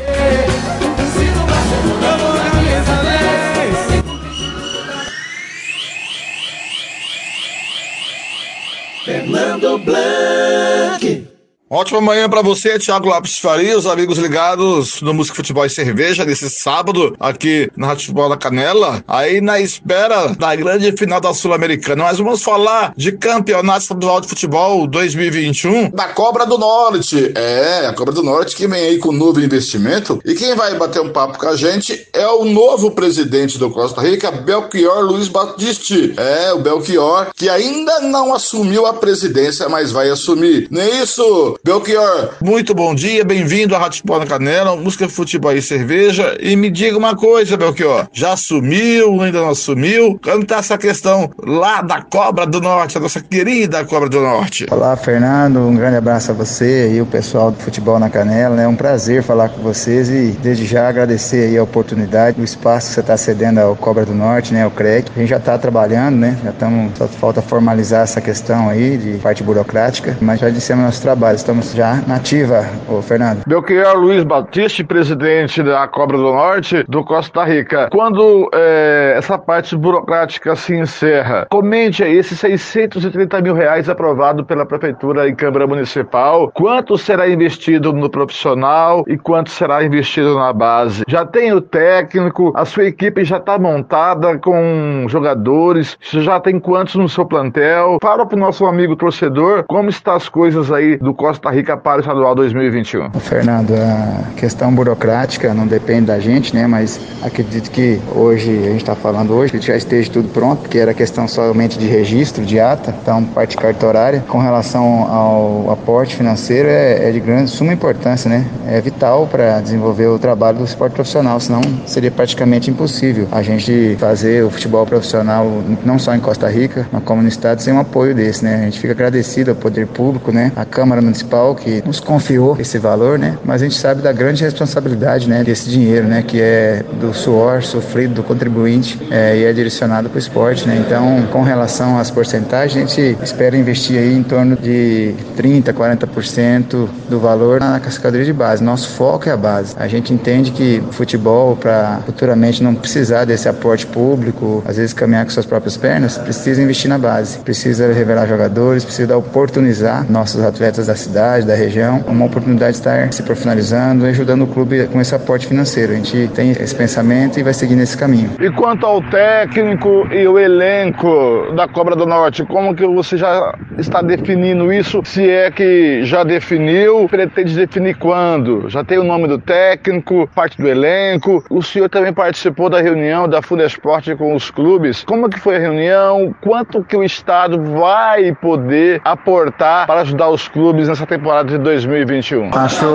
Fernando Blanc. Ótima manhã para você, Thiago Lopes Faria, os amigos ligados no Música Futebol e Cerveja, nesse sábado, aqui na Rádio Futebol da Canela, aí na espera da grande final da Sul-Americana. Mas vamos falar de Campeonato Estadual de Futebol 2021 da Cobra do Norte. É, a Cobra do Norte que vem aí com novo investimento. E quem vai bater um papo com a gente é o novo presidente do Costa Rica, Belchior Luiz Batisti. É, o Belchior, que ainda não assumiu a presidência, mas vai assumir. Não é isso, Belchior, muito bom dia, bem-vindo à Rádio Futebol na Canela, música, futebol e cerveja. E me diga uma coisa, Belchior, já sumiu, ainda não sumiu? Como tá essa questão lá da Cobra do Norte, a nossa querida Cobra do Norte? Olá, Fernando, um grande abraço a você e o pessoal do Futebol na Canela. É um prazer falar com vocês e desde já agradecer aí a oportunidade, o espaço que você está cedendo ao Cobra do Norte, né, ao CREC. A gente já está trabalhando, né, já estamos, só falta formalizar essa questão aí de parte burocrática, mas já dissemos nosso trabalho, estamos já na ativa, ô Fernando. Belchior Luiz Batista, presidente da Cobra do Norte do Costa Rica. Quando é, essa parte burocrática se encerra, comente aí esses 630 mil reais aprovados pela Prefeitura em Câmara Municipal, quanto será investido no profissional e quanto será investido na base? Já tem o técnico, a sua equipe já está montada com jogadores, você já tem quantos no seu plantel? Fala para o nosso amigo torcedor como estão as coisas aí do Costa Rica para o estadual 2021. Fernando, a questão burocrática não depende da gente, né? Mas acredito que hoje, a gente está falando hoje, já esteja tudo pronto, porque era questão somente de registro, de ata, então parte cartorária. Com relação ao aporte financeiro, é, é de grande, suma importância, né? É vital para desenvolver o trabalho do esporte profissional, senão seria praticamente impossível a gente fazer o futebol profissional não só em Costa Rica, mas como no estado, sem um apoio desse, né? A gente fica agradecido ao poder público, né? A Câmara Municipal que nos confiou esse valor, né? Mas a gente sabe da grande responsabilidade, né? Desse dinheiro, né? Que é do suor sofrido do contribuinte é, e é direcionado para o esporte, né? Então, com relação às porcentagens, a gente espera investir aí em torno de 30, 40% do valor na cascadeira de base. Nosso foco é a base. A gente entende que futebol, para futuramente não precisar desse aporte público, às vezes caminhar com suas próprias pernas, precisa investir na base. Precisa revelar jogadores, precisa oportunizar nossos atletas da cidade, da região, uma oportunidade de estar se profissionalizando e ajudando o clube com esse aporte financeiro. A gente tem esse pensamento e vai seguir nesse caminho. E quanto ao técnico e o elenco da Cobra do Norte, como que você já está definindo isso? Se é que já definiu, pretende definir quando? Já tem o nome do técnico, parte do elenco. O senhor também participou da reunião da Fudesporte com os clubes. Como que foi a reunião? Quanto que o Estado vai poder aportar para ajudar os clubes nessa temporada de 2021? Acho,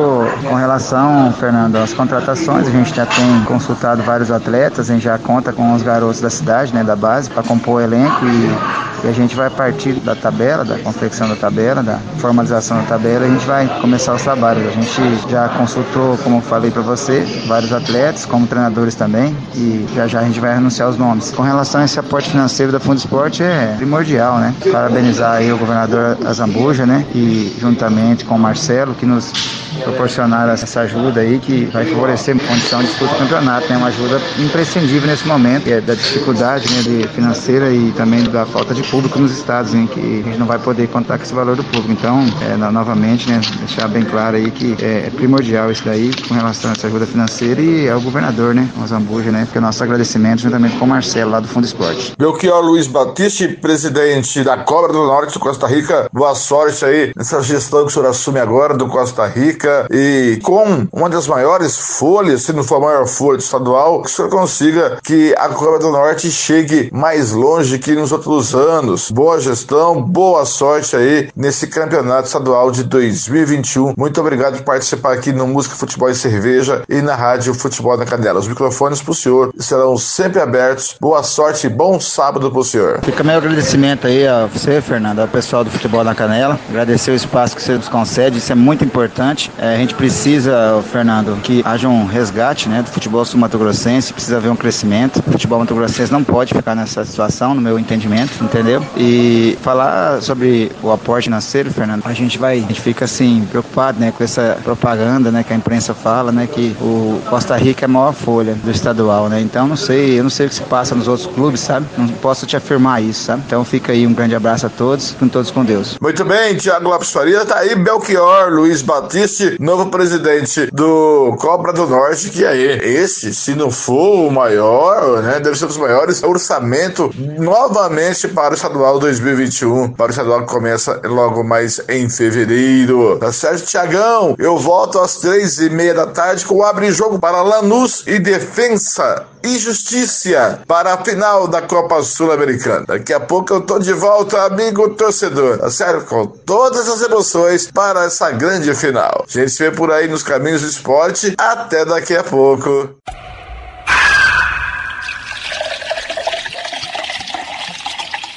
com relação, Fernando, às contratações, a gente já tem consultado vários atletas, a gente já conta com os garotos da cidade, né, da base, para compor o elenco e, e, a gente vai partir da tabela, da confecção da tabela, da formalização da tabela, a gente vai começar os trabalhos. A gente já consultou, como falei para você, vários atletas, como treinadores também, e já já a gente vai anunciar os nomes. Com relação a esse aporte financeiro da Fundo Esporte, é primordial, né? Parabenizar aí o governador Azambuja, né? E juntamente com o Marcelo, que nos proporcionaram essa ajuda aí que vai favorecer a condição de disputa do campeonato, né? Uma ajuda imprescindível nesse momento, que é da dificuldade né, financeira e também da falta de público nos estados, hein? Que a gente não vai poder contar com esse valor do público. Então, é, novamente, né, deixar bem claro aí que é, é, primordial isso daí com relação a essa ajuda financeira e ao governador, né? O Zambuja, né? Fica nosso agradecimento juntamente com o Marcelo lá do Fundo Esporte. Belchior Luiz Batista, presidente da Cobra do Norte do Costa Rica, boa sorte aí nessa gestão que o senhor assume agora do Costa Rica e com uma das maiores folhas, se não for a maior folha estadual, que o senhor consiga que a Cobra do Norte chegue mais longe que nos outros anos. Boa gestão, boa sorte aí nesse campeonato estadual de 2021. Muito obrigado por participar aqui no Música, Futebol e Cerveja e na Rádio Futebol na Canela. Os microfones pro senhor serão sempre abertos. Boa sorte e bom sábado pro senhor. Fica meu agradecimento aí a você, Fernando, ao pessoal do Futebol na Canela. Agradecer o espaço que você nos concede, isso é muito importante. É, a gente precisa, Fernando, que haja um resgate né, do futebol sul-mato-grossense, precisa haver um crescimento. O futebol mato-grossense não pode ficar nessa situação, no meu entendimento, entendeu? E falar sobre o aporte financeiro, Fernando, a gente vai, a gente fica assim, preocupado né, com essa propaganda né, que a imprensa fala, né, que o Costa Rica é a maior folha do estadual, né? Então não sei, eu não sei o que se passa nos outros clubes, sabe? Não posso te afirmar isso, sabe? Então fica aí um grande abraço a todos, com todos com Deus. Muito bem, Tiago Lopes Faria, tá aí Belchior, Luiz Batista novo presidente do Cobra do Norte, que aí, esse, se não for o maior, né, deve ser um dos maiores orçamento novamente para o estadual 2021, para o estadual que começa logo mais em fevereiro. Tá certo, Tiagão? Eu volto às três e meia da tarde com o abre jogo para Lanús e Defensa e Justiça para a final da Copa Sul-Americana. Daqui a pouco eu tô de volta, amigo torcedor, tá certo? Com todas as emoções para essa grande final. A gente se vê por aí nos caminhos do esporte. Até daqui a pouco.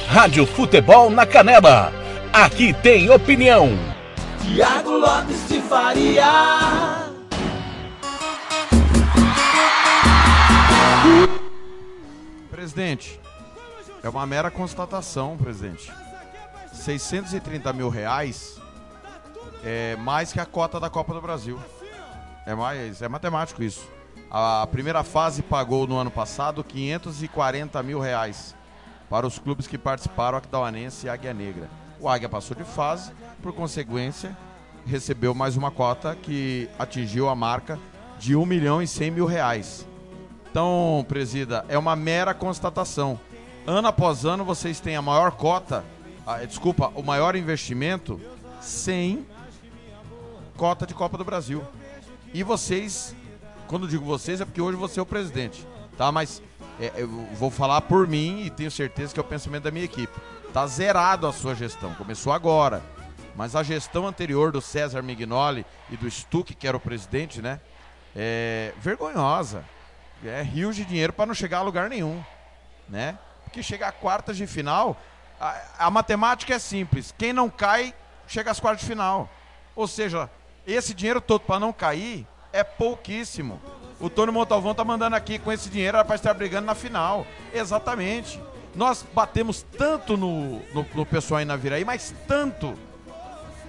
Rádio Futebol na Canela. Aqui tem opinião. Tiago Lopes de Faria. Presidente, é uma mera constatação, presidente. 630 mil reais é mais que a cota da Copa do Brasil. É mais, é matemático isso. A primeira fase pagou no ano passado 540 mil reais para os clubes que participaram, Aquidauanense e Águia Negra. O Águia passou de fase, por consequência, recebeu mais uma cota que atingiu a marca de 1 milhão e 100 mil reais. Então, presida, é uma mera constatação. Ano após ano vocês têm a maior cota, ah, desculpa, o maior investimento sem cota de Copa do Brasil. E vocês, quando digo vocês, é porque hoje você é o presidente, tá? Mas é, eu vou falar por mim e tenho certeza que é o pensamento da minha equipe. Tá zerado a sua gestão, começou agora. Mas a gestão anterior do César Mignoli e do Stuck, que era o presidente, né? É vergonhosa. É rios de dinheiro para não chegar a lugar nenhum, né? Porque chegar a quartas de final, a, a matemática é simples. Quem não cai, chega às quartas de final. Ou seja, esse dinheiro todo para não cair é pouquíssimo. O Tony Montalvão tá mandando aqui com esse dinheiro era para estar brigando na final. Exatamente. Nós batemos tanto no, no, no pessoal em Naviraí, mas tanto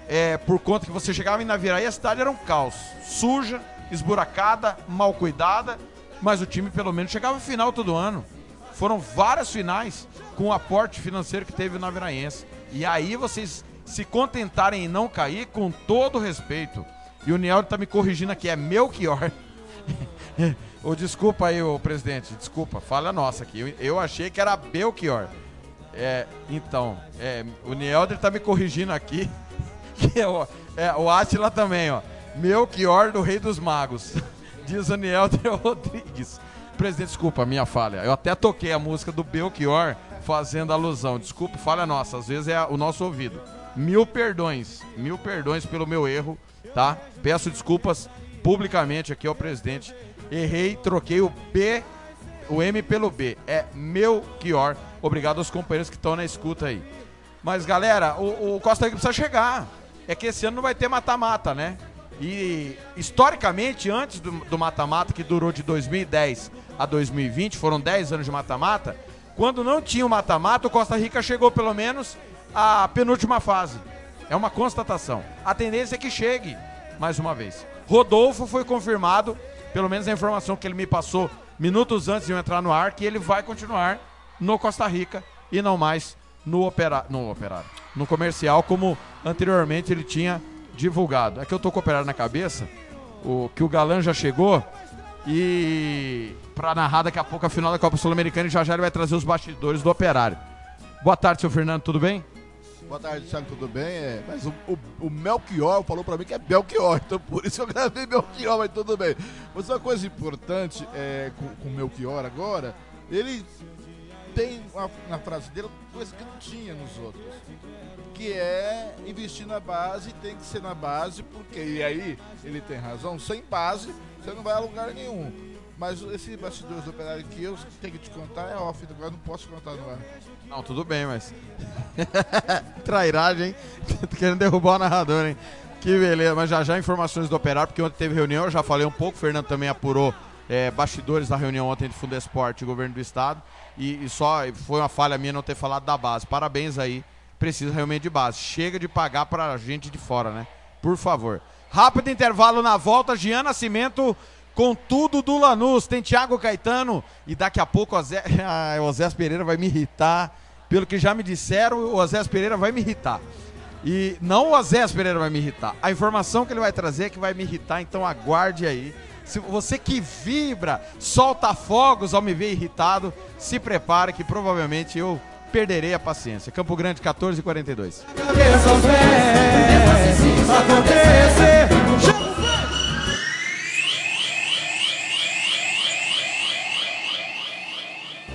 é, por conta que você chegava em Naviraí, a cidade era um caos. Suja, esburacada, mal cuidada, mas o time pelo menos chegava à final todo ano. Foram várias finais com o aporte financeiro que teve o Naviraense. E aí vocês se contentarem em não cair, com todo respeito. E o Niel tá me corrigindo aqui, é Melchior. Ô, desculpa aí, ô presidente, desculpa, fala nossa aqui. Eu, eu achei que era Belchior. É, então, é, o Nielder tá me corrigindo aqui. É o, é, o Atila também, ó. Melchior do Rei dos Magos. Diz o Nielder Rodrigues. Presidente, desculpa, minha falha. Eu até toquei a música do Belchior fazendo alusão. Desculpa, falha nossa. Às vezes é o nosso ouvido. Mil perdões. Mil perdões pelo meu erro, tá? Peço desculpas publicamente aqui ao presidente. Errei, troquei o B, o M pelo B. É Melchior. Obrigado aos companheiros que estão na escuta aí. Mas, galera, o, o Costa Rica precisa chegar. É que esse ano não vai ter mata-mata, né? E historicamente, antes do mata-mata, que durou de 2010 a 2020, foram 10 anos de mata-mata, quando não tinha o mata-mata, o Costa Rica chegou pelo menos à penúltima fase. É uma constatação. A tendência é que chegue mais uma vez. Rodolfo foi confirmado, pelo menos a informação que ele me passou minutos antes de eu entrar no ar, que ele vai continuar no Costa Rica e não mais no, no operário, no comercial, como anteriormente ele tinha divulgado. É que eu tô com o operário na cabeça, o que o Galã já chegou e para narrar daqui a pouco a final da Copa Sul-Americana e já já ele vai trazer os bastidores do operário. Boa tarde, seu Fernando, tudo bem? Boa tarde, Thiago, tudo bem? É, mas o, o, o, Melchior falou pra mim que é Belchior, então por isso eu gravei Melchior, mas tudo bem. Mas uma coisa importante é, com, com o Melchior agora, ele tem uma, na frase dele coisa que não tinha nos outros. Que é investir na base, tem que ser na base, porque, e aí ele tem razão, sem base você não vai a lugar nenhum. Mas esse bastidores do operário que eu tenho que te contar é off, agora não posso contar no ar. Não, tudo bem, mas. Trairagem, hein? querendo derrubar o narrador, hein? Que beleza, mas já já informações do operário, porque ontem teve reunião, eu já falei um pouco, o Fernando também apurou é, bastidores da reunião ontem de Fundesporte e Governo do Estado. E, e, só foi uma falha minha não ter falado da base. Parabéns aí, precisa realmente de base. Chega de pagar pra gente de fora, né? Por favor. Rápido intervalo na volta, Gian Nascimento com tudo do Lanús. Tem Thiago Caetano e daqui a pouco o Zé, ah, o Zé Pereira vai me irritar. Pelo que já me disseram, o Zé Pereira vai me irritar. E não o Azés Pereira vai me irritar. A informação que ele vai trazer é que vai me irritar, então aguarde aí. Se você que vibra, solta fogos ao me ver irritado, se prepare que provavelmente eu perderei a paciência. Campo Grande 14 e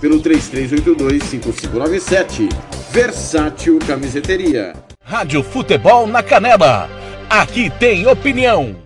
pelo 33825597 Versátil Camiseteria. Rádio Futebol na Canela. Aqui tem opinião.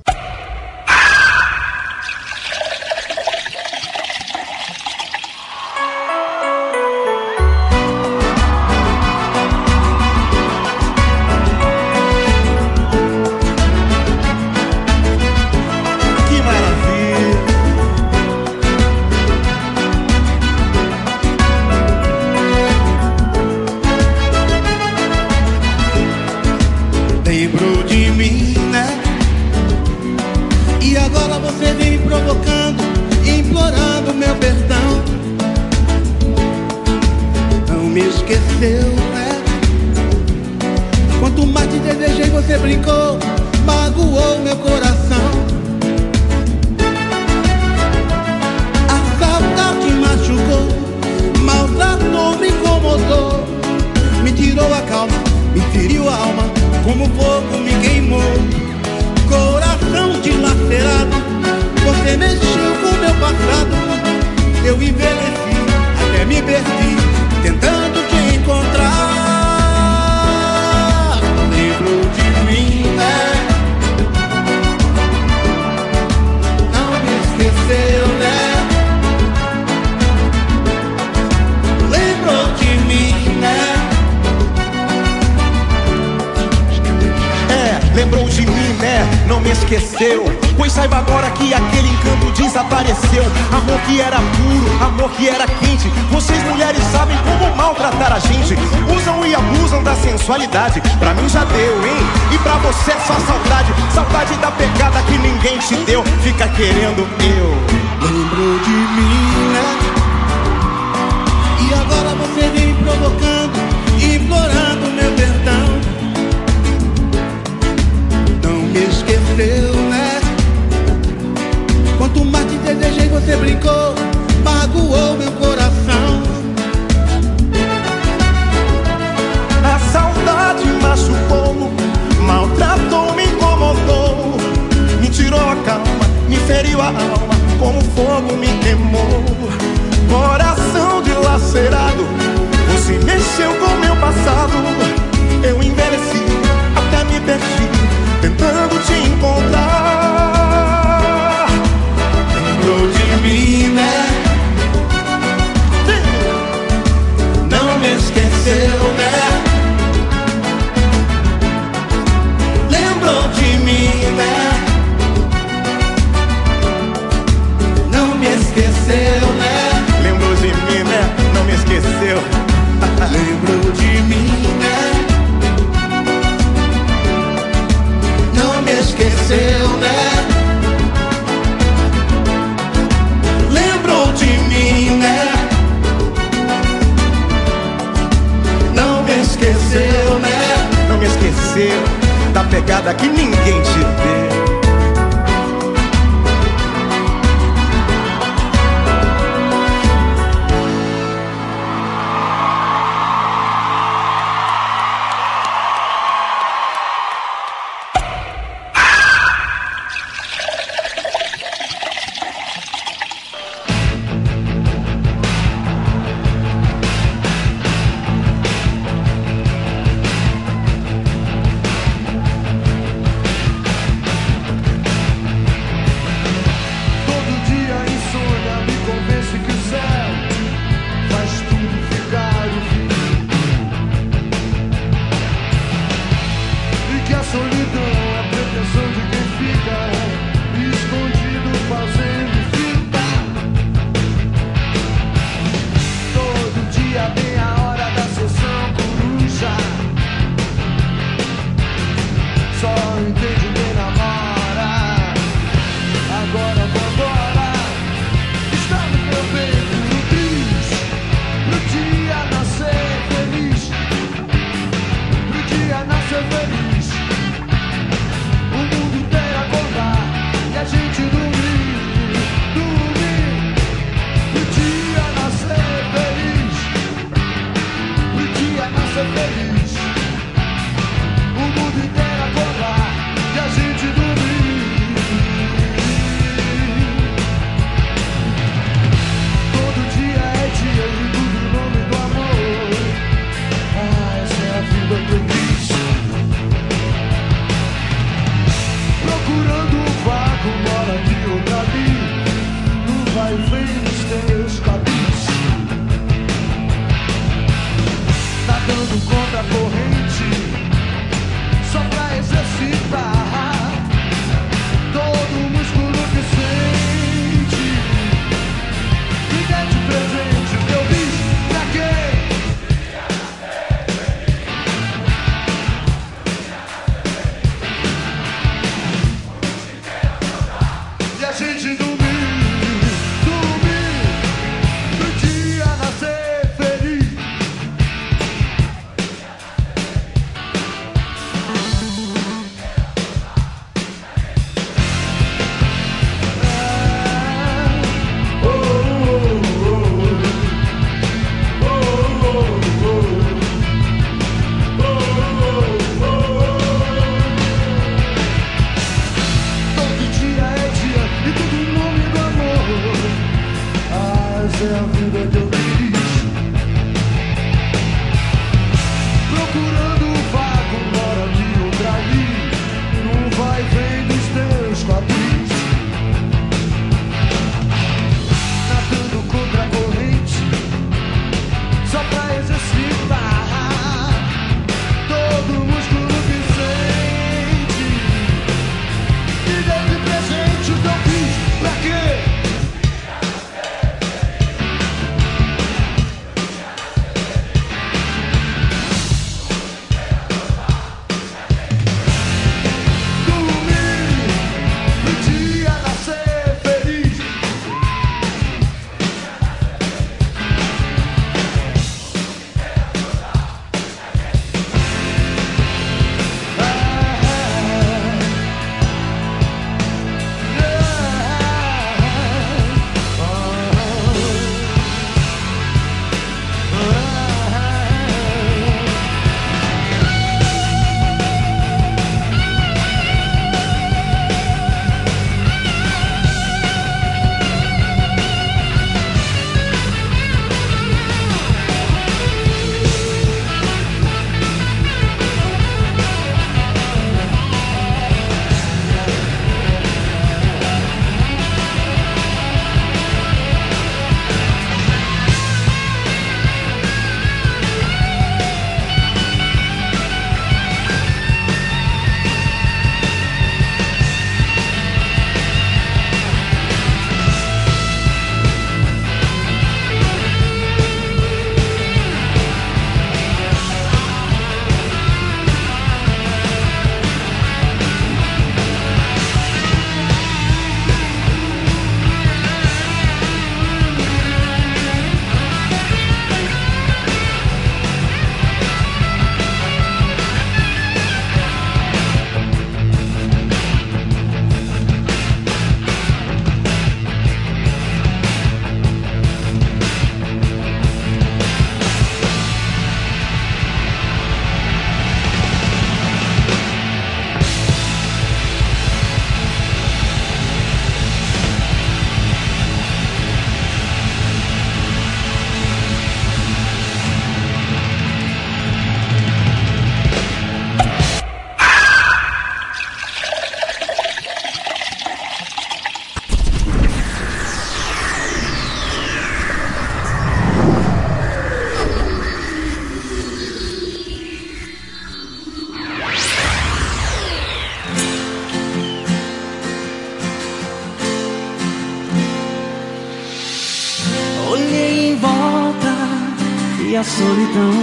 A solidão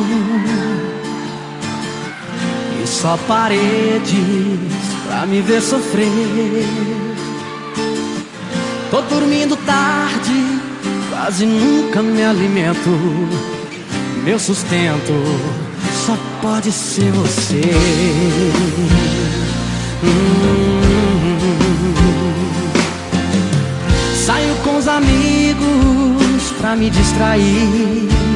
E só paredes pra me ver sofrer Tô dormindo tarde, quase nunca me alimento Meu sustento só pode ser você Hum. Saio com os amigos pra me distrair.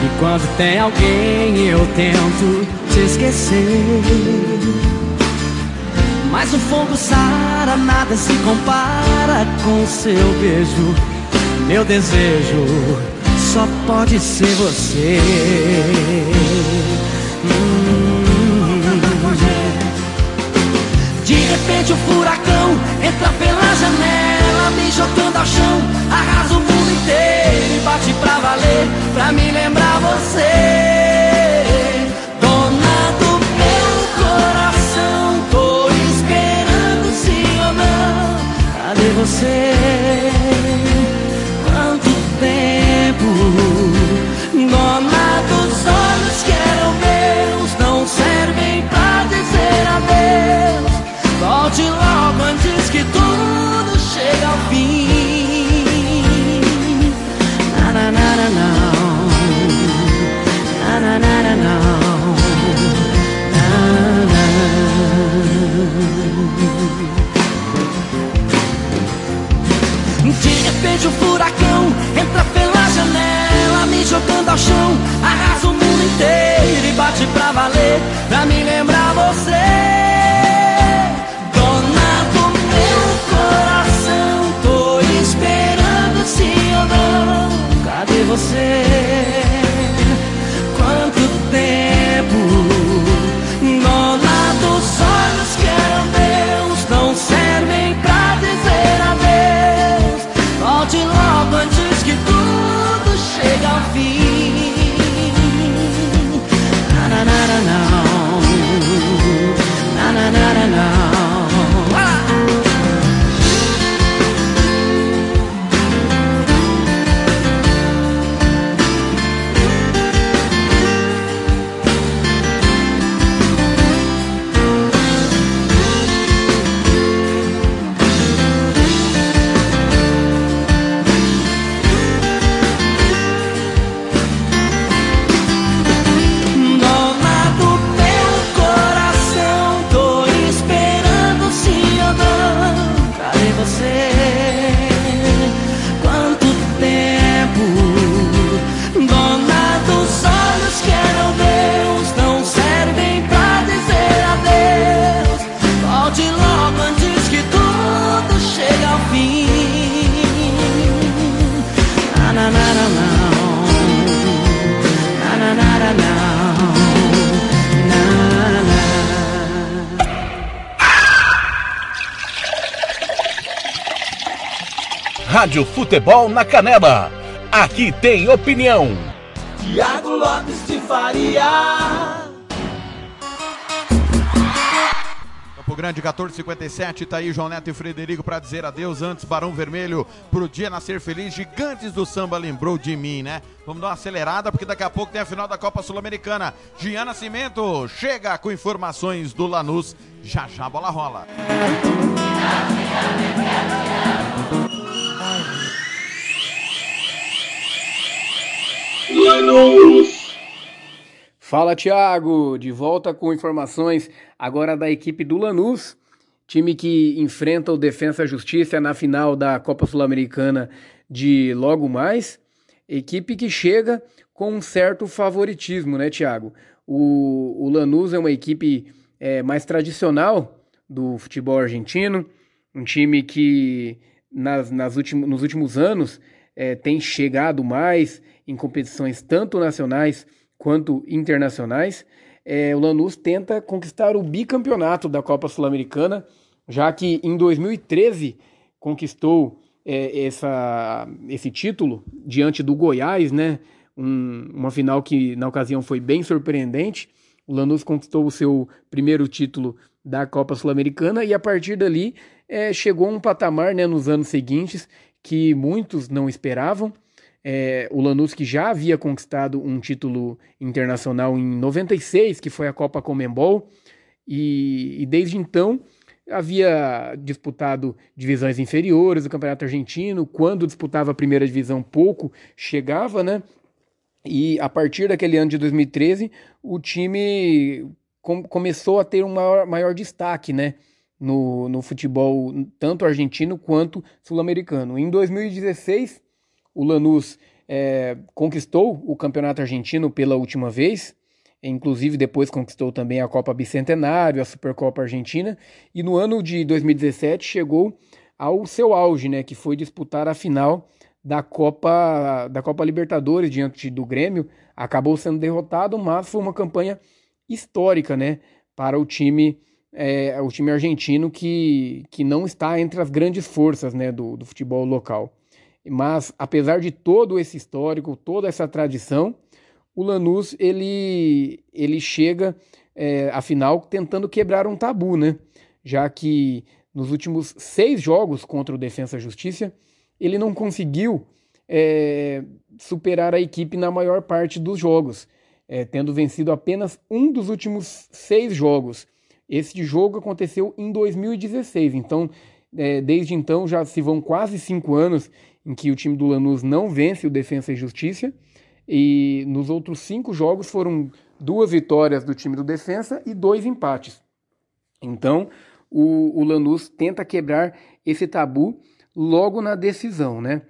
E quando tem alguém eu tento te esquecer. Mas o fogo sara, nada se compara com seu beijo. Meu desejo só pode ser você. Hum. De repente o furacão entra pela janela, me jogando ao chão, arrasa o mundo inteiro e pra valer, pra me lembrar você. Dona do meu coração, tô esperando sim ou não. Cadê você? um furacão entra pela janela, me jogando ao chão, arrasa o mundo inteiro e bate pra valer, pra me lembrar você. Futebol na Canela. Aqui tem opinião. Tiago Lopes de Faria. Campo Grande 1457, tá aí João Neto e Frederico para dizer adeus antes Barão Vermelho pro dia nascer feliz. Gigantes do samba lembrou de mim, né? Vamos dar uma acelerada porque daqui a pouco tem a final da Copa Sul-Americana. Gian Nascimento chega com informações do Lanús. Já já a bola rola. Fala, Thiago! De volta com informações agora da equipe do Lanús, time que enfrenta o Defensa Justiça na final da Copa Sul-Americana de logo mais. Equipe que chega com um certo favoritismo, né, Thiago? O, o Lanús é uma equipe é, mais tradicional do futebol argentino, um time que nas, nas últimos, nos últimos anos é, tem chegado mais em competições tanto nacionais quanto internacionais. É, o Lanús tenta conquistar o bicampeonato da Copa Sul-Americana, já que em 2013 conquistou é, essa, esse título diante do Goiás, né? Um, uma final que na ocasião foi bem surpreendente. O Lanús conquistou o seu primeiro título da Copa Sul-Americana e a partir dali é, chegou a um patamar né, nos anos seguintes que muitos não esperavam. É, o Lanús que já havia conquistado um título internacional em 96, que foi a Copa Comembol, e, e desde então havia disputado divisões inferiores do Campeonato Argentino, quando disputava a primeira divisão pouco chegava, né? E a partir daquele ano de 2013, o time com, começou a ter um maior, maior destaque, né? no, no futebol tanto argentino quanto sul-americano. Em 2016, o Lanús é, conquistou o campeonato argentino pela última vez, inclusive depois conquistou também a Copa Bicentenário, a Supercopa Argentina, e no ano de 2017 chegou ao seu auge, né, que foi disputar a final da Copa da Copa Libertadores diante do Grêmio, acabou sendo derrotado, mas foi uma campanha histórica, né, para o time é, o time argentino que, que não está entre as grandes forças né, do, do futebol local. Mas, apesar de todo esse histórico, toda essa tradição, o Lanús ele, ele chega é, à final tentando quebrar um tabu, né? Já que nos últimos seis jogos contra o Defensa Justiça, ele não conseguiu é, superar a equipe na maior parte dos jogos, é, tendo vencido apenas um dos últimos seis jogos. Esse jogo aconteceu em 2016, então é, desde então já se vão quase cinco anos em que o time do Lanús não vence o Defensa e Justiça. E nos outros cinco jogos foram duas vitórias do time do Defensa e dois empates. Então o, o Lanús tenta quebrar esse tabu logo na decisão, né?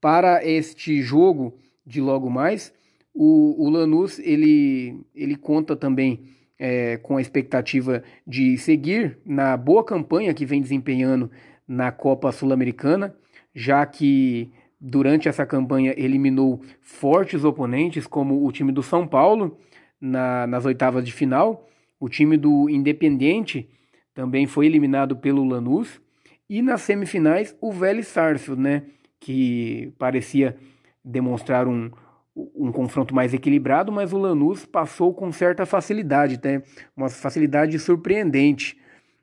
Para este jogo de logo mais, o, o Lanús ele, ele conta também é, com a expectativa de seguir na boa campanha que vem desempenhando na Copa Sul-Americana, já que durante essa campanha eliminou fortes oponentes, como o time do São Paulo na, nas oitavas de final, o time do Independiente também foi eliminado pelo Lanús, e nas semifinais o Vélez Sarsfield, né, que parecia demonstrar um, um confronto mais equilibrado, mas o Lanús passou com certa facilidade, né? uma facilidade surpreendente.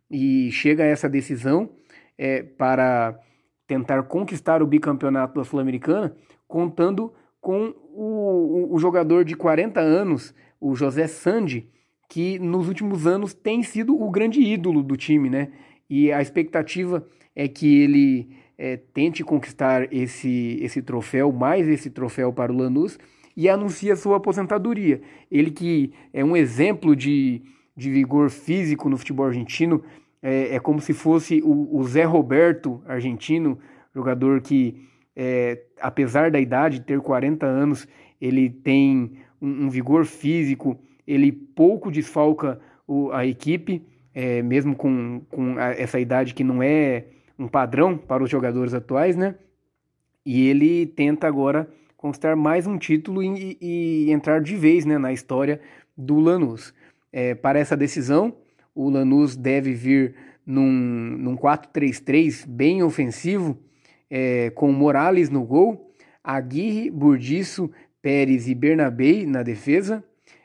E chega a essa decisão é, para tentar conquistar o bicampeonato da Sul-Americana, contando com o, o, jogador de 40 anos, o José Sandi, que nos últimos anos tem sido o grande ídolo do time, né? E a expectativa é que ele é, tente conquistar esse, esse troféu, mais esse troféu para o Lanús, e anuncia sua aposentadoria. Ele que é um exemplo de, de vigor físico no futebol argentino, é, é como se fosse o, o, Zé Roberto argentino, jogador que, é, apesar da idade, ter 40 anos, ele tem um, um vigor físico, ele pouco desfalca o, a equipe, é, mesmo com, com a, essa idade que não é um padrão para os jogadores atuais, né? E ele tenta agora conquistar mais um título e, e entrar de vez né, na história do Lanús. É, para essa decisão, o Lanús deve vir num, num 4-3-3 bem ofensivo, é, com Morales no gol, Aguirre, Burdiço, Pérez e Bernabei na defesa,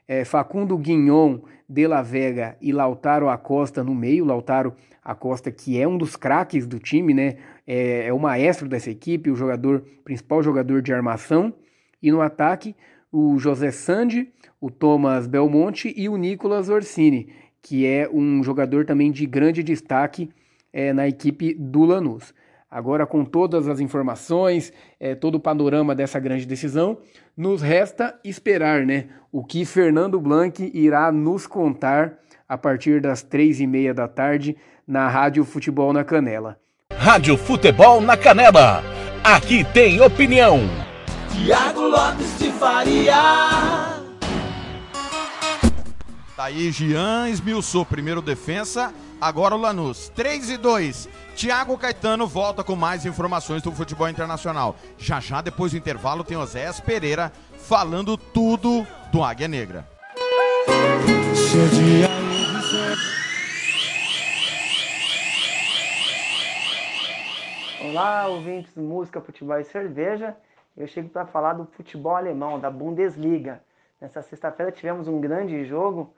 é, Facundo Guignon, De La Vega e Lautaro Acosta no meio. Lautaro Acosta, que é um dos craques do time, né? É, é, o maestro dessa equipe, o jogador, principal jogador de armação. E no ataque, o José Sandi, o Thomas Belmonte e o Nicolas Orsini, que é um jogador também de grande destaque é, na equipe do Lanús. Agora, com todas as informações, é, todo o panorama dessa grande decisão, nos resta esperar né, o que Fernando Blanc irá nos contar a partir das três e meia da tarde na Rádio Futebol na Canela. Rádio Futebol na Canela. Aqui tem opinião. Tiago Lopes de Faria. Tá aí, Jean esmiuçou primeiro defensa, agora o Lanús. 3 e 2. Tiago Caetano volta com mais informações do futebol internacional. Já já, depois do intervalo, tem Oséias Pereira falando tudo do Águia Negra. Olá, ouvintes do Música, Futebol e Cerveja. Eu chego para falar do futebol alemão, da Bundesliga. Nessa sexta-feira tivemos um grande jogo,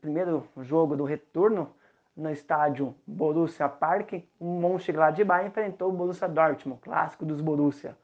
primeiro jogo do retorno no estádio Borussia Park, o Mönchengladbach enfrentou o Borussia Dortmund, clássico dos Borussia.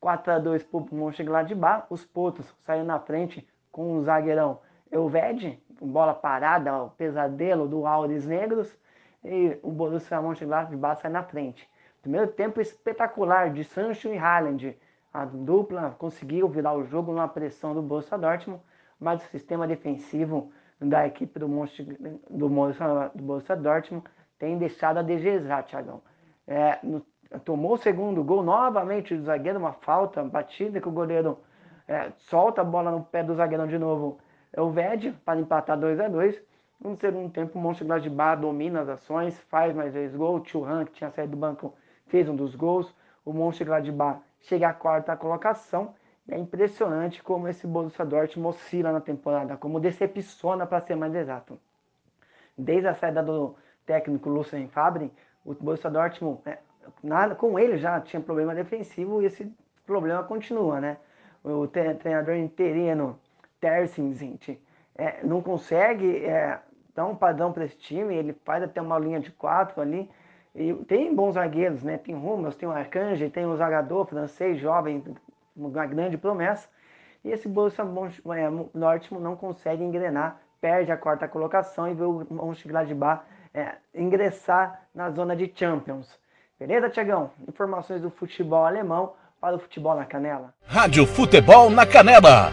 4 a 2 para o Mönchengladbach, os Potos saíram na frente com o zagueirão Elved, bola parada, o pesadelo do Aures Negros, e o Borussia Mönchengladbach sai na frente. Primeiro tempo espetacular de Sancho e Haaland. A dupla conseguiu virar o jogo numa pressão do Borussia Dortmund, mas o sistema defensivo da equipe do, Monte, do, Borussia, do Borussia Dortmund tem deixado a desejar, Thiagão. É, no, tomou o segundo gol novamente do zagueiro, uma falta batida que o goleiro é, solta a bola no pé do zagueirão de novo. É o Ved para empatar 2 a 2 No segundo tempo, o Mönchengladbach domina as ações, faz mais vezes gol. O Churran, que tinha saído do banco, fez um dos gols. O Mönchengladbach chega à quarta colocação é impressionante como esse Borussia Dortmund oscila na temporada, como decepciona para ser mais exato. Desde a saída do técnico Lucien Fabre, o Borussia Dortmund, é, nada, com ele já tinha problema defensivo e esse problema continua, né? O treinador interino Terzic é, não consegue é, dar um padrão para esse time, ele faz até uma linha de quatro ali, e tem bons zagueiros, né? Tem Rummels, tem o Arcanjo, tem o zagador francês jovem, uma grande promessa. E esse Borussia Dortmund não consegue engrenar, perde a quarta colocação e vê o Mönchengladbach é, ingressar na zona de Champions. Beleza, Tiagão? Informações do futebol alemão para o futebol na canela. Rádio Futebol na Canela.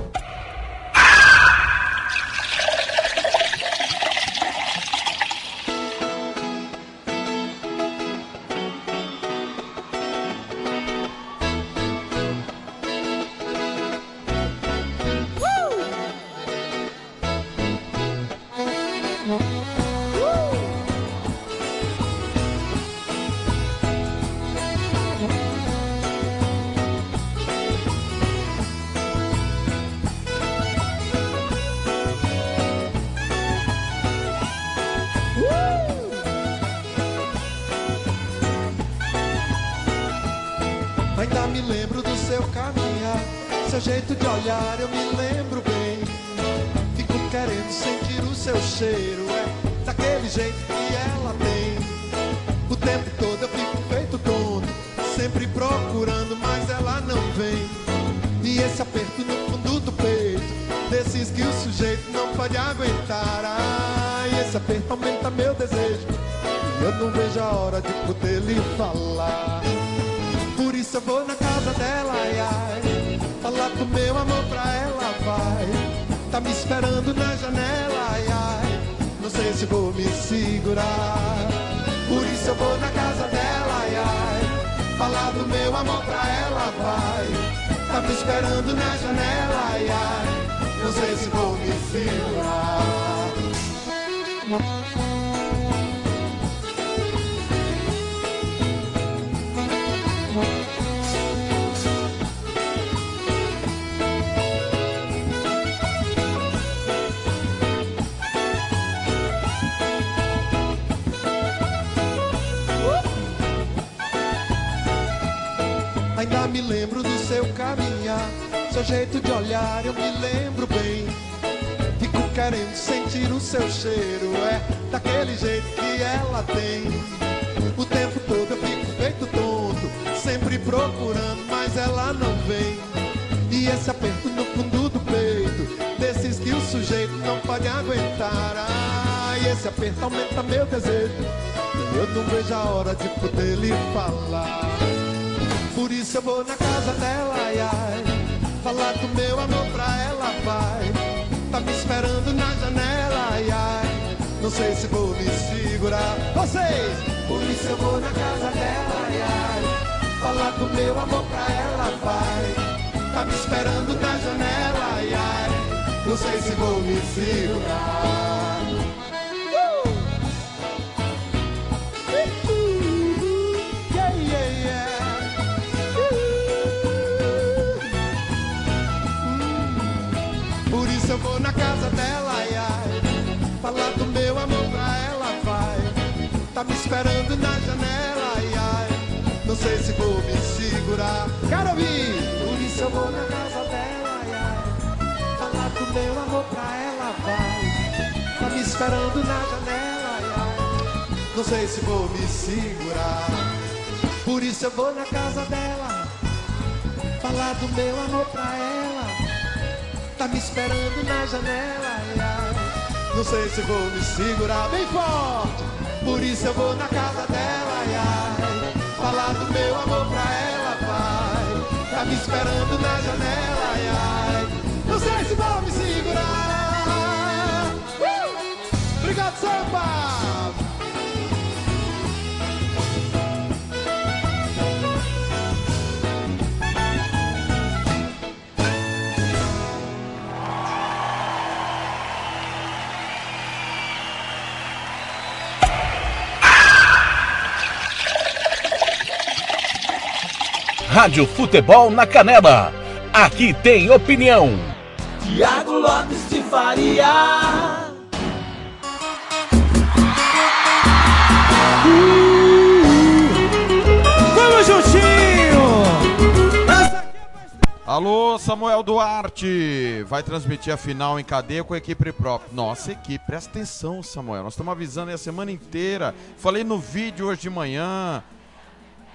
Bem forte. Rádio Futebol na Canela. Aqui tem opinião. Tiago Lopes de Faria. Vamos juntinho! Alô, Samuel Duarte. Vai transmitir a final em cadeia com a equipe própria. Nossa equipe, presta atenção, Samuel. Nós estamos avisando aí a semana inteira. Falei no vídeo hoje de manhã.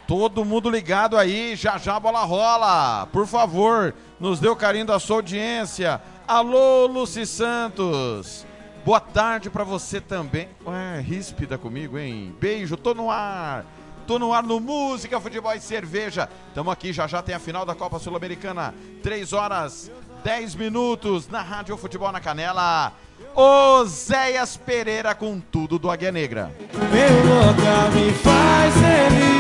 Todo mundo ligado aí, já já a bola rola. Por favor, nos dê o carinho da sua audiência. Alô, Luci Santos. Boa tarde pra você também. Ué, ríspida comigo, hein? Beijo, tô no ar. Tô no ar no Música, Futebol e Cerveja. Tamo aqui, já já tem a final da Copa Sul-Americana. 3 horas, 10 minutos na Rádio Futebol na Canela. Oséias Pereira com tudo do Águia Negra. Meu louca me faz feliz.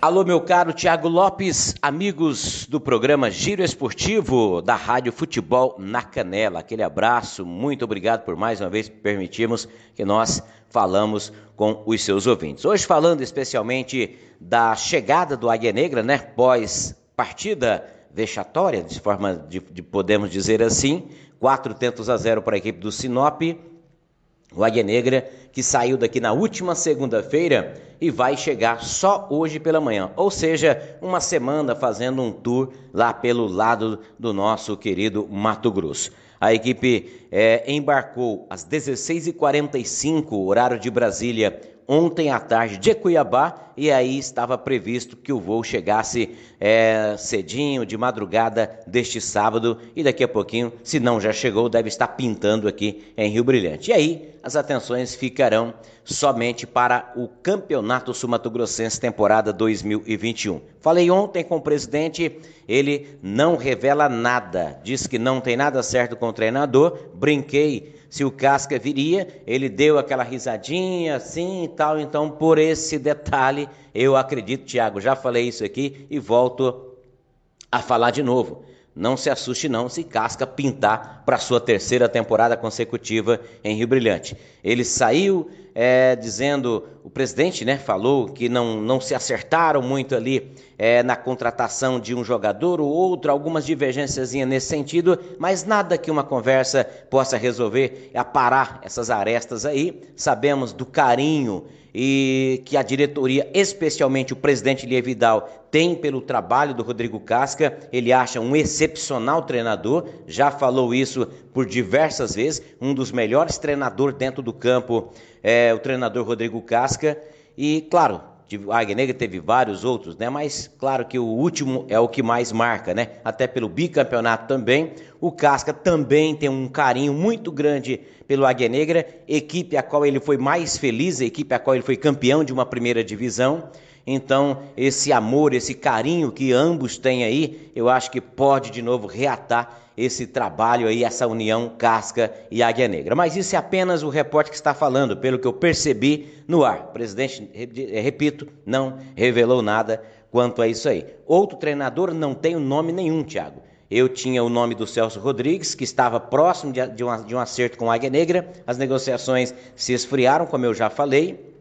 Alô, meu caro Tiago Lopes, amigos do programa Giro Esportivo da Rádio Futebol na Canela. Aquele abraço, muito obrigado por mais uma vez permitirmos que nós falamos com os seus ouvintes. Hoje falando especialmente da chegada do Águia Negra, né, pós partida vexatória, de forma de, de podemos dizer assim, quatro tentos a zero para a equipe do Sinop. O Águia Negra que saiu daqui na última segunda-feira e vai chegar só hoje pela manhã, ou seja, uma semana fazendo um tour lá pelo lado do nosso querido Mato Grosso. A equipe é, embarcou às 16h45, horário de Brasília, ontem à tarde de Cuiabá, e aí estava previsto que o voo chegasse é, cedinho, de madrugada deste sábado, e daqui a pouquinho, se não já chegou, deve estar pintando aqui em Rio Brilhante. E aí, as atenções ficarão somente para o Campeonato Sumato Grossense temporada 2021. Falei ontem com o presidente, ele não revela nada, diz que não tem nada certo com o treinador, brinquei se o Casca viria, ele deu aquela risadinha assim e tal. Então, por esse detalhe, eu acredito, Thiago, já falei isso aqui e volto a falar de novo. Não se assuste não se Casca pintar para sua terceira temporada consecutiva em Rio Brilhante. Ele saiu é, dizendo, o presidente né, falou que não, não se acertaram muito ali é, na contratação de um jogador ou outro, algumas divergências nesse sentido, mas nada que uma conversa possa resolver, aparar essas arestas aí. Sabemos do carinho e que a diretoria, especialmente o presidente Lievidal, tem pelo trabalho do Rodrigo Casca. Ele acha um excepcional treinador, já falou isso por diversas vezes, um dos melhores treinadores dentro do campo, é o treinador Rodrigo Casca. E, claro, a Águia Negra teve vários outros, né? Mas claro que o último é o que mais marca, né? Até pelo bicampeonato também. O Casca também tem um carinho muito grande pelo Águia Negra, equipe a qual ele foi mais feliz, equipe a qual ele foi campeão de uma primeira divisão. Então, esse amor, esse carinho que ambos têm aí, eu acho que pode de novo reatar esse trabalho aí, essa união Casca e Águia Negra. Mas isso é apenas o repórter que está falando, pelo que eu percebi no ar. O presidente, repito, não revelou nada quanto a isso aí. Outro treinador não tem nome nenhum, Thiago. Eu tinha o nome do Celso Rodrigues, que estava próximo de, de, um, de um acerto com a Águia Negra. As negociações se esfriaram, como eu já falei.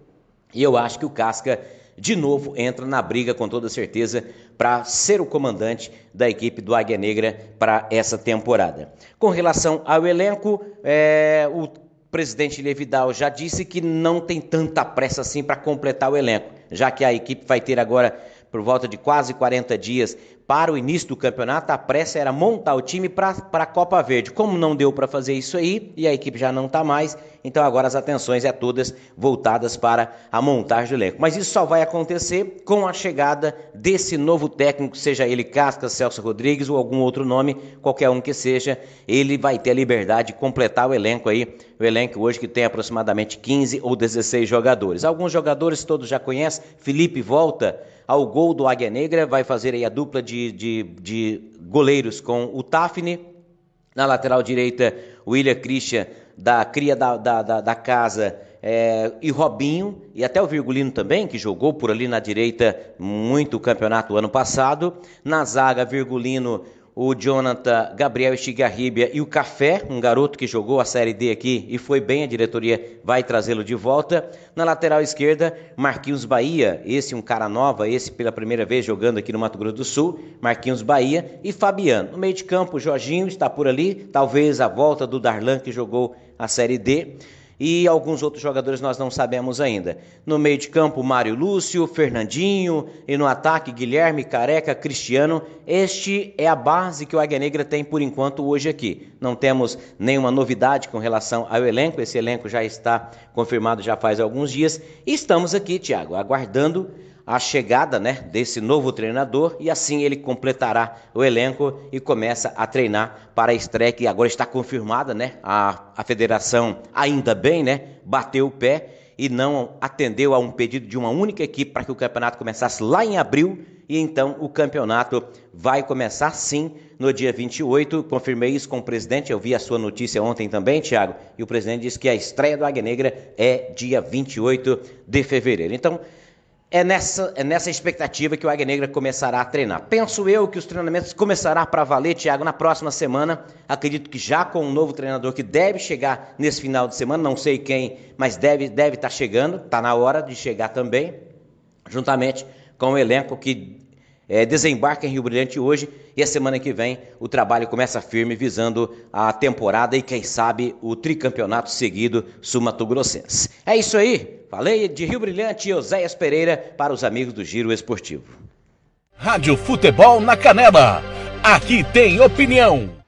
E eu acho que o Casca de novo entra na briga com toda certeza para ser o comandante da equipe do Águia Negra para essa temporada. Com relação ao elenco, é, o presidente Levidal já disse que não tem tanta pressa assim para completar o elenco, já que a equipe vai ter agora por volta de quase 40 dias para o início do campeonato, a pressa era montar o time para a Copa Verde. Como não deu para fazer isso aí e a equipe já não está mais, então agora as atenções é todas voltadas para a montagem do elenco. Mas isso só vai acontecer com a chegada desse novo técnico, seja ele Casca, Celso Rodrigues ou algum outro nome, qualquer um que seja, ele vai ter a liberdade de completar o elenco aí, o elenco hoje que tem aproximadamente 15 ou 16 jogadores. Alguns jogadores todos já conhecem, Felipe volta ao gol do Águia Negra, vai fazer aí a dupla de, de, de goleiros com o Tafne. Na lateral direita, William Christian, da cria da, da, da, da casa, é, e Robinho, e até o Virgulino também, que jogou por ali na direita muito o campeonato ano passado. Na zaga, Virgulino, o Jonathan Gabriel Estigarribia e o Café, um garoto que jogou a Série D aqui e foi bem, a diretoria vai trazê-lo de volta. Na lateral esquerda, Marquinhos Bahia, esse um cara nova, esse pela primeira vez jogando aqui no Mato Grosso do Sul, Marquinhos Bahia e Fabiano. No meio de campo, Jorginho está por ali, talvez a volta do Darlan que jogou a Série D e alguns outros jogadores nós não sabemos ainda. No meio de campo, Mário Lúcio, Fernandinho e no ataque, Guilherme, Careca, Cristiano. Este é a base que o Águia Negra tem por enquanto hoje aqui. Não temos nenhuma novidade com relação ao elenco, esse elenco já está confirmado já faz alguns dias. E estamos aqui, Tiago, aguardando a chegada né, desse novo treinador e assim ele completará o elenco e começa a treinar para a estreia que agora está confirmada, né? A, a federação, ainda bem, né? Bateu o pé e não atendeu a um pedido de uma única equipe para que o campeonato começasse lá em abril e então o campeonato vai começar sim no dia 28. Confirmei isso com o presidente, eu vi a sua notícia ontem também, Tiago, e o presidente disse que a estreia do Águia Negra é dia 28 de fevereiro. Então, é nessa, é nessa expectativa que o Águia Negra começará a treinar. Penso eu que os treinamentos começarão para valer, Tiago, na próxima semana. Acredito que já com um novo treinador que deve chegar nesse final de semana, não sei quem, mas deve estar deve tá chegando, está na hora de chegar também, juntamente com o elenco que é, desembarca em Rio Brilhante hoje e a semana que vem o trabalho começa firme visando a temporada e quem sabe o tricampeonato seguido sul-mato-grossense. É isso aí, falei de Rio Brilhante e Oséias Pereira para os amigos do Giro Esportivo. Rádio Futebol na Canela, aqui tem opinião.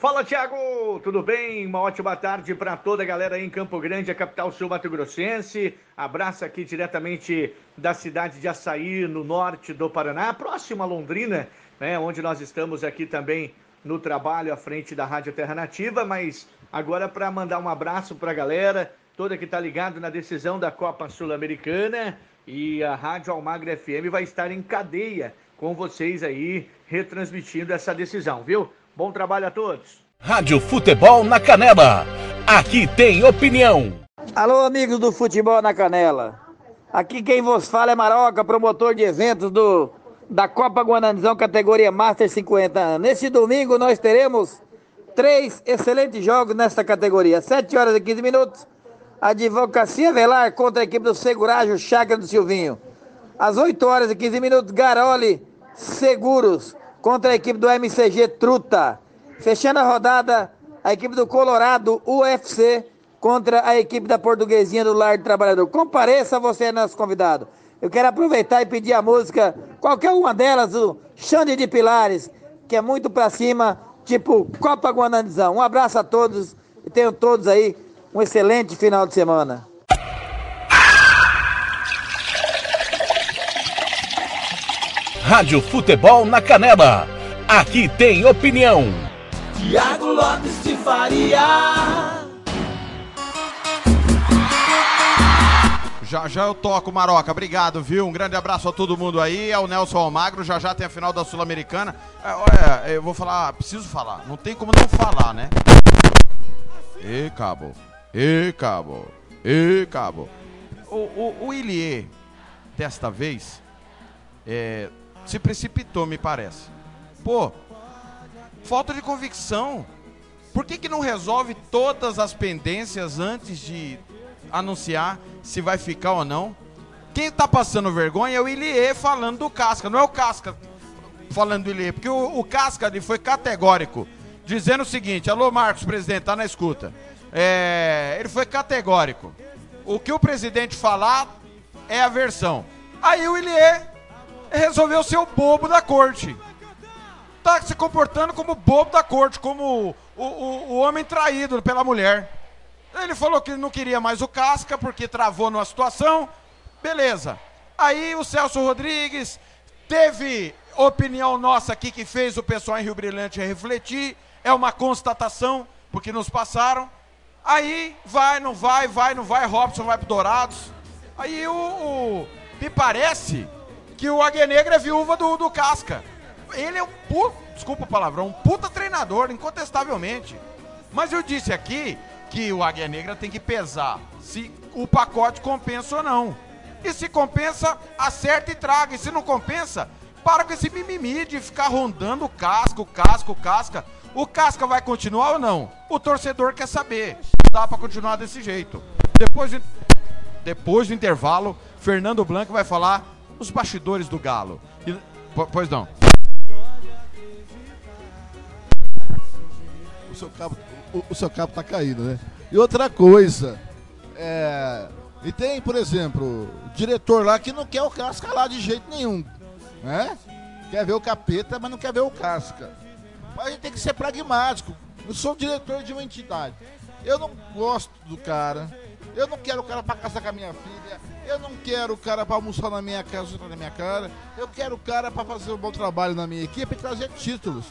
Fala, Thiago! Tudo bem? Uma ótima tarde para toda a galera aí em Campo Grande, a capital sul Mato Grossense. Abraço aqui diretamente da cidade de Açaí, no norte do Paraná, próximo a Londrina, né, onde nós estamos aqui também no trabalho à frente da Rádio Terra Nativa, mas agora para mandar um abraço para a galera toda que está ligado na decisão da Copa Sul-Americana e a Rádio Almagre FM vai estar em cadeia com vocês aí retransmitindo essa decisão, viu? Bom trabalho a todos. Rádio Futebol na Canela. Aqui tem opinião. Alô, amigos do Futebol na Canela. Aqui quem vos fala é Maroca, promotor de eventos do, da Copa Guananizão, categoria Master 50 anos. Neste domingo nós teremos três excelentes jogos nesta categoria. 7 horas e 15 minutos, Advocacia Velar contra a equipe do Seguragem Chácara do Silvinho. Às 8 horas e 15 minutos, Garoli Seguros contra a equipe do MCG Truta. Fechando a rodada, a equipe do Colorado UFC contra a equipe da Portuguesinha do Lar do Trabalhador. Compareça você, é nosso convidado. Eu quero aproveitar e pedir a música, qualquer uma delas, o Xande de Pilares, que é muito pra cima, tipo Copa Guananizão. Um abraço a todos e tenham todos aí um excelente final de semana. Rádio Futebol na Canela. Aqui tem opinião. Tiago Lopes de Faria. Já já eu toco, Maroca. Obrigado, viu? Um grande abraço a todo mundo aí. É o Nelson Almagro. Já já tem a final da Sul-Americana. É, olha, eu vou falar, preciso falar. Não tem como não falar, né? E cabo. E cabo. E cabo. O, o, o Ilie, desta vez, é, se precipitou, me parece. Pô, falta de convicção. Por que, que não resolve todas as pendências antes de anunciar se vai ficar ou não? Quem tá passando vergonha é o Ilie falando do Casca, não é o Casca falando do Ilie, porque o, o Casca ele foi categórico, dizendo o seguinte: alô, Marcos, presidente, tá na escuta. É, ele foi categórico. O que o presidente falar é a versão. Aí o Ilie resolveu ser o bobo da corte. Tá se comportando como bobo da corte, como o, o, o homem traído pela mulher. Ele falou que não queria mais o Casca porque travou numa situação. Beleza. Aí o Celso Rodrigues teve opinião nossa aqui que fez o pessoal em Rio Brilhante refletir. É uma constatação, porque nos passaram. Aí vai, não vai, vai, não vai, Robson vai pro Dourados. Aí o, o me parece que o Águia Negra é viúva do, do Casca. Ele é um puta, desculpa o palavrão, um puta treinador, incontestavelmente. Mas eu disse aqui que o Águia Negra tem que pesar se o pacote compensa ou não. E se compensa, acerta e traga. E se não compensa, para com esse mimimi de ficar rondando o casca, o casca, o casca. O casca vai continuar ou não? O torcedor quer saber. Dá para continuar desse jeito. Depois, de, depois do intervalo, Fernando Blanco vai falar os bastidores do Galo. E, pois não. O seu cabo, o, o seu cabo tá caído, né? E outra coisa, é, e tem, por exemplo, diretor lá que não quer o Casca lá de jeito nenhum, né? Quer ver o capeta, mas não quer ver o Casca. Mas a gente tem que ser pragmático. Eu sou diretor de uma entidade. Eu não gosto do cara. Eu não quero o cara pra casar com a minha filha. Eu não quero o cara pra almoçar na minha casa, na minha cara. Eu quero o cara pra fazer um bom trabalho na minha equipe e trazer títulos.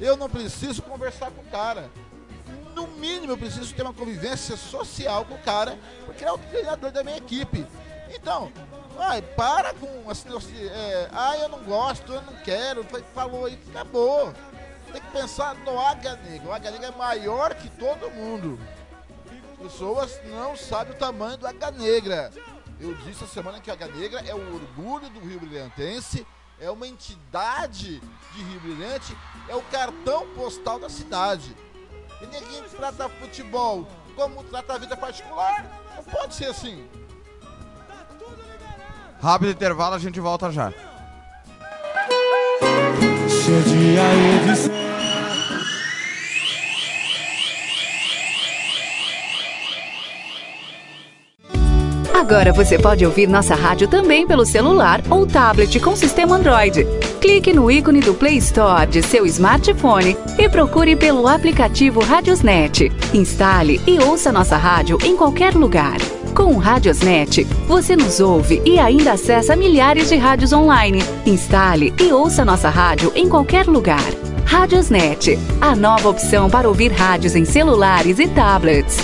Eu não preciso conversar com o cara. No mínimo, eu preciso ter uma convivência social com o cara, porque é o treinador da minha equipe. Então, vai, para com assim, é, ah, eu não gosto, eu não quero, falou aí, acabou. Tem que pensar no Águia Negra. O Águia Negra é maior que todo mundo. As pessoas não sabem o tamanho do Águia Negra. Eu disse essa semana que a Águia Negra é o orgulho do Rio Brilhantense, é uma entidade de Rio Brilhante, é o cartão postal da cidade. E ninguém trata futebol como trata a vida particular. Não pode ser assim. Rápido intervalo, a gente volta já. A Agora você pode ouvir nossa rádio também pelo celular ou tablet com sistema Android. Clique no ícone do Play Store de seu smartphone e procure pelo aplicativo Radiosnet. Instale e ouça nossa rádio em qualquer lugar. Com o Radiosnet, você nos ouve e ainda acessa milhares de rádios online. Instale e ouça nossa rádio em qualquer lugar. Radiosnet, a nova opção para ouvir rádios em celulares e tablets.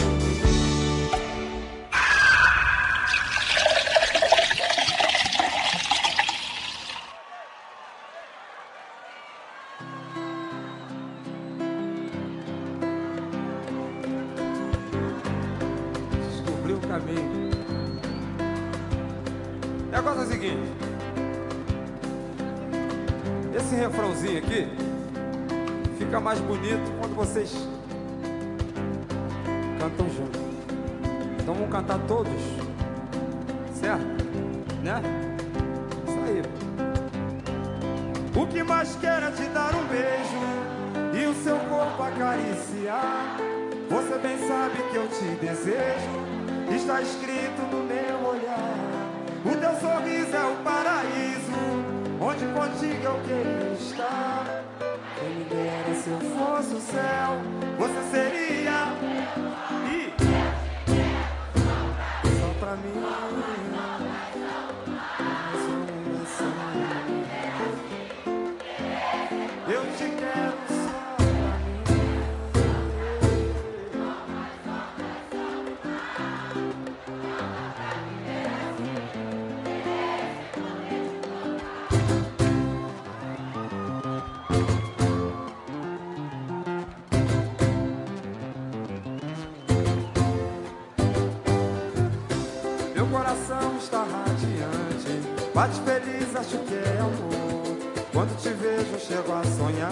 Meu coração está radiante, bate feliz, acho que é amor. Quando te vejo, chego a sonhar.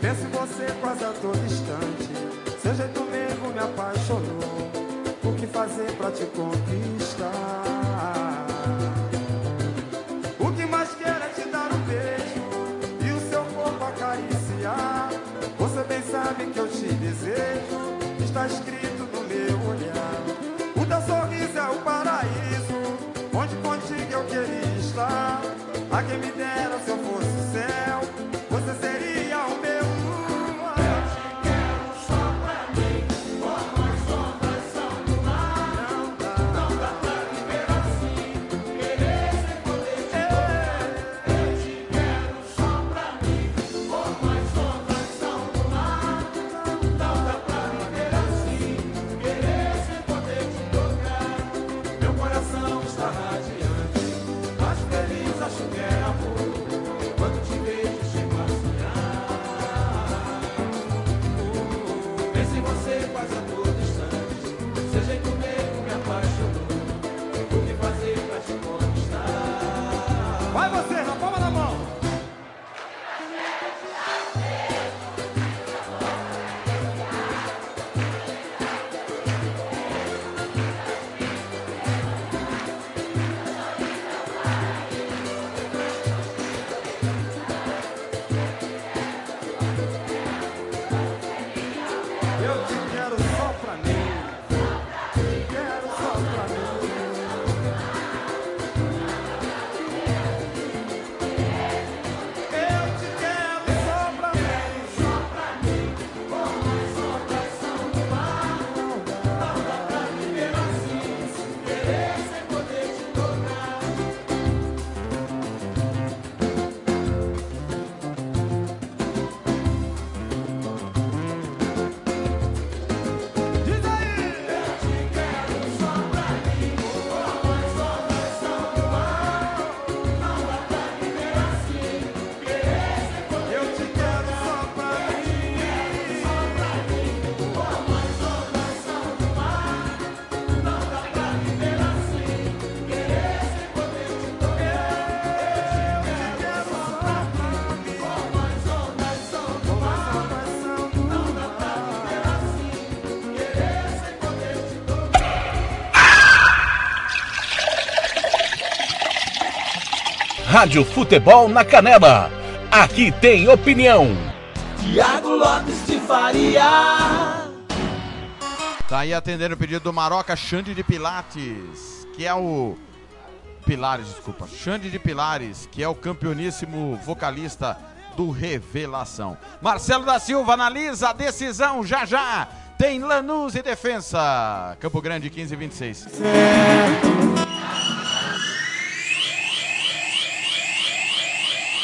Penso em você quase a todo instante, seu jeito mesmo me apaixonou. O que fazer pra te conquistar? O que mais quero é te dar um beijo e o seu corpo acariciar. Você bem sabe que eu te desejo, está escrito Rádio Futebol na Canela. Aqui tem opinião. Tiago Lopes de Faria. Tá aí atendendo o pedido do Maroca, Xande de Pilates, que é o. Pilares, desculpa. Xande de Pilares, que é o campeoníssimo vocalista do Revelação. Marcelo da Silva analisa a decisão já já. Tem Lanús e defesa. Campo Grande 15 e 26.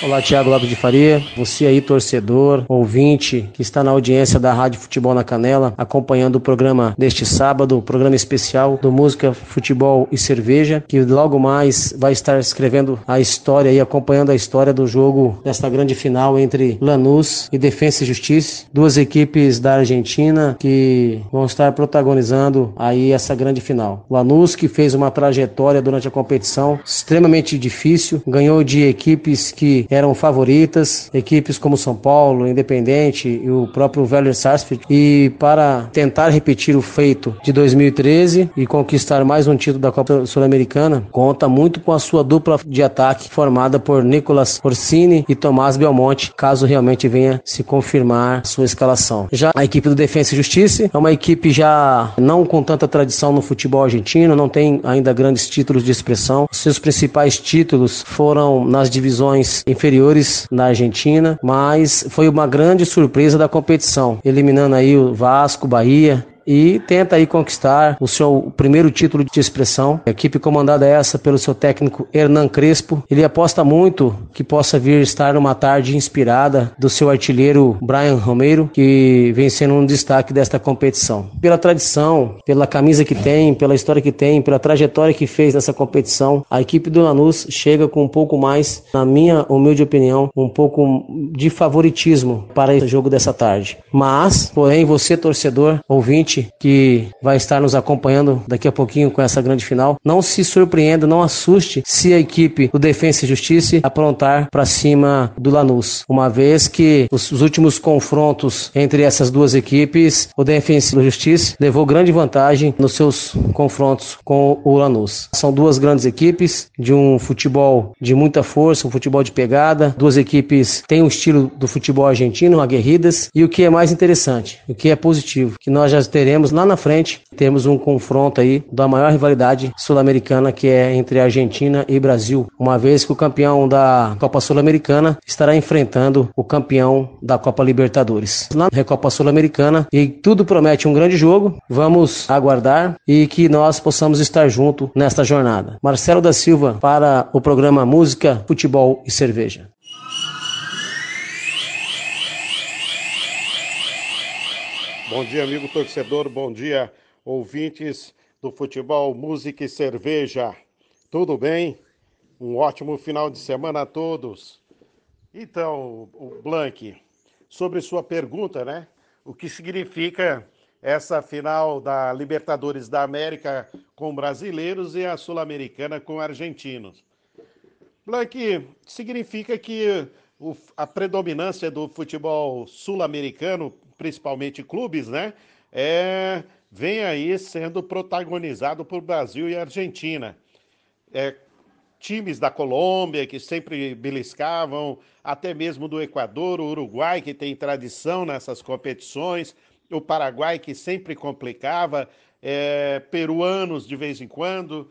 Olá, Tiago Lopes de Faria. Você aí, torcedor, ouvinte, que está na audiência da Rádio Futebol na Canela, acompanhando o programa deste sábado, o programa especial do Música, Futebol e Cerveja, que logo mais vai estar escrevendo a história e acompanhando a história do jogo desta grande final entre Lanús e Defensa e Justiça, duas equipes da Argentina que vão estar protagonizando aí essa grande final. Lanús que fez uma trajetória durante a competição extremamente difícil, ganhou de equipes que eram favoritas, equipes como São Paulo, Independente e o próprio Werder Sarsfield. E para tentar repetir o feito de 2013 e conquistar mais um título da Copa Sul-Americana, conta muito com a sua dupla de ataque formada por Nicolas Orsini e Tomás Belmonte, caso realmente venha se confirmar sua escalação. Já a equipe do Defensa e Justiça é uma equipe já não com tanta tradição no futebol argentino, não tem ainda grandes títulos de expressão. Seus principais títulos foram nas divisões inferiores inferiores na Argentina, mas foi uma grande surpresa da competição, eliminando aí o Vasco, Bahia, e tenta aí conquistar o seu primeiro título de expressão. A equipe comandada é essa pelo seu técnico Hernan Crespo. Ele aposta muito que possa vir estar numa tarde inspirada do seu artilheiro Brian Romero, que vem sendo um destaque desta competição. Pela tradição, pela camisa que tem, pela história que tem, pela trajetória que fez nessa competição, a equipe do Lanús chega com um pouco mais, na minha humilde opinião, um pouco de favoritismo para esse jogo dessa tarde. Mas, porém, você torcedor, ouvinte, que vai estar nos acompanhando daqui a pouquinho com essa grande final, não se surpreenda, não assuste se a equipe do Defensa e Justiça aprontar para cima do Lanús, uma vez que os, os, últimos confrontos entre essas duas equipes, o Defensa e Justiça levou grande vantagem nos seus confrontos com o Lanús. São duas grandes equipes de um futebol de muita força, um futebol de pegada, duas equipes têm o um estilo do futebol argentino, aguerridas, e o que é mais interessante, o que é positivo, que nós já teremos teremos lá na frente, temos um confronto aí da maior rivalidade sul-americana que é entre Argentina e Brasil, uma vez que o campeão da Copa Sul-Americana estará enfrentando o campeão da Copa Libertadores. Na Recopa Sul-Americana e tudo promete um grande jogo. Vamos aguardar e que nós possamos estar junto nesta jornada. Marcelo da Silva para o programa Música, Futebol e Cerveja. Bom dia, amigo torcedor. Bom dia, ouvintes do futebol, música e cerveja. Tudo bem? Um ótimo final de semana a todos. Então, o Blank, sobre sua pergunta, né? O que significa essa final da Libertadores da América com brasileiros e a Sul-Americana com argentinos? Blank, significa que a predominância do futebol sul-americano principalmente clubes, né? É, vem aí sendo protagonizado por Brasil e Argentina. É, times da Colômbia que sempre beliscavam, até mesmo do Equador, o Uruguai que tem tradição nessas competições, o Paraguai que sempre complicava, é, peruanos de vez em quando,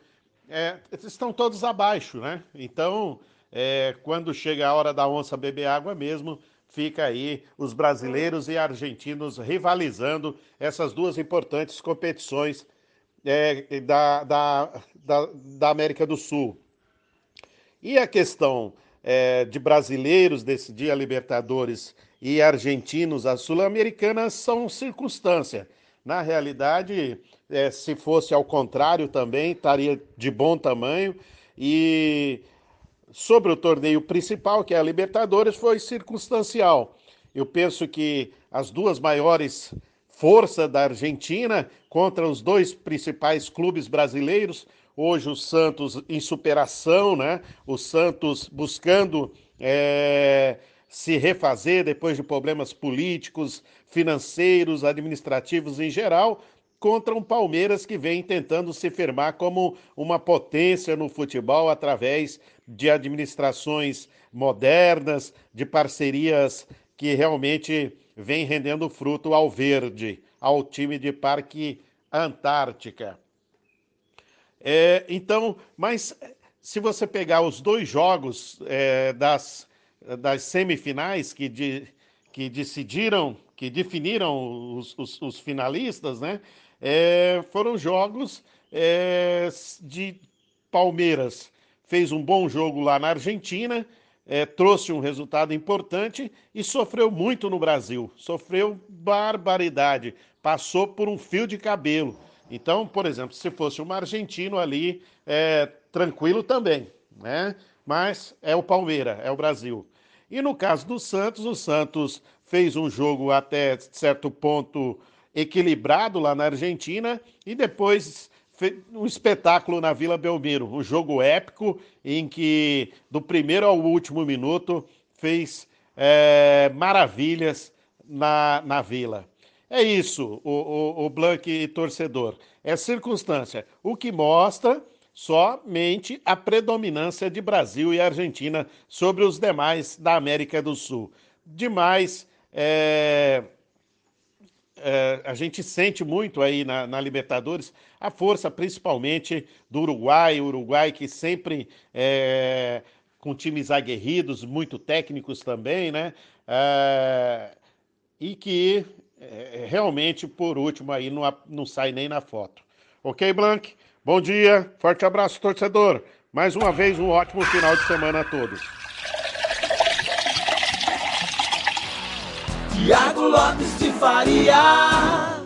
é, estão todos abaixo, né? Então, é, quando chega a hora da onça beber água mesmo, fica aí os brasileiros e argentinos rivalizando essas duas importantes competições é, da, da, da, da, América do Sul. E a questão é, de brasileiros decidir a Libertadores e argentinos a Sul-Americana são circunstância. Na realidade, é, se fosse ao contrário também, estaria de bom tamanho. E sobre o torneio principal, que é a Libertadores, foi circunstancial. Eu penso que as duas maiores forças da Argentina contra os dois principais clubes brasileiros, hoje o Santos em superação, né? O Santos buscando é, se refazer depois de problemas políticos, financeiros, administrativos em geral, contra um Palmeiras que vem tentando se firmar como uma potência no futebol através de administrações modernas, de parcerias que realmente vem rendendo fruto ao verde, ao time de Parque Antártica. É, então, mas se você pegar os dois jogos é, das, das semifinais que, de, que decidiram, que definiram os, os, os finalistas, né? É, foram jogos é, de Palmeiras. Fez um bom jogo lá na Argentina, é, trouxe um resultado importante e sofreu muito no Brasil. Sofreu barbaridade. Passou por um fio de cabelo. Então, por exemplo, se fosse um argentino ali, é, tranquilo também, né? Mas é o Palmeiras, é o Brasil. E no caso do Santos, o Santos fez um jogo até certo ponto equilibrado lá na Argentina e depois um espetáculo na Vila Belmiro, um jogo épico em que do primeiro ao último minuto fez é, maravilhas na, na Vila. É isso, o, o, o torcedor. É circunstância. O que mostra somente a predominância de Brasil e Argentina sobre os demais da América do Sul. Demais, é, é, a gente sente muito aí na, na, Libertadores a força, principalmente do Uruguai, o Uruguai que sempre é, com times aguerridos, muito técnicos também, né? É, e que realmente, por último, aí não, não sai nem na foto. Ok, Blanc? Bom dia, forte abraço, torcedor. Mais uma vez, um ótimo final de semana a todos. Tiago Lopes Faria.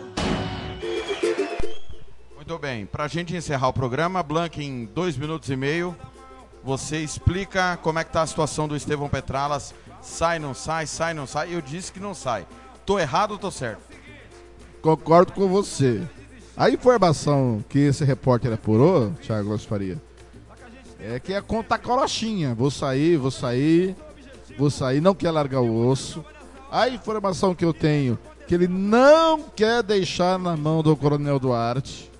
Muito bem, para a gente encerrar o programa, Blank, em dois minutos e meio, você explica como é que tá a situação do Estevão Petralas. Sai, não sai, sai, não sai. Eu disse que não sai. Tô errado ou tô certo? Concordo com você. A informação que esse repórter apurou, Thiago Lopes Faria, é que a conta colochinha. Vou sair, vou sair, vou sair, não quer largar o osso. A informação que eu tenho que ele não quer deixar na mão do Coronel Duarte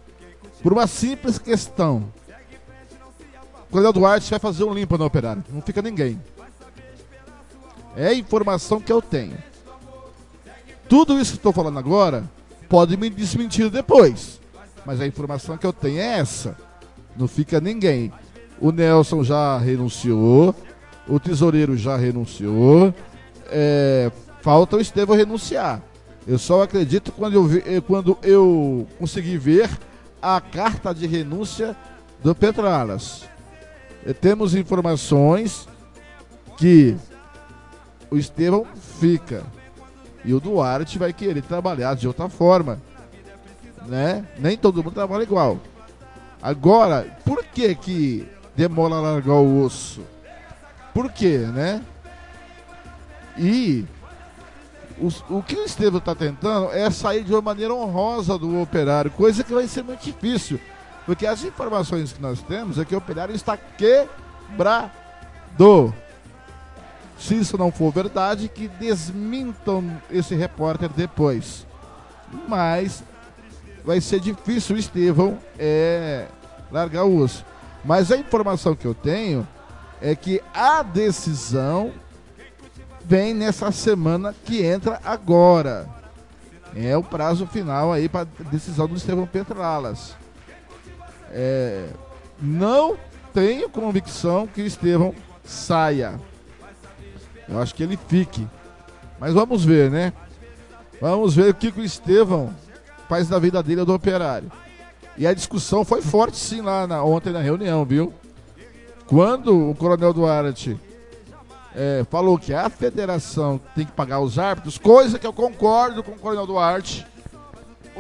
por uma simples questão. O Coronel Duarte vai fazer um limpa no operário, não fica ninguém. É a informação que eu tenho. Tudo isso que estou falando agora pode me desmentir depois. Mas a informação que eu tenho é essa. Não fica ninguém. O Nelson já renunciou. O tesoureiro já renunciou. É, falta o Estevão renunciar. Eu só acredito quando eu, vi, eh, quando eu conseguir ver a carta de renúncia do Petralas. E temos informações que o Estevão fica. E o Duarte vai querer trabalhar de outra forma. Né? Nem todo mundo trabalha igual. Agora, por que que demora largar o osso? Por quê, né? E o, o que o Estevam está tentando é sair de uma maneira honrosa do operário, coisa que vai ser muito difícil. Porque as informações que nós temos é que o operário está quebrado. Se isso não for verdade, que desmintam esse repórter depois. Mas vai ser difícil o Estevão é, largar o osso. Mas a informação que eu tenho é que a decisão vem nessa semana que entra agora. É o prazo final aí para decisão do Estevão Petralas. É, não tenho convicção que o Estevão saia. Eu acho que ele fique. Mas vamos ver, né? Vamos ver o que, que o Estevão faz da vida dele do operário. E a discussão foi forte sim lá na, ontem na reunião, viu? Quando o Coronel Duarte é, falou que a federação tem que pagar os árbitros, coisa que eu concordo com o Coronel Duarte.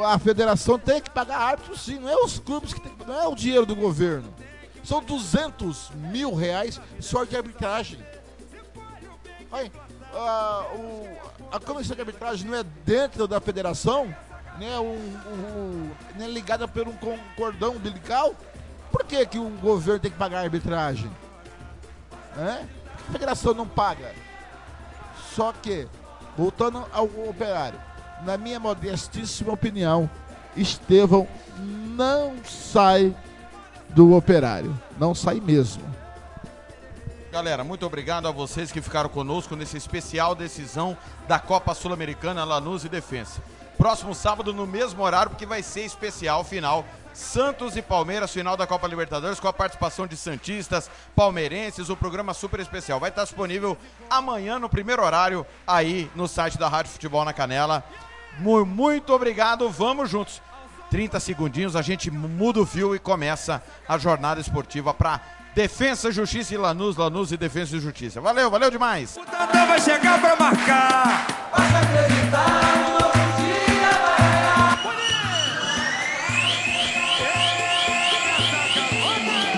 A federação tem que pagar árbitros sim, não é os clubes que tem não é o dinheiro do governo. São 200 mil reais só de arbitragem. Aí, a, o, a comissão de arbitragem não é dentro da federação, né, um, né, ligada por um cordão umbilical. Por que, que um governo tem que pagar a arbitragem? É? Federação não paga. Só que, voltando ao operário, na minha modestíssima opinião, Estevão não sai do operário. Não sai mesmo. Galera, muito obrigado a vocês que ficaram conosco nesse especial decisão da Copa Sul-Americana Lanús e Defensa. Próximo sábado, no mesmo horário, porque vai ser especial final. Santos e Palmeiras, final da Copa Libertadores, com a participação de Santistas, palmeirenses, o programa super especial. Vai estar disponível amanhã, no primeiro horário, aí no site da Rádio Futebol na Canela. Muito obrigado, vamos juntos. 30 segundinhos, a gente muda o fio e começa a jornada esportiva para Defensa, Justiça e Lanús, Lanús e Defensa e Justiça. Valeu, valeu demais. O vai chegar pra marcar. Basta acreditar.